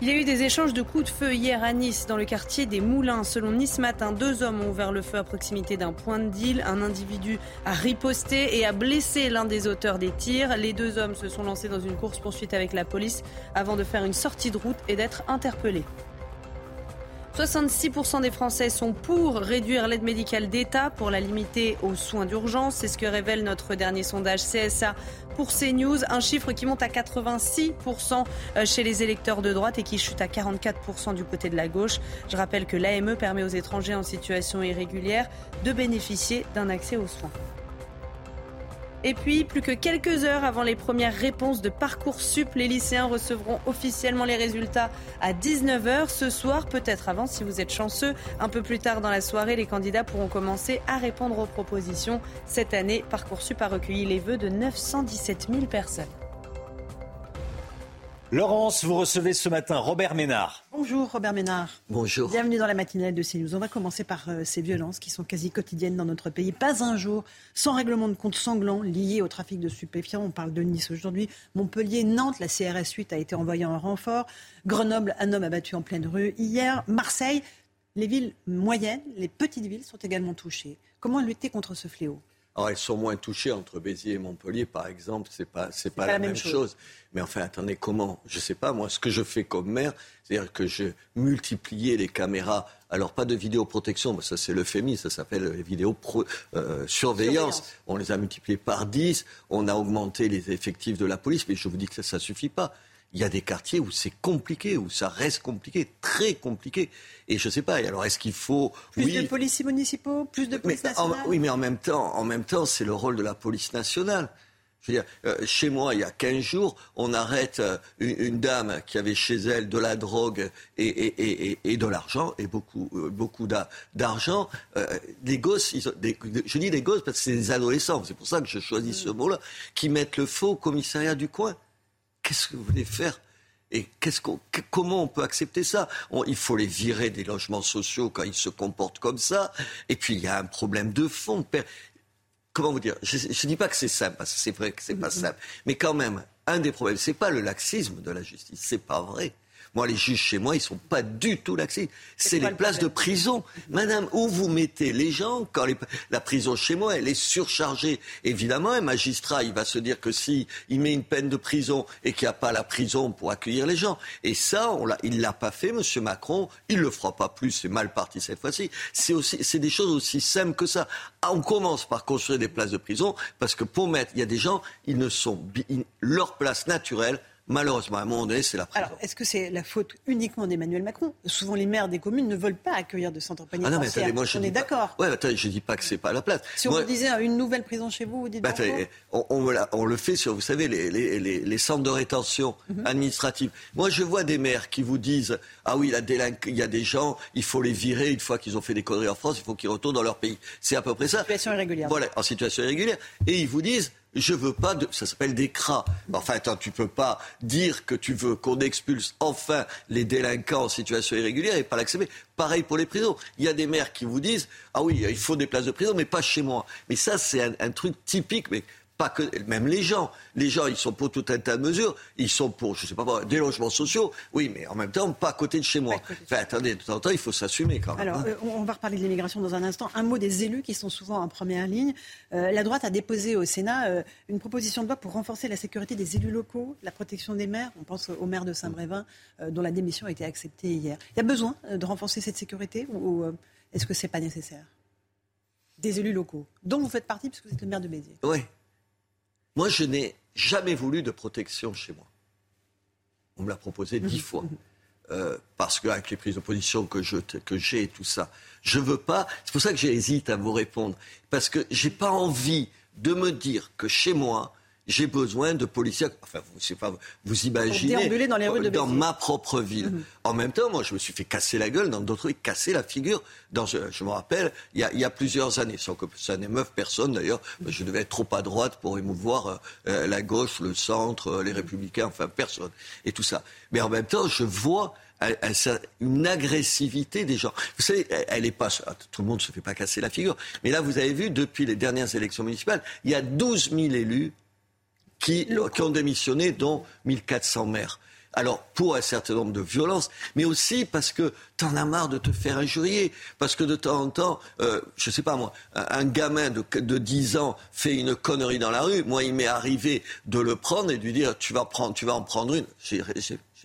Il y a eu des échanges de coups de feu hier à Nice, dans le quartier des Moulins. Selon Nice Matin, deux hommes ont ouvert le feu à proximité d'un point de deal. Un individu a riposté et a blessé l'un des auteurs des tirs. Les deux hommes se sont lancés dans une course-poursuite avec la police avant de faire une sortie de route et d'être interpellés. 66% des Français sont pour réduire l'aide médicale d'État pour la limiter aux soins d'urgence. C'est ce que révèle notre dernier sondage CSA pour CNews. Un chiffre qui monte à 86% chez les électeurs de droite et qui chute à 44% du côté de la gauche. Je rappelle que l'AME permet aux étrangers en situation irrégulière de bénéficier d'un accès aux soins. Et puis, plus que quelques heures avant les premières réponses de Parcoursup, les lycéens recevront officiellement les résultats à 19h ce soir, peut-être avant si vous êtes chanceux. Un peu plus tard dans la soirée, les candidats pourront commencer à répondre aux propositions. Cette année, Parcoursup a recueilli les vœux de 917 000 personnes. Laurence, vous recevez ce matin Robert Ménard. Bonjour Robert Ménard. Bonjour. Bienvenue dans la matinale de CNews. On va commencer par euh, ces violences qui sont quasi quotidiennes dans notre pays. Pas un jour sans règlement de compte sanglant lié au trafic de stupéfiants. On parle de Nice aujourd'hui. Montpellier, Nantes, la CRS 8 a été envoyée en renfort. Grenoble, un homme abattu en pleine rue hier. Marseille, les villes moyennes, les petites villes sont également touchées. Comment lutter contre ce fléau? Alors, elles sont moins touchées entre Béziers et Montpellier, par exemple, c'est pas c'est pas, la, même, chose. Mais enfin, attendez, comment? Je sais pas. Moi, ce que je fais comme maire, c'est-à-dire que je multipliais les caméras. Alors, pas de vidéoprotection, ça c'est l'euphémisme, ça s'appelle vidéo euh, surveillance. On les a multipliés par 10, on a augmenté les effectifs de la police, mais je vous dis que ça ne suffit pas il y a des quartiers où c'est compliqué, où ça reste compliqué, très compliqué. Et je ne sais pas. alors, est-ce qu'il faut plus de policiers municipaux, plus de police nationale Oui, mais en même temps, en même temps, c'est le rôle de la police nationale. Je veux dire, euh, chez moi, il y a 15 jours, on arrête euh, une, dame qui avait chez elle de la drogue et, et, et, et de l'argent, et beaucoup, euh, beaucoup d'argent. des gosses, ils je dis des gosses parce que c'est des adolescents, c'est pour ça que je choisis ce mm. mot-là, qui mettent le faux au commissariat du coin qu'est-ce que vous voulez faire et comment on peut accepter ça Il faut les virer des logements sociaux quand ils se comportent comme ça. Et puis il y a un problème de fond. Comment vous dire? Je ne dis pas que c'est simple, parce que c'est vrai que c'est pas simple. Mais quand même, un des problèmes, c'est pas le laxisme de la justice. C'est pas vrai. Moi, les juges chez moi, ils sont pas du tout laxistes. C'est les places de prison. Madame, où vous mettez les gens quand la prison chez moi, elle est surchargée Évidemment, un magistrat, il va se dire que si il met une peine de prison et qu'il n'y a pas la prison pour accueillir les gens. Et ça, on l'a, il l'a pas fait, Monsieur Macron. Il le fera pas plus. C'est mal parti cette fois-ci. C'est aussi, c'est des choses aussi simples que ça. Ah, on commence par construire des places de prison parce que pour mettre, il y a des gens, ils ne sont, leur place naturelle Malheureusement, à un moment donné, c'est la Alors, est-ce que c'est la faute uniquement d'Emmanuel Macron? Souvent, les maires des communes ne veulent pas accueillir de centres pénitentiaires. Ah non, mais je on est d'accord. Ouais, attendez, je dis pas que c'est pas la place. Si on vous disait une nouvelle prison chez vous, vous dites bah, on, on, on, le fait sur, vous savez, les, les, les, les centres de rétention mhm. administrative. Moi, je vois des maires qui vous disent ah oui, il y a des gens, il faut les virer une fois qu'ils ont fait des conneries en France, il faut qu'ils retournent dans leur pays. C'est à peu près ça. En situation irrégulière. Voilà, en situation irrégulière. Et ils vous disent je veux pas de. Ça s'appelle des cras. Enfin, attends, tu peux pas dire que tu veux qu'on expulse enfin les délinquants en situation irrégulière et pas l'accepter. Pareil pour les prisons. Il y a des maires qui vous disent Ah oui, il faut des places de prison, mais pas chez moi. Mais ça, c'est un, un truc typique. Mais pas que même les gens. Les gens, ils sont pour tout un tas de mesures. Ils sont pour, je sais pas, des logements sociaux. Oui, mais en même temps, pas à côté de chez moi. Enfin, attendez, de temps en temps, il faut s'assumer quand même. Alors, euh, on va reparler de l'immigration dans un instant. Un mot des élus qui sont souvent en première ligne. Euh, la droite a déposé au Sénat euh, une proposition de loi pour renforcer la sécurité des élus locaux, la protection des maires. On pense au maire de Saint-Brévin, dont la démission a été acceptée hier. Il y a besoin de renforcer cette sécurité ou, est-ce que c'est pas nécessaire? Des élus locaux, dont vous faites partie puisque vous êtes le maire de Béziers. Oui. Moi, je n'ai jamais voulu de protection chez moi. On me l'a proposé dix (laughs) fois. Euh, parce qu'avec les prises de position que, je, que j'ai et tout ça, je veux pas. C'est pour ça que j'hésite à vous répondre. Parce que j'ai pas envie de me dire que chez moi, j'ai besoin de policiers. Enfin, vous, c'est pas, vous imaginez. déambuler dans les rues de Dans ma propre ville. Mhm. En même temps, moi, je me suis fait casser la gueule dans d'autres trucs, casser la figure. Dans, je, je me rappelle, il y, a, il y a plusieurs années, sans que ça n'émeuve personne d'ailleurs. Je devais être trop à droite pour émouvoir euh, euh, la gauche, le centre, euh, les républicains, enfin personne. Et tout ça. Mais en même temps, je vois euh, euh, une agressivité des gens. Vous savez, elle- elle est pas, tout le monde se fait pas casser la figure. Mais là, vous avez vu, depuis les dernières élections municipales, il y a 12 000 élus qui, qui ont démissionné, dont 1400 maires. Alors, pour un certain nombre de violences, mais aussi parce que t'en as marre de te faire injurier. Parce que de temps en temps, euh, je sais pas moi, un, gamin de, de 10 ans fait une connerie dans la rue. Moi, il m'est arrivé de le prendre et de lui dire Tu vas, prendre, tu vas en prendre une.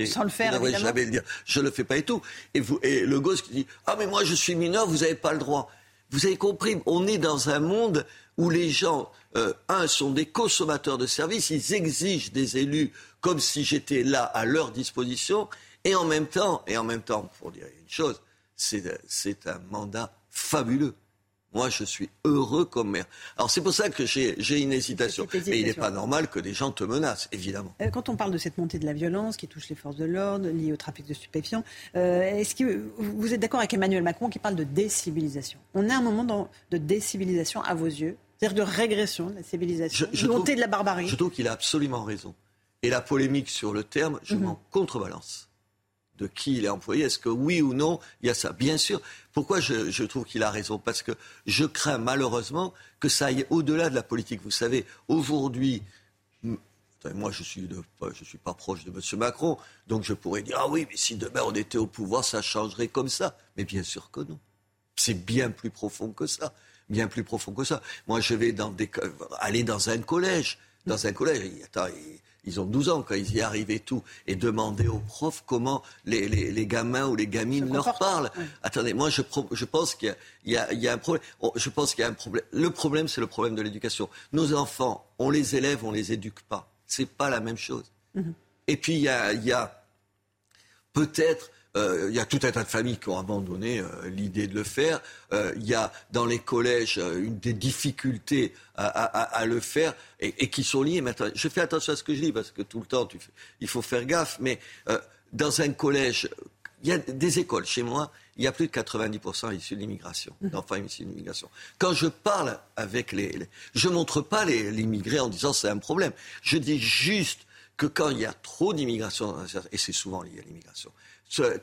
Sans le faire, je jamais le dire. Je le fais pas et tout. Et, vous, et le gosse qui dit Ah, mais moi, je suis mineur, vous n'avez pas le droit. Vous avez compris, on est dans un monde où les gens, euh, un, sont des consommateurs de services, ils exigent des élus comme si j'étais là à leur disposition, et en même temps, et en même temps, pour dire une chose, c'est un mandat fabuleux. Moi, je suis heureux comme maire. Alors, c'est pour ça que j'ai une hésitation. Cette Mais il n'est hésitation. pas normal que des gens te menacent, évidemment. Euh, Quand on parle de cette montée de la violence qui touche les forces de l'ordre, liée au trafic de stupéfiants, euh, est-ce que vous êtes d'accord avec Emmanuel Macron qui parle de décivilisation? On est à un moment de décivilisation à vos yeux, c'est-à-dire de régression de la civilisation, de montée trouve- de la barbarie. Je trouve qu'il a absolument raison. Et la polémique sur le terme, je Mhm. m'en contrebalance. De qui il est employé, est-ce que oui ou non, il y a ça Bien sûr. Pourquoi je, je trouve qu'il a raison? Parce que je crains malheureusement que ça aille au-delà de la politique. Vous savez, aujourd'hui, moi je suis, de, je suis pas proche de M. Macron, donc je pourrais dire ah oui, mais si demain on était au pouvoir, ça changerait comme ça. Mais bien sûr que non. C'est bien plus profond que ça. Bien plus profond que ça. Moi, je vais dans des, co- aller dans un collège. Dans un collège, attends, ils, ont 12 ans quand ils y arrivent et tout. Et demander aux profs comment les, les, les gamins ou les gamines leur parlent. Attendez, moi, je, pense qu'il y a, y, y un problème. Oh, Je pense qu'il y a un problème. Le problème, c'est le problème de l'éducation. Nos enfants, on les élève, on les éduque pas. C'est pas la même chose. Et puis, il y a, il y a peut-être, euh, il y a tout un tas de familles qui ont abandonné euh, l'idée de le faire. Euh, il y a dans les collèges une des difficultés à, à- à- à le faire et, et qui sont liées. Maintenant, je fais attention à ce que je dis parce que tout le temps, tu fais- il faut faire gaffe. Mais dans un collège, il y a des écoles chez moi. Il y a plus de 90% issus de l'immigration, d'enfants issus de l'immigration. Quand je parle avec les, les- je montre pas les, les immigrés en disant c'est un problème. Je dis juste que quand il y a trop d'immigration, et c'est souvent lié à l'immigration,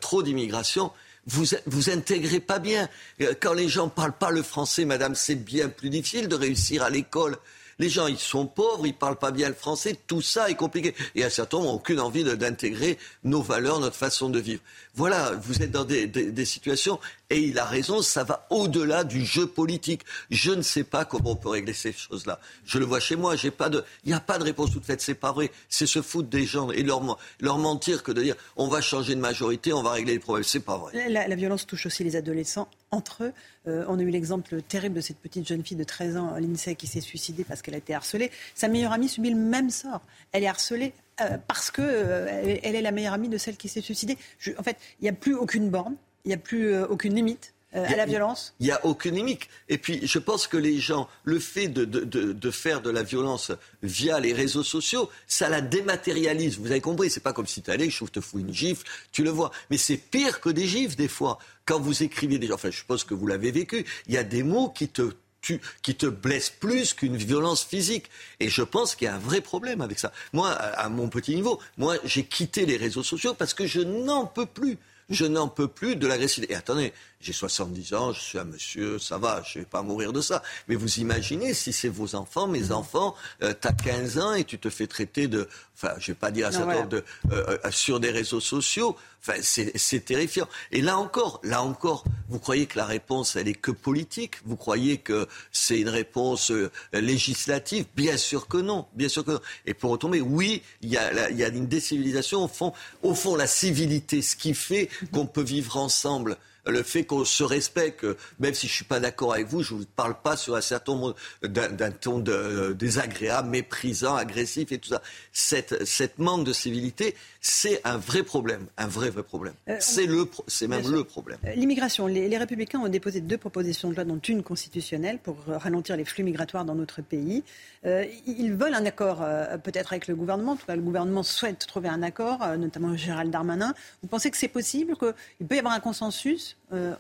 trop d'immigration, vous vous intégrez pas bien. Euh, Quand les gens parlent pas le français, madame, c'est bien plus difficile de réussir à l'école. Les gens, ils sont pauvres, ils parlent pas bien le français, tout ça est compliqué. Et à certains n'ont aucune envie d'intégrer nos valeurs, notre façon de vivre. Voilà, vous êtes dans des, situations, et il a raison, ça va au-delà du jeu politique. Je ne sais pas comment on peut régler ces choses-là. Je le vois chez moi, j'ai pas de, il n'y a pas de réponse toute faite, c'est pas vrai. C'est se foutre des gens et leur, men- leur mentir que de dire on va changer de majorité, on va régler les problèmes. C'est pas vrai. La, la violence touche aussi les adolescents entre eux. Euh, on a eu l'exemple terrible de cette petite jeune fille de 13 ans, l'INSEE, qui s'est suicidée parce qu'elle a été harcelée. Sa meilleure amie subit le même sort. Elle est harcelée euh, parce que euh, elle, est la meilleure amie de celle qui s'est suicidée. Je- en fait, il n'y a plus aucune borne, il n'y a plus euh, aucune limite euh, à la violence. Il n'y a aucune limite. Et puis, je pense que les gens, le fait de, de, de, de faire de la violence via les réseaux sociaux, ça la dématérialise. Vous avez compris, c'est pas comme si tu allais, je te fous une gifle, tu le vois. Mais c'est pire que des gifles, des fois. Quand vous écrivez des enfin, je suppose que vous l'avez vécu, il y a des mots qui te qui te blessent plus qu'une violence physique. Et je pense qu'il y a un vrai problème avec ça. Moi, à à mon petit niveau, moi, j'ai quitté les réseaux sociaux parce que je n'en peux plus. Je n'en peux plus de l'agressivité. Et attendez, j'ai 70 ans, je suis un monsieur, ça va, je vais pas mourir de ça. Mais vous imaginez si c'est vos enfants, mes enfants, euh, t'as 15 ans et tu te fais traiter de, enfin, je vais pas dire certain voilà. nombre de, euh, euh, sur des réseaux sociaux. Enfin, c'est terrifiant. Et là encore, là encore, vous croyez que la réponse, elle est que politique? Vous croyez que c'est une réponse euh, législative? Bien sûr que non, bien sûr que non. Et pour retomber, oui, il y a, la- y a une décivilisation. Au fond, au fond, la civilité, ce qui fait qu'on peut vivre ensemble. Le fait qu'on se respecte, même si je suis pas d'accord avec vous, je vous parle pas sur un certain nombre d'un ton de, désagréable, méprisant, agressif et tout ça. Cette, cette manque de civilité, c'est un vrai problème, un vrai vrai problème. Euh, c'est le, c'est même le problème. Euh, l'immigration, les, les, Républicains ont déposé deux propositions de loi, dont une constitutionnelle pour ralentir les flux migratoires dans notre pays. Euh, ils veulent un accord, peut-être avec le gouvernement. En tout cas, le gouvernement souhaite trouver un accord, notamment Gérald Darmanin. Vous pensez que c'est possible, qu'il peut y avoir un consensus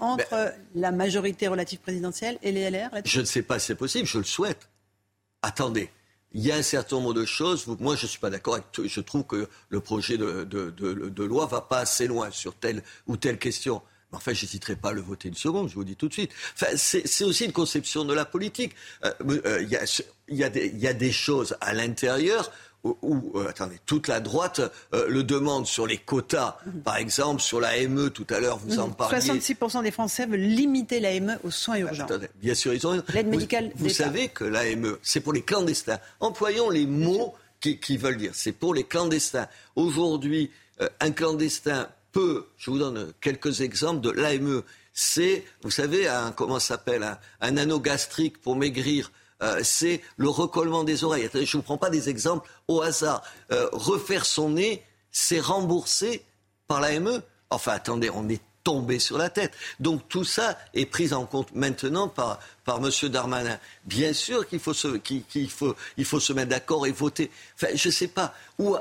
entre ben, la majorité relative présidentielle et les LR Je ne sais pas si c'est possible, je le souhaite. Attendez, il y a un certain nombre de choses. Moi, je ne suis pas d'accord. Je trouve que le projet de, de, de, loi va pas assez loin sur telle ou telle question. Mais enfin, j'hésiterai pas à le voter une seconde, je vous dis tout de suite. Enfin, c'est aussi une conception de la politique. Euh, euh, il y, a, y, a y, a, des choses à l'intérieur où, euh, attendez, toute la droite euh, le demande sur les quotas, mhm. par exemple, sur la ME, tout à l'heure, vous en mhm. parliez. 66% des Français veulent limiter la ME aux soins urgents. bien sûr, ils ont L'aide médicale Vous, vous savez que la ME, c'est pour les clandestins. Employons les mots qui, qui, veulent dire. C'est pour les clandestins. Aujourd'hui, euh, un clandestin peut, je vous donne quelques exemples de l'AME. C'est, vous savez, un, comment s'appelle, un, un anneau gastrique pour maigrir euh, c'est le recollement des oreilles. Je ne vous prends pas des exemples au hasard. Euh, refaire son nez, c'est remboursé par l'AME. Enfin, attendez, on est tombé sur la tête. Donc tout ça est pris en compte maintenant par, par M. Darmanin. Bien sûr qu'il faut, se, qu'il, faut, il faut se mettre d'accord et voter. Enfin, je ne sais pas. Ou,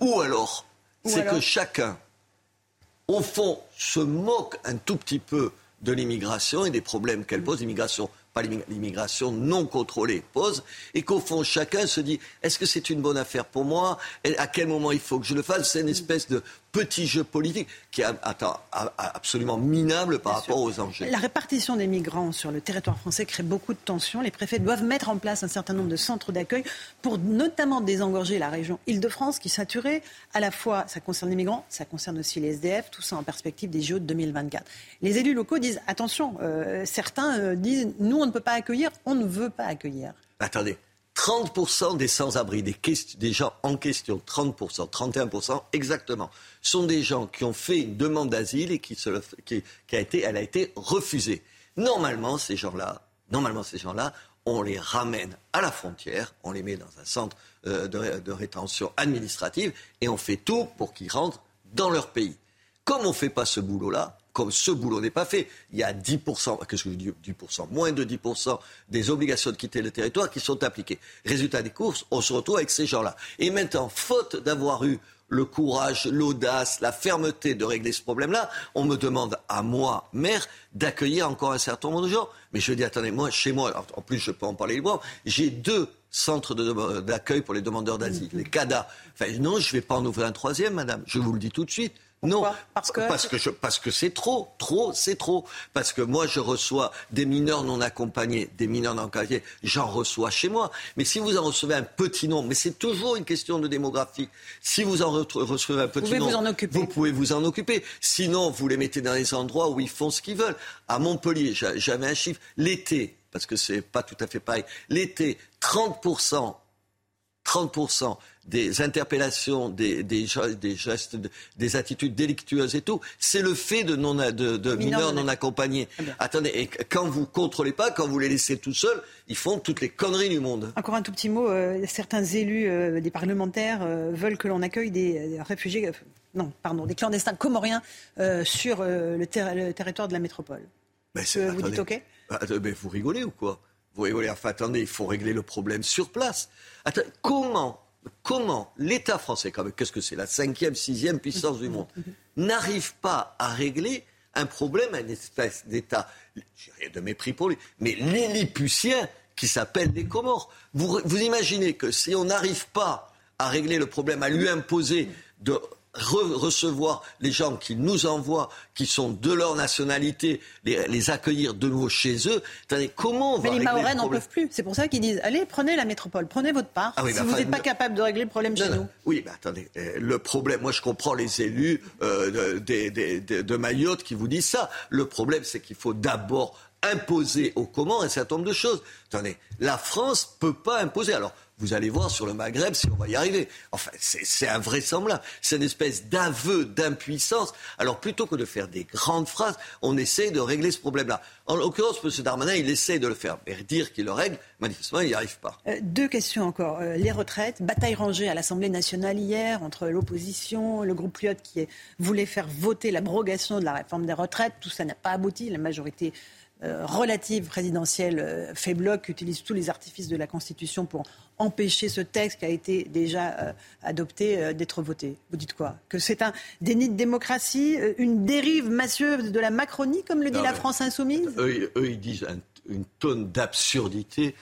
ou alors, c'est que chacun, au fond, se moque un tout petit peu de l'immigration et des problèmes qu'elle pose, l'immigration l'immigration non contrôlée pose, et qu'au fond chacun se dit est-ce que c'est une bonne affaire pour moi? À quel moment il faut que je le fasse? C'est une espèce de petit jeu politique qui est absolument minable par rapport aux enjeux. La répartition des migrants sur le territoire français crée beaucoup de tensions. Les préfets doivent mettre en place un certain nombre de centres d'accueil pour notamment désengorger la région Île-de-France qui est saturée. À la fois, ça concerne les migrants, ça concerne aussi les SDF, tout ça en perspective des JO de 2024. Les élus locaux disent attention, euh, certains euh, disent nous on ne peut pas accueillir, on ne veut pas accueillir. Attendez, 30% des sans-abri, des, gens en question, 30%, 31% exactement, sont des gens qui ont fait une demande d'asile et qui, a été, refusée. Normalement, ces gens-là, normalement, ces gens-là, on les ramène à la frontière, on les met dans un centre euh, de, de, rétention administrative et on fait tout pour qu'ils rentrent dans leur pays. Comme on ne fait pas ce boulot-là, comme ce boulot n'est pas fait, il y a 10%, qu'est-ce que je dis 10%, moins de 10% des obligations de quitter le territoire qui sont appliquées. Résultat des courses, on se retrouve avec ces gens-là. Et maintenant, faute d'avoir eu le courage, l'audace, la fermeté de régler ce problème-là, on me demande à moi, maire, d'accueillir encore un certain nombre de gens. Mais je dis, attendez, moi, chez moi, en plus je peux en parler moi, j'ai deux centres d'accueil pour les demandeurs d'asile, les CADA. Enfin, non, je ne vais pas en ouvrir un troisième, madame, je vous le dis tout de suite non, parce que parce que, parce que c'est trop, trop, c'est trop. Parce que moi, je reçois des mineurs non accompagnés, des mineurs non accompagnés, j'en reçois chez moi. Mais si vous en recevez un petit nombre, mais c'est toujours une question de démographie. Si vous en recevez un petit nombre, vous, pouvez vous en occuper. Sinon, vous les mettez dans les endroits où ils font ce qu'ils veulent. À Montpellier, j'avais un chiffre. L'été, parce que c'est pas tout à fait pareil. L'été, 30% 30% des interpellations, des, des, gestes, des attitudes délictueuses et tout, c'est le fait de, non, de, mineurs non accompagnés. Attendez, et quand vous contrôlez pas, quand vous les laissez tout seuls, ils font toutes les conneries du monde. Encore un tout petit mot, euh, certains élus, euh, des parlementaires, euh, veulent que l'on accueille des, réfugiés, non, pardon, des clandestins comoriens sur le, territoire de la métropole. Mais vous dites OK? Bah, mais Vous rigolez ou quoi? Vous rigolez, enfin attendez, il faut régler le problème sur place. Comment comment l'État français, qu'est-ce que c'est la cinquième, sixième puissance du monde, n'arrive pas à régler un problème, une espèce d'État, j'ai rien de mépris pour lui, mais lilliputien qui s'appelle les Comores. Vous imaginez que si on n'arrive pas à régler le problème, à lui imposer de recevoir les gens qui nous envoient, qui sont de leur nationalité, les, accueillir de nouveau chez eux. Attendez, comment on va Mais les Mahorais n'en peuvent plus. C'est pour ça qu'ils disent allez, prenez la métropole, prenez votre part. Ah si bah, vous n'êtes pas capable de régler le problème chez nous. Oui, mais attendez, euh, le problème, moi je comprends les élus euh, de, de Mayotte qui vous disent ça. Le problème, c'est qu'il faut d'abord imposer aux Comores un certain nombre de choses. Attendez, la France ne peut pas imposer. Alors, vous allez voir sur le Maghreb si on va y arriver. Enfin, c'est invraisemblable. C'est une espèce d'aveu d'impuissance. Alors plutôt que de faire des grandes phrases, on essaie de régler ce problème-là. En l'occurrence, M. Darmanin, il essaie de le faire. Mais dire qu'il le règle, manifestement, il n'y arrive pas. Euh, deux questions encore. Euh, les retraites, bataille rangée à l'Assemblée nationale hier entre l'opposition, le groupe Lyot qui voulait faire voter l'abrogation de la réforme des retraites. Tout ça n'a pas abouti. La majorité relative présidentielle euh, fait bloc, utilise tous les artifices de la Constitution pour empêcher ce texte qui a été déjà euh, adopté d'être voté. Vous dites quoi? Que c'est un déni de démocratie, une dérive massieuse de la Macronie, comme le dit la France insoumise? eux, ils disent une tonne d'absurdité.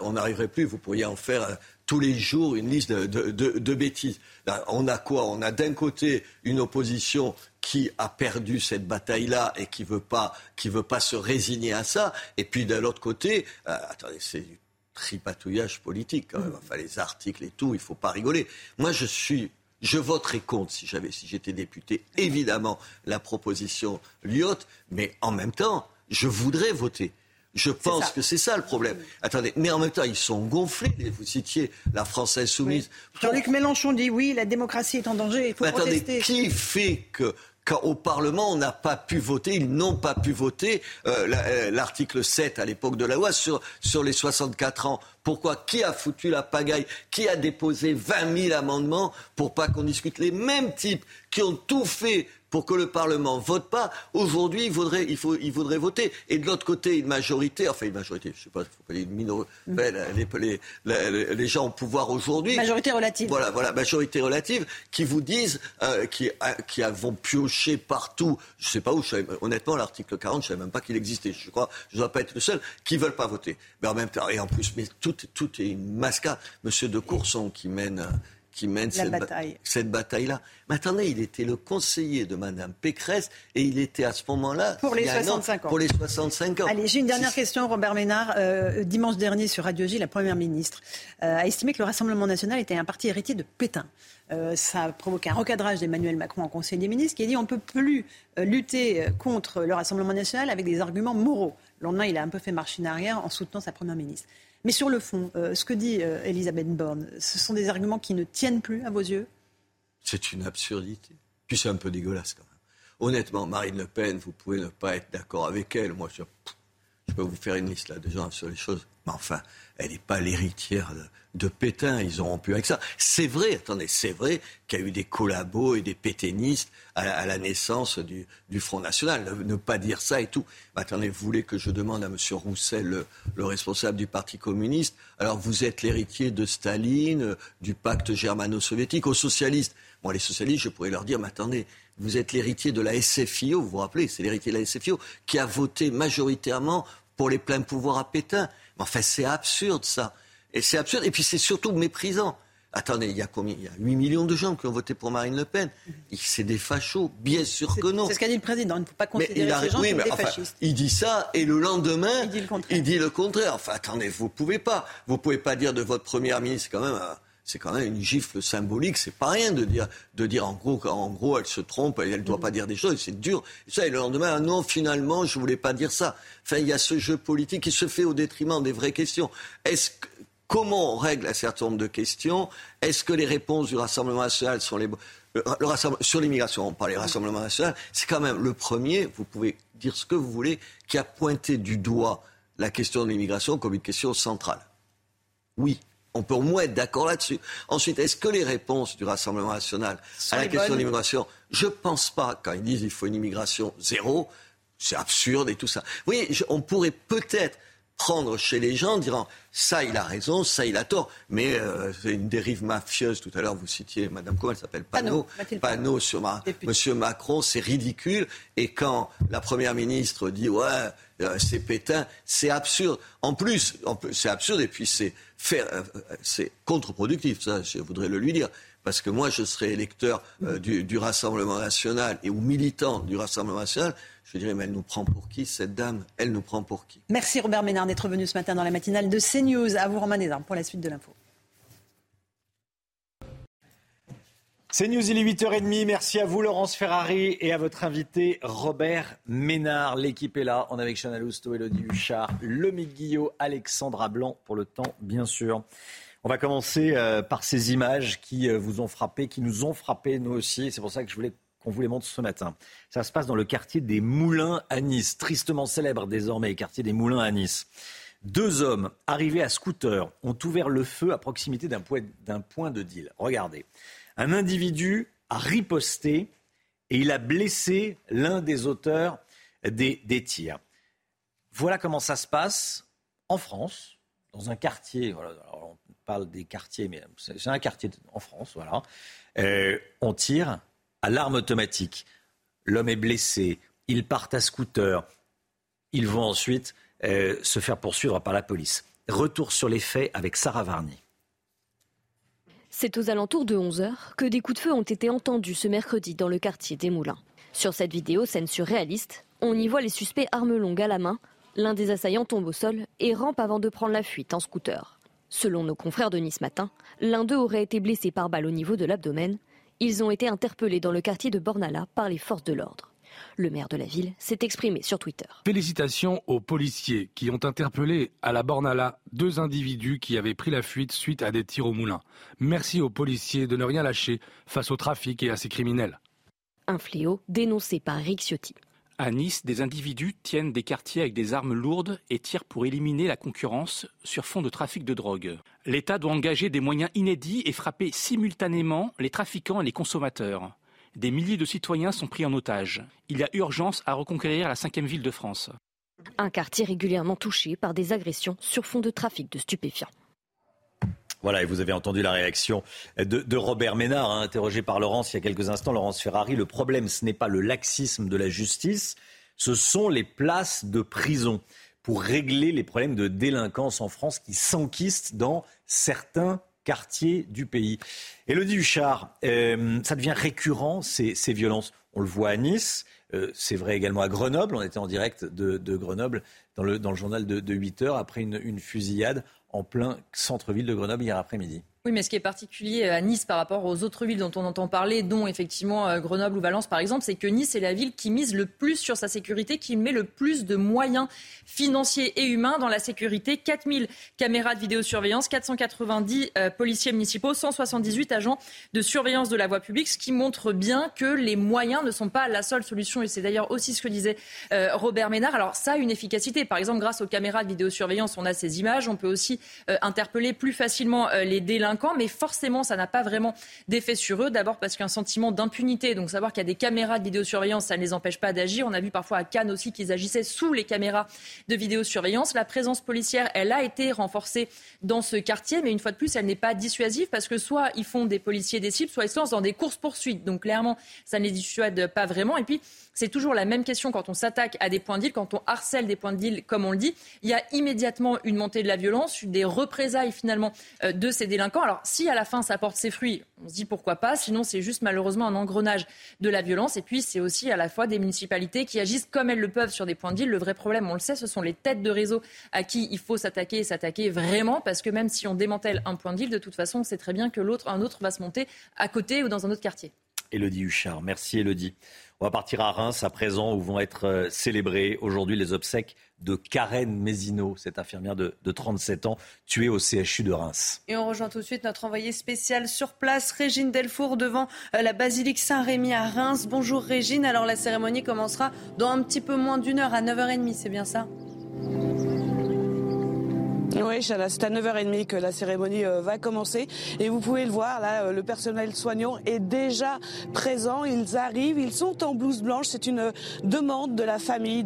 on n'arriverait plus, vous pourriez en faire tous les jours une liste de bêtises. On a quoi? On a d'un côté une opposition qui a perdu cette bataille-là et qui veut pas, qui veut pas se résigner à ça. Et puis de l'autre côté, euh, attendez, c'est du tripatouillage politique quand même. Enfin, les articles et tout, il faut pas rigoler. Moi, je suis je voterai contre si j'avais, si j'étais député, évidemment, la proposition Lyotte, mais en même temps, je voudrais voter. Je pense que c'est ça le problème. Attendez, mais en même temps, ils sont gonflés. Vous citiez la française soumise. Jean-Luc Mélenchon dit oui, la démocratie est en danger, il faut mais attendez, Qui fait que quand au Parlement, on n'a pas pu voter, ils n'ont pas pu voter euh, euh, l'article 7 à l'époque de la loi sur, sur les 64 ans. Pourquoi Qui a foutu la pagaille Qui a déposé 20 000 amendements pour pas qu'on discute les mêmes types qui ont tout fait pour que le Parlement vote pas, aujourd'hui, il faudrait, il, faut, il faudrait voter. Et de l'autre côté, une majorité, enfin une majorité, je sais pas, il faut pas dire une minorité, mm. les, les, les, gens au pouvoir aujourd'hui. Majorité relative. Voilà, voilà, majorité relative, qui vous disent, euh, qui, euh, qui vont piocher partout, je sais pas où, je honnêtement, l'article 40, je savais même pas qu'il existait, je crois, je ne dois pas être le seul, qui veulent pas voter. Mais en même temps, et en plus, mais tout, tout est une masca. Monsieur de Courson qui mène qui mène cette, bataille. cette bataille-là. Mais attendez, il était le conseiller de Mme Pécresse et il était à ce moment-là... Pour les 65 ans. Pour les 65 ans. Allez, j'ai une dernière question, Robert Ménard. Euh, dimanche dernier, sur Radio J, la Première ministre euh, a estimé que le Rassemblement national était un parti héritier de Pétain. Euh, ça a provoqué un recadrage d'Emmanuel Macron en Conseil des ministres qui a dit on ne peut plus lutter contre le Rassemblement national avec des arguments moraux. Le lendemain, il a un peu fait marche arrière en soutenant sa Première ministre. Mais sur le fond, euh, ce que dit euh, Elisabeth Borne, ce sont des arguments qui ne tiennent plus à vos yeux? C'est une absurdité. Puis c'est un peu dégueulasse quand même. Honnêtement, Marine Le Pen, vous pouvez ne pas être d'accord avec elle. Moi, je, je peux vous faire une liste là de gens sur les choses. Mais enfin, elle n'est pas l'héritière de, Pétain. Ils ont rompu avec ça. C'est vrai, attendez, c'est vrai qu'il y a eu des collabos et des pétainistes à la, naissance du, Front National. Ne, pas dire ça et tout. attendez, vous voulez que je demande à M. Roussel, le, responsable du Parti communiste, alors vous êtes l'héritier de Staline, du pacte germano-soviétique, aux socialistes. Bon, les socialistes, je pourrais leur dire, mais attendez, vous êtes l'héritier de la SFIO, vous vous rappelez, c'est l'héritier de la SFIO, qui a voté majoritairement pour les pleins pouvoirs à Pétain. Mais enfin, c'est absurde, ça. Et c'est absurde. Et puis, c'est surtout méprisant. Attendez, il y a combien? Il y a 8 millions de gens qui ont voté pour Marine Le Pen. C'est des fachos, bien sûr que non. C'est ce qu'a dit le président. Il ne faut pas considérer ces gens comme des fascistes. Il dit ça et le lendemain, il dit le contraire. Il dit le contraire. Enfin, attendez, vous pouvez pas. Vous pouvez pas dire de votre première ministre quand même. Euh, c'est quand même une gifle symbolique. C'est pas rien de dire, de dire en gros, en gros, elle se trompe, elle ne doit pas dire des choses. C'est dur. Et ça, et le lendemain, ah non, finalement, je voulais pas dire ça. Enfin, il y a ce jeu politique qui se fait au détriment des vraies questions. Est-ce comment on règle un certain nombre de questions Est-ce que les réponses du Rassemblement national sont les le, sur l'immigration, on parle du Rassemblement national, c'est quand même le premier, vous pouvez dire ce que vous voulez, qui a pointé du doigt la question de l'immigration comme une question centrale. Oui, on peut au moins être d'accord là-dessus. Ensuite, est-ce que les réponses du Rassemblement national à la question de l'immigration, je ne pense pas, quand ils disent qu'il faut une immigration zéro, c'est absurde et tout ça. Oui, on pourrait peut-être prendre chez les gens, disant ça il a raison, ça il a tort, mais euh, c'est une dérive mafieuse. Tout à l'heure vous citiez Madame comment elle s'appelle Panot, Panot sur ma, Monsieur Macron, c'est ridicule. Et quand la première ministre dit ouais euh, c'est Pétain, c'est absurde. En plus, c'est absurde et puis c'est euh, c'est contre-productif. Ça, je voudrais le lui dire parce que moi je serais électeur du, du, Rassemblement national et ou militant du Rassemblement national, je dirais, mais elle nous prend pour qui, cette dame? Elle nous prend pour qui? Merci Robert Ménard d'être venu ce matin dans la matinale de CNews. À vous, Romain Desarmes, pour la suite de l'info. CNews, il est 8h30. Merci à vous, Laurence Ferrari, et à votre invité, Robert Ménard. L'équipe est là. On est avec Chana Lousteau, Elodie Huchard, Lomi Guillot, Alexandra Blanc, pour le temps, bien sûr. On va commencer euh, par ces images qui euh, vous ont frappé, qui nous ont frappé nous aussi. C'est pour ça que je voulais qu'on vous les montre ce matin. Ça se passe dans le quartier des Moulins à Nice, tristement célèbre désormais, quartier des Moulins à Nice. Deux hommes arrivés à scooter ont ouvert le feu à proximité d'un point, de deal. Regardez. Un individu a riposté et il a blessé l'un des auteurs des, tirs. Voilà comment ça se passe en France, dans un quartier. On parle des quartiers, mais c'est un quartier en France. Voilà. Euh, on tire à l'arme automatique. L'homme est blessé. Ils partent à scooter. Ils vont ensuite euh, se faire poursuivre par la police. Retour sur les faits avec Sarah Varny. C'est aux alentours de 11h que des coups de feu ont été entendus ce mercredi dans le quartier des Moulins. Sur cette vidéo, scène surréaliste, on y voit les suspects armes longues à la main. L'un des assaillants tombe au sol et rampe avant de prendre la fuite en scooter. Selon nos confrères de Nice Matin, l'un d'eux aurait été blessé par balle au niveau de l'abdomen. Ils ont été interpellés dans le quartier de Bornala par les forces de l'ordre. Le maire de la ville s'est exprimé sur Twitter. Félicitations aux policiers qui ont interpellé à la Bornala deux individus qui avaient pris la fuite suite à des tirs au moulin. Merci aux policiers de ne rien lâcher face au trafic et à ces criminels. Un fléau dénoncé par Rick Ciotti. À Nice, des individus tiennent des quartiers avec des armes lourdes et tirent pour éliminer la concurrence sur fond de trafic de drogue. L'État doit engager des moyens inédits et frapper simultanément les trafiquants et les consommateurs. Des milliers de citoyens sont pris en otage. Il y a urgence à reconquérir la cinquième ville de France. Un quartier régulièrement touché par des agressions sur fond de trafic de stupéfiants. Voilà, et vous avez entendu la réaction de, Robert Ménard, hein, interrogé par Laurence il y a quelques instants, Laurence Ferrari. Le problème, ce n'est pas le laxisme de la justice, ce sont les places de prison pour régler les problèmes de délinquance en France qui s'enquistent dans certains quartiers du pays. Élodie Huchard, euh, ça devient récurrent, ces, violences. On le voit à Nice, euh, c'est vrai également à Grenoble. On était en direct de, Grenoble dans le, dans le journal de, de 8 heures après une, une fusillade en plein centre-ville de Grenoble hier après-midi. Oui, mais ce qui est particulier euh, à Nice par rapport aux autres villes dont on entend parler, dont effectivement euh, Grenoble ou Valence par exemple, c'est que Nice est la ville qui mise le plus sur sa sécurité, qui met le plus de moyens financiers et humains dans la sécurité. 4000 caméras de vidéosurveillance, 490 euh, policiers municipaux, 178 agents de surveillance de la voie publique, ce qui montre bien que les moyens ne sont pas la seule solution. Et c'est d'ailleurs aussi ce que disait Robert Ménard. Alors ça a une efficacité. Par exemple, grâce aux caméras de vidéosurveillance, on a ces images. On peut aussi interpeller plus facilement les délinquants mais forcément, ça n'a pas vraiment d'effet sur eux. D'abord parce qu'un sentiment d'impunité, donc savoir qu'il y a des caméras de vidéosurveillance, ça ne les empêche pas d'agir. On a vu parfois à Cannes aussi qu'ils agissaient sous les caméras de vidéosurveillance. La présence policière, elle a été renforcée dans ce quartier, mais une fois de plus, elle n'est pas dissuasive parce que soit ils font des policiers des cibles, soit ils se lancent dans des courses-poursuites. Donc clairement, ça ne les dissuade pas vraiment. Et puis, c'est toujours la même question quand on s'attaque à des points de quand on harcèle des points de deal, comme on le dit. Il y a immédiatement une montée de la violence, des représailles finalement euh, de ces délinquants. Alors si à la fin ça porte ses fruits, on se dit pourquoi pas. Sinon c'est juste malheureusement un engrenage de la violence. Et puis c'est aussi à la fois des municipalités qui agissent comme elles le peuvent sur des points de deal. Le vrai problème, on le sait, ce sont les têtes de réseau à qui il faut s'attaquer et s'attaquer vraiment parce que même si on démantèle un point de deal, de toute façon, on sait très bien que l'autre, un autre va se monter à côté ou dans un autre quartier. Elodie Huchard, merci Elodie. On va partir à Reims à présent où vont être euh, célébrées aujourd'hui les obsèques de Karen Mézineau, cette infirmière de, 37 ans tuée au CHU de Reims. Et on rejoint tout de suite notre envoyée spéciale sur place, Régine Delfour, devant euh, la basilique Saint-Rémy à Reims. Bonjour Régine, alors la cérémonie commencera dans un petit peu moins d'une heure, à 9h30, c'est bien ça? Oui, c'est à 9h30 que la cérémonie euh, va commencer. Et vous pouvez le voir, là, euh, le personnel soignant est déjà présent. Ils arrivent, ils sont en blouse blanche. C'est une demande de la famille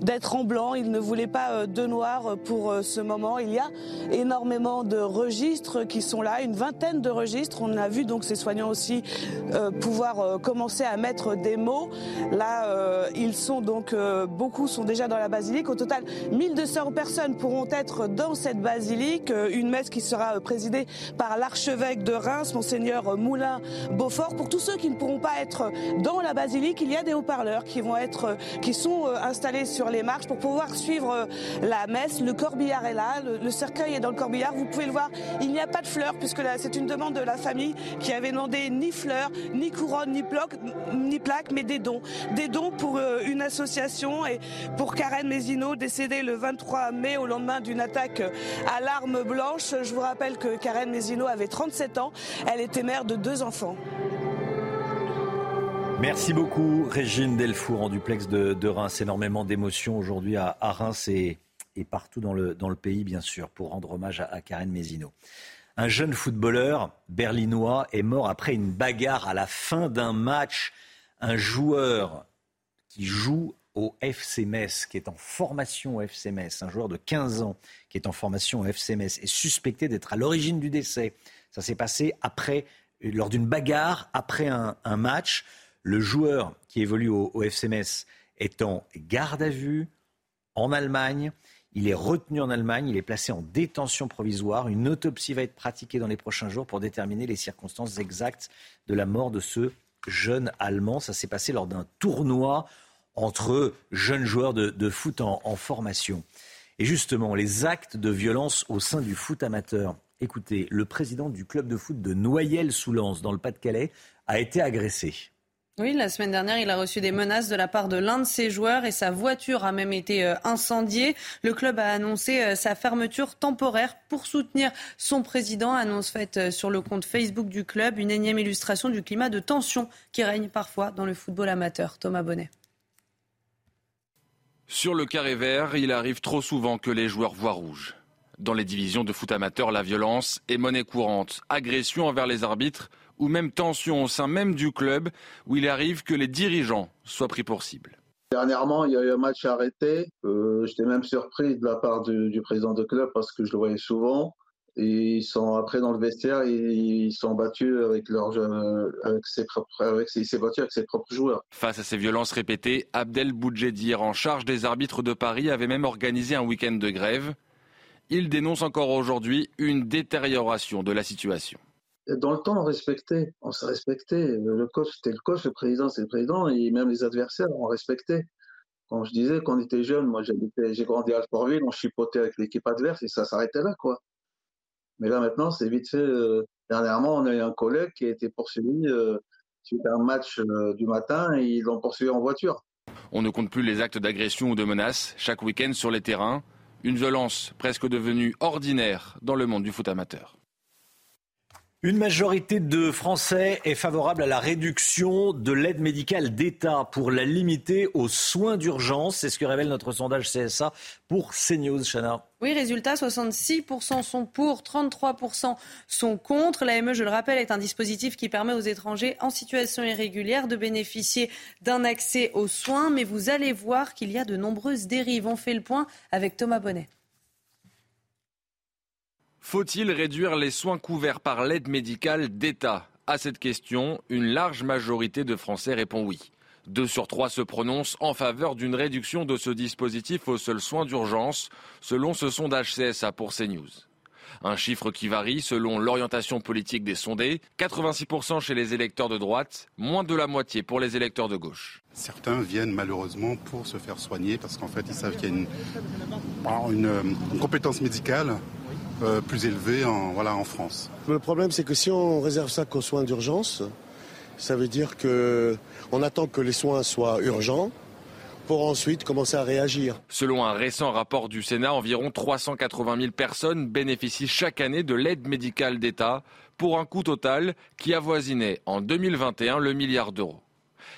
d'être en blanc. Ils ne voulaient pas euh, de noir pour ce moment. Il y a énormément de registres qui sont là, une vingtaine de registres. On a vu donc ces soignants aussi pouvoir commencer à mettre des mots. Là, ils sont donc, beaucoup sont déjà dans la basilique. Au total, 1200 personnes pourront être dans cette cette basilique, euh, une messe qui sera euh, présidée par l'archevêque de Reims, monseigneur Moulin Beaufort. Pour tous ceux qui ne pourront pas être dans la basilique, il y a des haut-parleurs qui vont être, euh, qui sont installés sur les marches pour pouvoir suivre la messe. Le corbillard est là, le, cercueil est dans le corbillard. Vous pouvez le voir, il n'y a pas de fleurs puisque c'est une demande de la famille qui avait demandé ni fleurs, ni couronne, ni plaque, ni plaque, mais des dons, des dons pour une association et pour Karen Mézineau décédée le 23 mai au lendemain d'une attaque à l'arme blanche. Je vous rappelle que Karen Mézino avait 37 ans. Elle était mère de deux enfants. Merci beaucoup, Régine Delfour, en duplex de, Reims. Énormément d'émotions aujourd'hui à, Reims et, partout dans le, dans le, pays, bien sûr, pour rendre hommage à, Karen Mézino. Un jeune footballeur berlinois est mort après une bagarre à la fin d'un match. Un joueur qui joue au FC Metz, qui est en formation au FC Metz, un joueur de 15 ans est en formation au FC Metz, est suspecté d'être à l'origine du décès. Ça s'est passé après, lors d'une bagarre après un, match. Le joueur qui évolue au, FC Metz est en garde à vue en Allemagne. Il est retenu en Allemagne, il est placé en détention provisoire. Une autopsie va être pratiquée dans les prochains jours pour déterminer les circonstances exactes de la mort de ce jeune Allemand. Ça s'est passé lors d'un tournoi entre jeunes joueurs de, foot en, formation. Et justement, les actes de violence au sein du foot amateur. Écoutez, le président du club de foot de Noyelles-sous-Lens, dans le Pas-de-Calais, a été agressé. Oui, la semaine dernière, il a reçu des menaces de la part de l'un de ses joueurs et sa voiture a même été euh, incendiée. Le club a annoncé euh, sa fermeture temporaire pour soutenir son président. Annonce faite euh, sur le compte Facebook du club, une énième illustration du climat de tension qui règne parfois dans le football amateur. Thomas Bonnet. Sur le carré vert, il arrive trop souvent que les joueurs voient rouge. Dans les divisions de foot amateur, la violence est monnaie courante. Agression envers les arbitres ou même tension au sein même du club où il arrive que les dirigeants soient pris pour cible. Dernièrement, il y a eu un match arrêté. Euh, J'étais même surpris de la part du, président de club parce que je le voyais souvent. Et ils sont après dans le vestiaire, ils, sont battus avec ses propres, avec ses, battu avec ses propres joueurs. Face à ces violences répétées, Abdel Boudjedir, en charge des arbitres de Paris, avait même organisé un week-end de grève. Il dénonce encore aujourd'hui une détérioration de la situation dans le temps, on respectait, on se respectait. Le coach, c'était le coach, le président, c'est le président, et même les adversaires, on respectait. Quand je disais qu'on était jeune, moi j'ai grandi à Alfortville, on chipotait avec l'équipe adverse et ça s'arrêtait là, quoi. Mais là maintenant, c'est vite fait. Euh, dernièrement, on a eu un collègue qui a été poursuivi euh, suite à un match euh, du matin et ils l'ont poursuivi en voiture. On ne compte plus les actes d'agression ou de menaces chaque week-end sur les terrains. Une violence presque devenue ordinaire dans le monde du foot amateur. Une majorité de Français est favorable à la réduction de l'aide médicale d'État pour la limiter aux soins d'urgence. C'est ce que révèle notre sondage CSA pour CNews, Chana. Oui, résultat, 66% sont pour, 33% sont contre. L'AME, je le rappelle, est un dispositif qui permet aux étrangers en situation irrégulière de bénéficier d'un accès aux soins. Mais vous allez voir qu'il y a de nombreuses dérives. On fait le point avec Thomas Bonnet. Faut-il réduire les soins couverts par l'aide médicale d'État? À cette question, une large majorité de Français répond oui. Deux sur trois se prononcent en faveur d'une réduction de ce dispositif aux seuls soins d'urgence, selon ce sondage CSA pour CNews. Un chiffre qui varie selon l'orientation politique des sondés. 86% chez les électeurs de droite, moins de la moitié pour les électeurs de gauche. Certains viennent malheureusement pour se faire soigner parce qu'en fait ils savent qu'il y a une, une compétence médicale euh, plus élevé en, voilà, en France. Le problème, c'est que si on réserve ça qu'aux soins d'urgence, ça veut dire qu'on attend que les soins soient urgents pour ensuite commencer à réagir. Selon un récent rapport du Sénat, environ 380 000 personnes bénéficient chaque année de l'aide médicale d'État pour un coût total qui avoisinait en 2021 le milliard d'euros.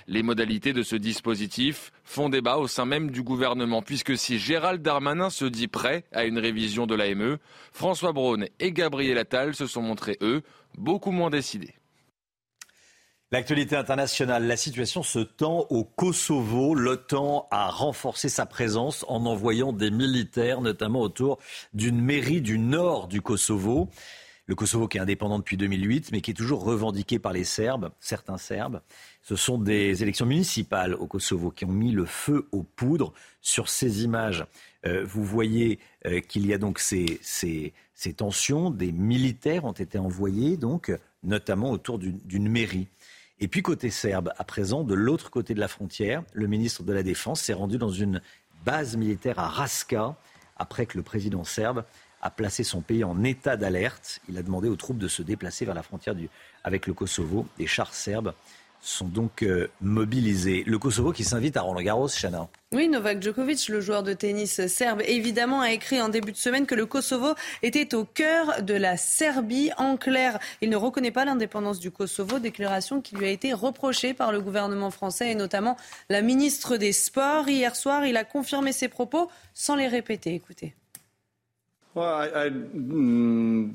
Les modalités de ce dispositif font débat au sein même du gouvernement, puisque si Gérald Darmanin se dit prêt à une révision de l'AME, François Braun et Gabriel Attal se sont montrés, eux, beaucoup moins décidés. L'actualité internationale, la situation se tend au Kosovo. L'OTAN a renforcé sa présence en envoyant des militaires, notamment autour d'une mairie du nord du Kosovo. Le Kosovo qui est indépendant depuis 2008, mais qui est toujours revendiqué par les Serbes, certains Serbes. Ce sont des élections municipales au Kosovo qui ont mis le feu aux poudres. Sur ces images, euh, vous voyez euh, qu'il y a donc ces, tensions. Des militaires ont été envoyés, donc, notamment autour d'une mairie. Et puis côté serbe, à présent, de l'autre côté de la frontière, le ministre de la Défense s'est rendu dans une base militaire à Raska après que le président serbe a placé son pays en état d'alerte. Il a demandé aux troupes de se déplacer vers la frontière avec le Kosovo. Des chars serbes sont donc euh, mobilisés. Le Kosovo qui s'invite à Roland Garros, Chana. Oui, Novak Djokovic, le joueur de tennis serbe, évidemment, a écrit en début de semaine que le Kosovo était au cœur de la Serbie. En clair, il ne reconnaît pas l'indépendance du Kosovo, déclaration qui lui a été reprochée par le gouvernement français et notamment la ministre des Sports. Hier soir, il a confirmé ses propos sans les répéter. Écoutez. Mm,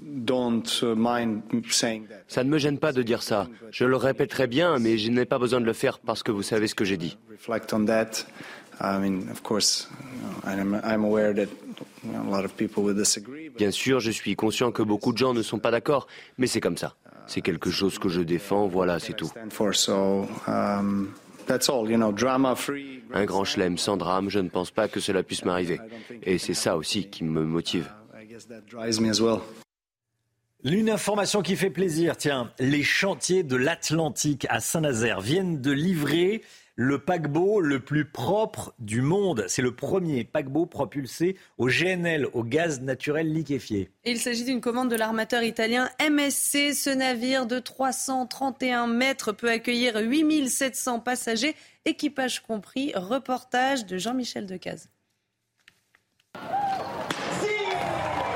ça ne me gêne pas de dire ça. Je le répéterai bien, mais je n'ai pas besoin de le faire parce que vous savez ce que j'ai dit. Bien sûr, je suis conscient que beaucoup de gens ne sont pas d'accord, mais c'est comme ça. C'est quelque chose que je défends, voilà, c'est tout. Um, Un grand chelem sans drame, je ne pense pas que cela puisse m'arriver. Et c'est ça aussi qui me motive. L'une information qui fait plaisir, tiens, les chantiers de l'Atlantique à Saint-Nazaire viennent de livrer le paquebot le plus propre du monde. C'est le premier paquebot propulsé au GNL, au gaz naturel liquéfié. Il s'agit d'une commande de l'armateur italien MSC. Ce navire de 331 mètres peut accueillir 8700 passagers, équipage compris. Reportage de Jean-Michel Decaze.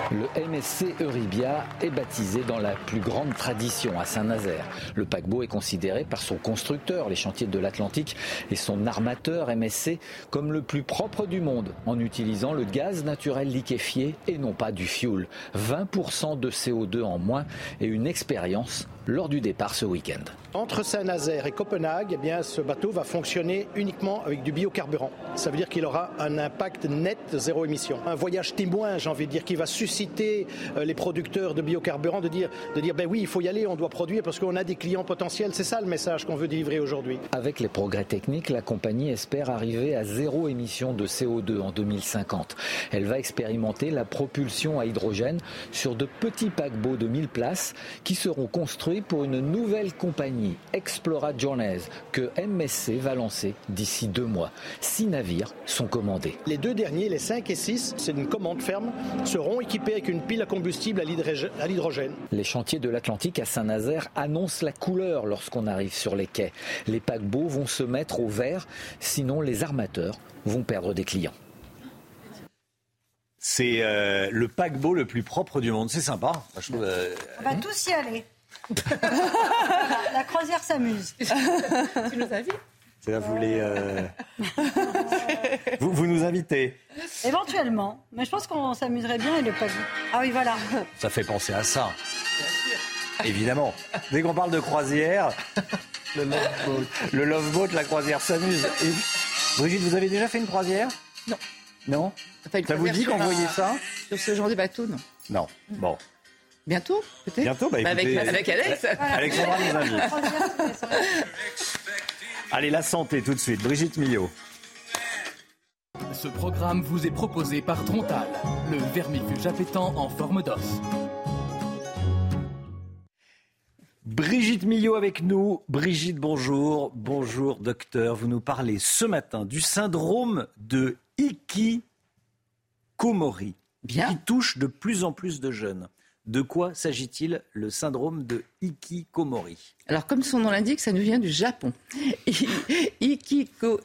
Le MSC Euribia est baptisé dans la plus grande tradition à Saint-Nazaire. Le paquebot est considéré par son constructeur, les chantiers de l'Atlantique, et son armateur MSC comme le plus propre du monde en utilisant le gaz naturel liquéfié et non pas du fuel. 20% de CO2 en moins et une expérience lors du départ ce week-end. Entre Saint-Nazaire et Copenhague, eh bien, ce bateau va fonctionner uniquement avec du biocarburant. Ça veut dire qu'il aura un impact net zéro émission. Un voyage témoin, j'ai envie de dire, qui va susciter euh, les producteurs de biocarburant de dire, de dire ben oui, il faut y aller, on doit produire parce qu'on a des clients potentiels. C'est ça le message qu'on veut délivrer aujourd'hui. Avec les progrès techniques, la compagnie espère arriver à zéro émission de CO2 en 2050. Elle va expérimenter la propulsion à hydrogène sur de petits paquebots de 1000 places qui seront construits pour une nouvelle compagnie, Explora Journeys, que MSC va lancer d'ici deux mois. Six navires sont commandés. Les deux derniers, les 5 et 6, c'est une commande ferme, seront équipés avec une pile à combustible à l'hydrogène. Les chantiers de l'Atlantique à Saint-Nazaire annoncent la couleur lorsqu'on arrive sur les quais. Les paquebots vont se mettre au vert, sinon les armateurs vont perdre des clients. C'est euh, le paquebot le plus propre du monde. C'est sympa. Euh, On va tous y aller (laughs) la, croisière s'amuse. (laughs) tu nous invites vous, voulez, euh, (laughs) vous, vous, nous invitez Éventuellement. Mais je pense qu'on s'amuserait bien et le pas Ah oui, voilà. Ça fait penser à ça. Évidemment. Dès qu'on parle de croisière, le love boat, le love boat la croisière s'amuse. Brigitte, vous avez déjà fait une croisière? Non. Non? Ça vous dit qu'on voyait ça? Sur ce genre de bateau, non. Non. Bon. Bientôt, peut-être Bientôt, bah, avec, avec, Alex. Alexandra nous invite. Allez, la santé tout de suite. Brigitte Millot. Ce programme vous est proposé par Trontal, le vermifuge appétant en forme d'os. Brigitte Millot avec nous. Brigitte, bonjour. Bonjour, docteur. Vous nous parlez ce matin du syndrome de Ikikomori, Bien. qui touche de plus en plus de jeunes. De quoi s'agit-il le syndrome de Ikikomori? Alors, comme son nom l'indique, ça nous vient du Japon. (laughs) Ikiko,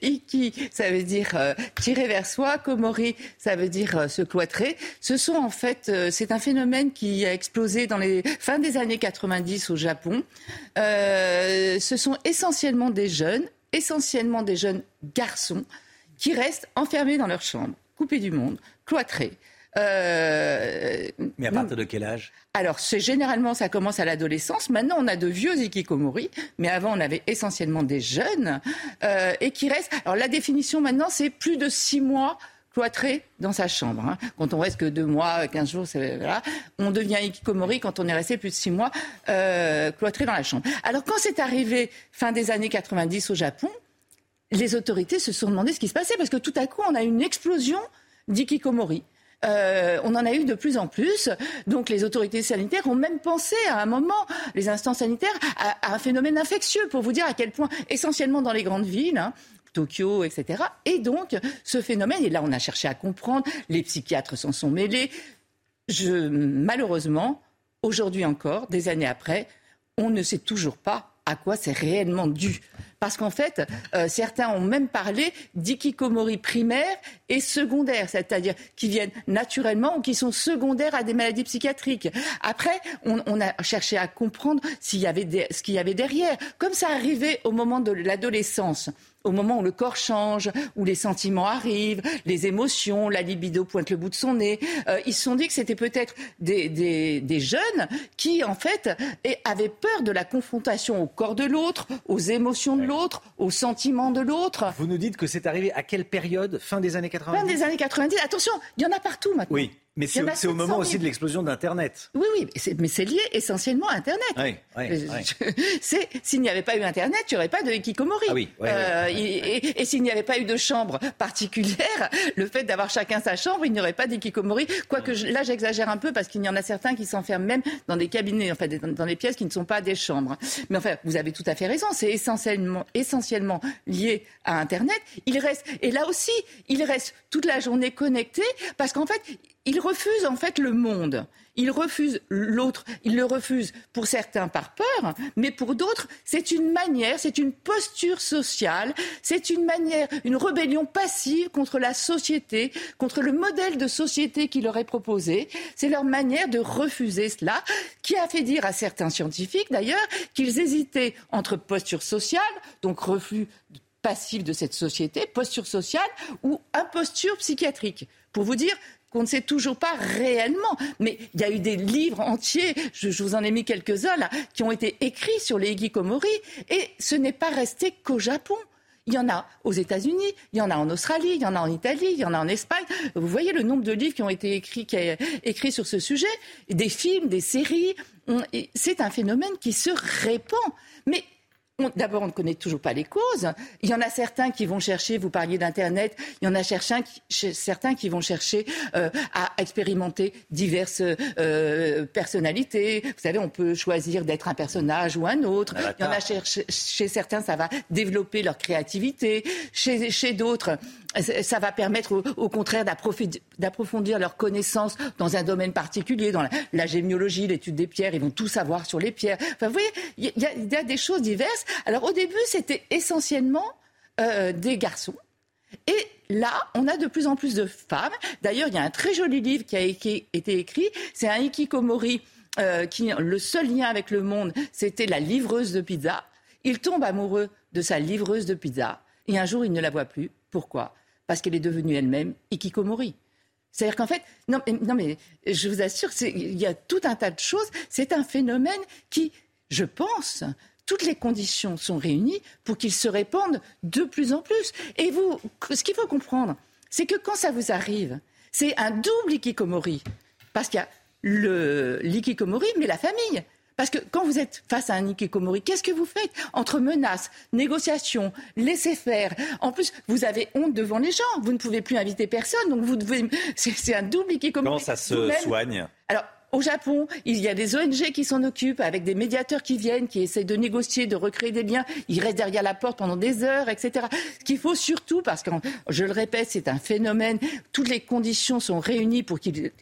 Iki, ça veut dire euh, tirer vers soi. Komori, ça veut dire euh, se cloîtrer. Ce sont en fait, euh, c'est un phénomène qui a explosé dans les fins des années 90 au Japon. ce sont essentiellement des jeunes, essentiellement des jeunes garçons, qui restent enfermés dans leur chambre, coupés du monde, cloîtrés. Euh, Mais à partir de quel âge? Alors, c'est généralement, ça commence à l'adolescence. Maintenant, on a de vieux ikikomori, mais avant, on avait essentiellement des jeunes euh, et qui restent. Alors, la définition maintenant, c'est plus de six mois cloîtré dans sa chambre. Hein. Quand on reste que deux mois, quinze jours, voilà. on devient ikikomori quand on est resté plus de six mois euh, cloîtré dans la chambre. Alors, quand c'est arrivé fin des années 90 au Japon, les autorités se sont demandé ce qui se passait parce que tout à coup, on a une explosion d'ikikomori. Euh, on en a eu de plus en plus. Donc les autorités sanitaires ont même pensé à un moment, les instances sanitaires, à, un phénomène infectieux, pour vous dire à quel point, essentiellement dans les grandes villes, hein, Tokyo, etc. Et donc, ce phénomène, et là, on a cherché à comprendre, les psychiatres s'en sont mêlés. Malheureusement, aujourd'hui encore, des années après, on ne sait toujours pas à quoi c'est réellement dû. Parce qu'en fait, euh, certains ont même parlé d'ikikomori primaire et secondaire, c'est-à-dire qui viennent naturellement ou qui sont secondaires à des maladies psychiatriques. Après, on, a cherché à comprendre y avait ce qu'il y avait derrière. Comme ça arrivait au moment de l'adolescence, au moment où le corps change, où les sentiments arrivent, les émotions, la libido pointe le bout de son nez. Euh, ils se sont dit que c'était peut-être des, des, des, jeunes qui, en fait, avaient peur de la confrontation au corps de l'autre, aux émotions de l'autre, aux sentiments de l'autre. Vous nous dites que c'est arrivé à quelle période? Fin des années 90 Fin des années 90. Attention, il y en a partout maintenant. Oui. Mais c'est au moment aussi de l'explosion d'Internet. Oui, oui, mais c'est lié essentiellement à Internet. Oui, oui, (laughs) S'il n'y avait pas eu Internet, il n'y aurait pas de hikikomori. Ah oui, euh, et, et s'il n'y avait pas eu de chambre particulière, (laughs) le fait d'avoir chacun sa chambre, il n'y aurait pas d'hikikomori. Quoique là, j'exagère un peu parce qu'il y en a certains qui s'enferment même dans des cabinets, en fait, dans des pièces qui ne sont pas des chambres. Mais enfin, vous avez tout à fait raison. C'est essentiellement, essentiellement lié à Internet. Il reste, et là aussi, il reste toute la journée connecté parce qu'en fait, il refuse en fait le monde. Il refuse l'autre. Il le refuse pour certains par peur, mais pour d'autres, c'est une manière, c'est une posture sociale, c'est une manière, une rébellion passive contre la société, contre le modèle de société qui leur est proposé. C'est leur manière de refuser cela, qui a fait dire à certains scientifiques d'ailleurs qu'ils hésitaient entre posture sociale, donc refus passif de cette société, posture sociale ou imposture psychiatrique. Pour vous dire qu'on ne sait toujours pas réellement. Mais il y a eu des livres entiers, je, vous en ai mis quelques-uns là, qui ont été écrits sur les hikikomori, et ce n'est pas resté qu'au Japon. Il y en a aux États-Unis, il y en a en Australie, il y en a en Italie, il y en a en Espagne. Vous voyez le nombre de livres qui ont été écrits, qui écrits sur ce sujet, des films, des séries. C'est un phénomène qui se répand. Mais D'abord, on ne connaît toujours pas les causes. Il y en a certains qui vont chercher, vous parliez d'Internet, il y en a certains qui, certains qui vont chercher euh, à expérimenter diverses euh, personnalités. Vous savez, on peut choisir d'être un personnage ou un autre. Il y en a chez, certains, ça va développer leur créativité. Chez, chez d'autres, ça va permettre au, contraire d'approfondir leurs connaissances dans un domaine particulier, dans la, gémiologie, l'étude des pierres. Ils vont tout savoir sur les pierres. Enfin, vous voyez, il y, a des choses diverses. Alors au début, c'était essentiellement euh, des garçons. Et là, on a de plus en plus de femmes. D'ailleurs, il y a un très joli livre qui a été écrit. C'est un hikikomori euh, qui, le seul lien avec le monde, c'était la livreuse de pizza. Il tombe amoureux de sa livreuse de pizza. Et un jour, il ne la voit plus. Pourquoi? Parce qu'elle est devenue elle-même hikikomori. C'est-à-dire qu'en fait, non, non, mais je vous assure, il y a tout un tas de choses. C'est un phénomène qui, je pense, toutes les conditions sont réunies pour qu'il se répande de plus en plus. Et vous, ce qu'il faut comprendre, c'est que quand ça vous arrive, c'est un double ikikomori. Parce qu'il y a l'ikikomori, mais la famille. Parce que quand vous êtes face à un ikikomori, qu'est-ce que vous faites Entre menaces, négociations, laisser faire. En plus, vous avez honte devant les gens. Vous ne pouvez plus inviter personne. Donc vous devez. (laughs) C'est un double ikikomori. Comment ça se soigne? Alors, au Japon, il y a des ONG qui s'en occupent, avec des médiateurs qui viennent, qui essaient de négocier, de recréer des liens. Ils restent derrière la porte pendant des heures, etc. Ce qu'il faut surtout, parce que, je le répète, c'est un phénomène, toutes les conditions sont réunies pour qu'il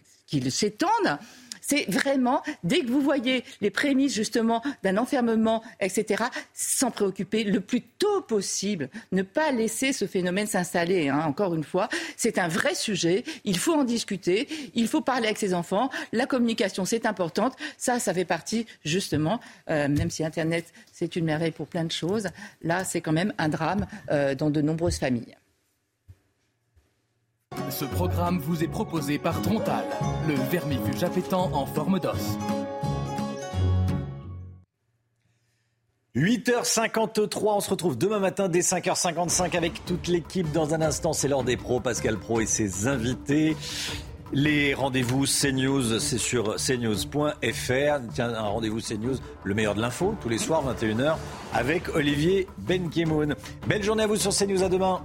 s'étende c'est vraiment, dès que vous voyez les prémices justement d'un enfermement, etc., s'en préoccuper le plus tôt possible. Ne pas laisser ce phénomène s'installer, hein, encore une fois. C'est un vrai sujet. Il faut en discuter. Il faut parler avec ses enfants. La communication, c'est importante. Ça, ça fait partie, justement, euh, même si Internet, c'est une merveille pour plein de choses, là, c'est quand même un drame euh, dans de nombreuses familles. Ce programme vous est proposé par Trontal, le vermifuge appétant en forme d'os. 8h53, on se retrouve demain matin dès 5h55 avec toute l'équipe. Dans un instant, c'est l'heure des pros, Pascal Pro et ses invités. Les rendez-vous CNews, c'est sur cnews.fr. Tiens, un rendez-vous CNews, le meilleur de l'info, tous les soirs, 21h, avec Olivier Benkemoun. Belle journée à vous sur CNews, à demain.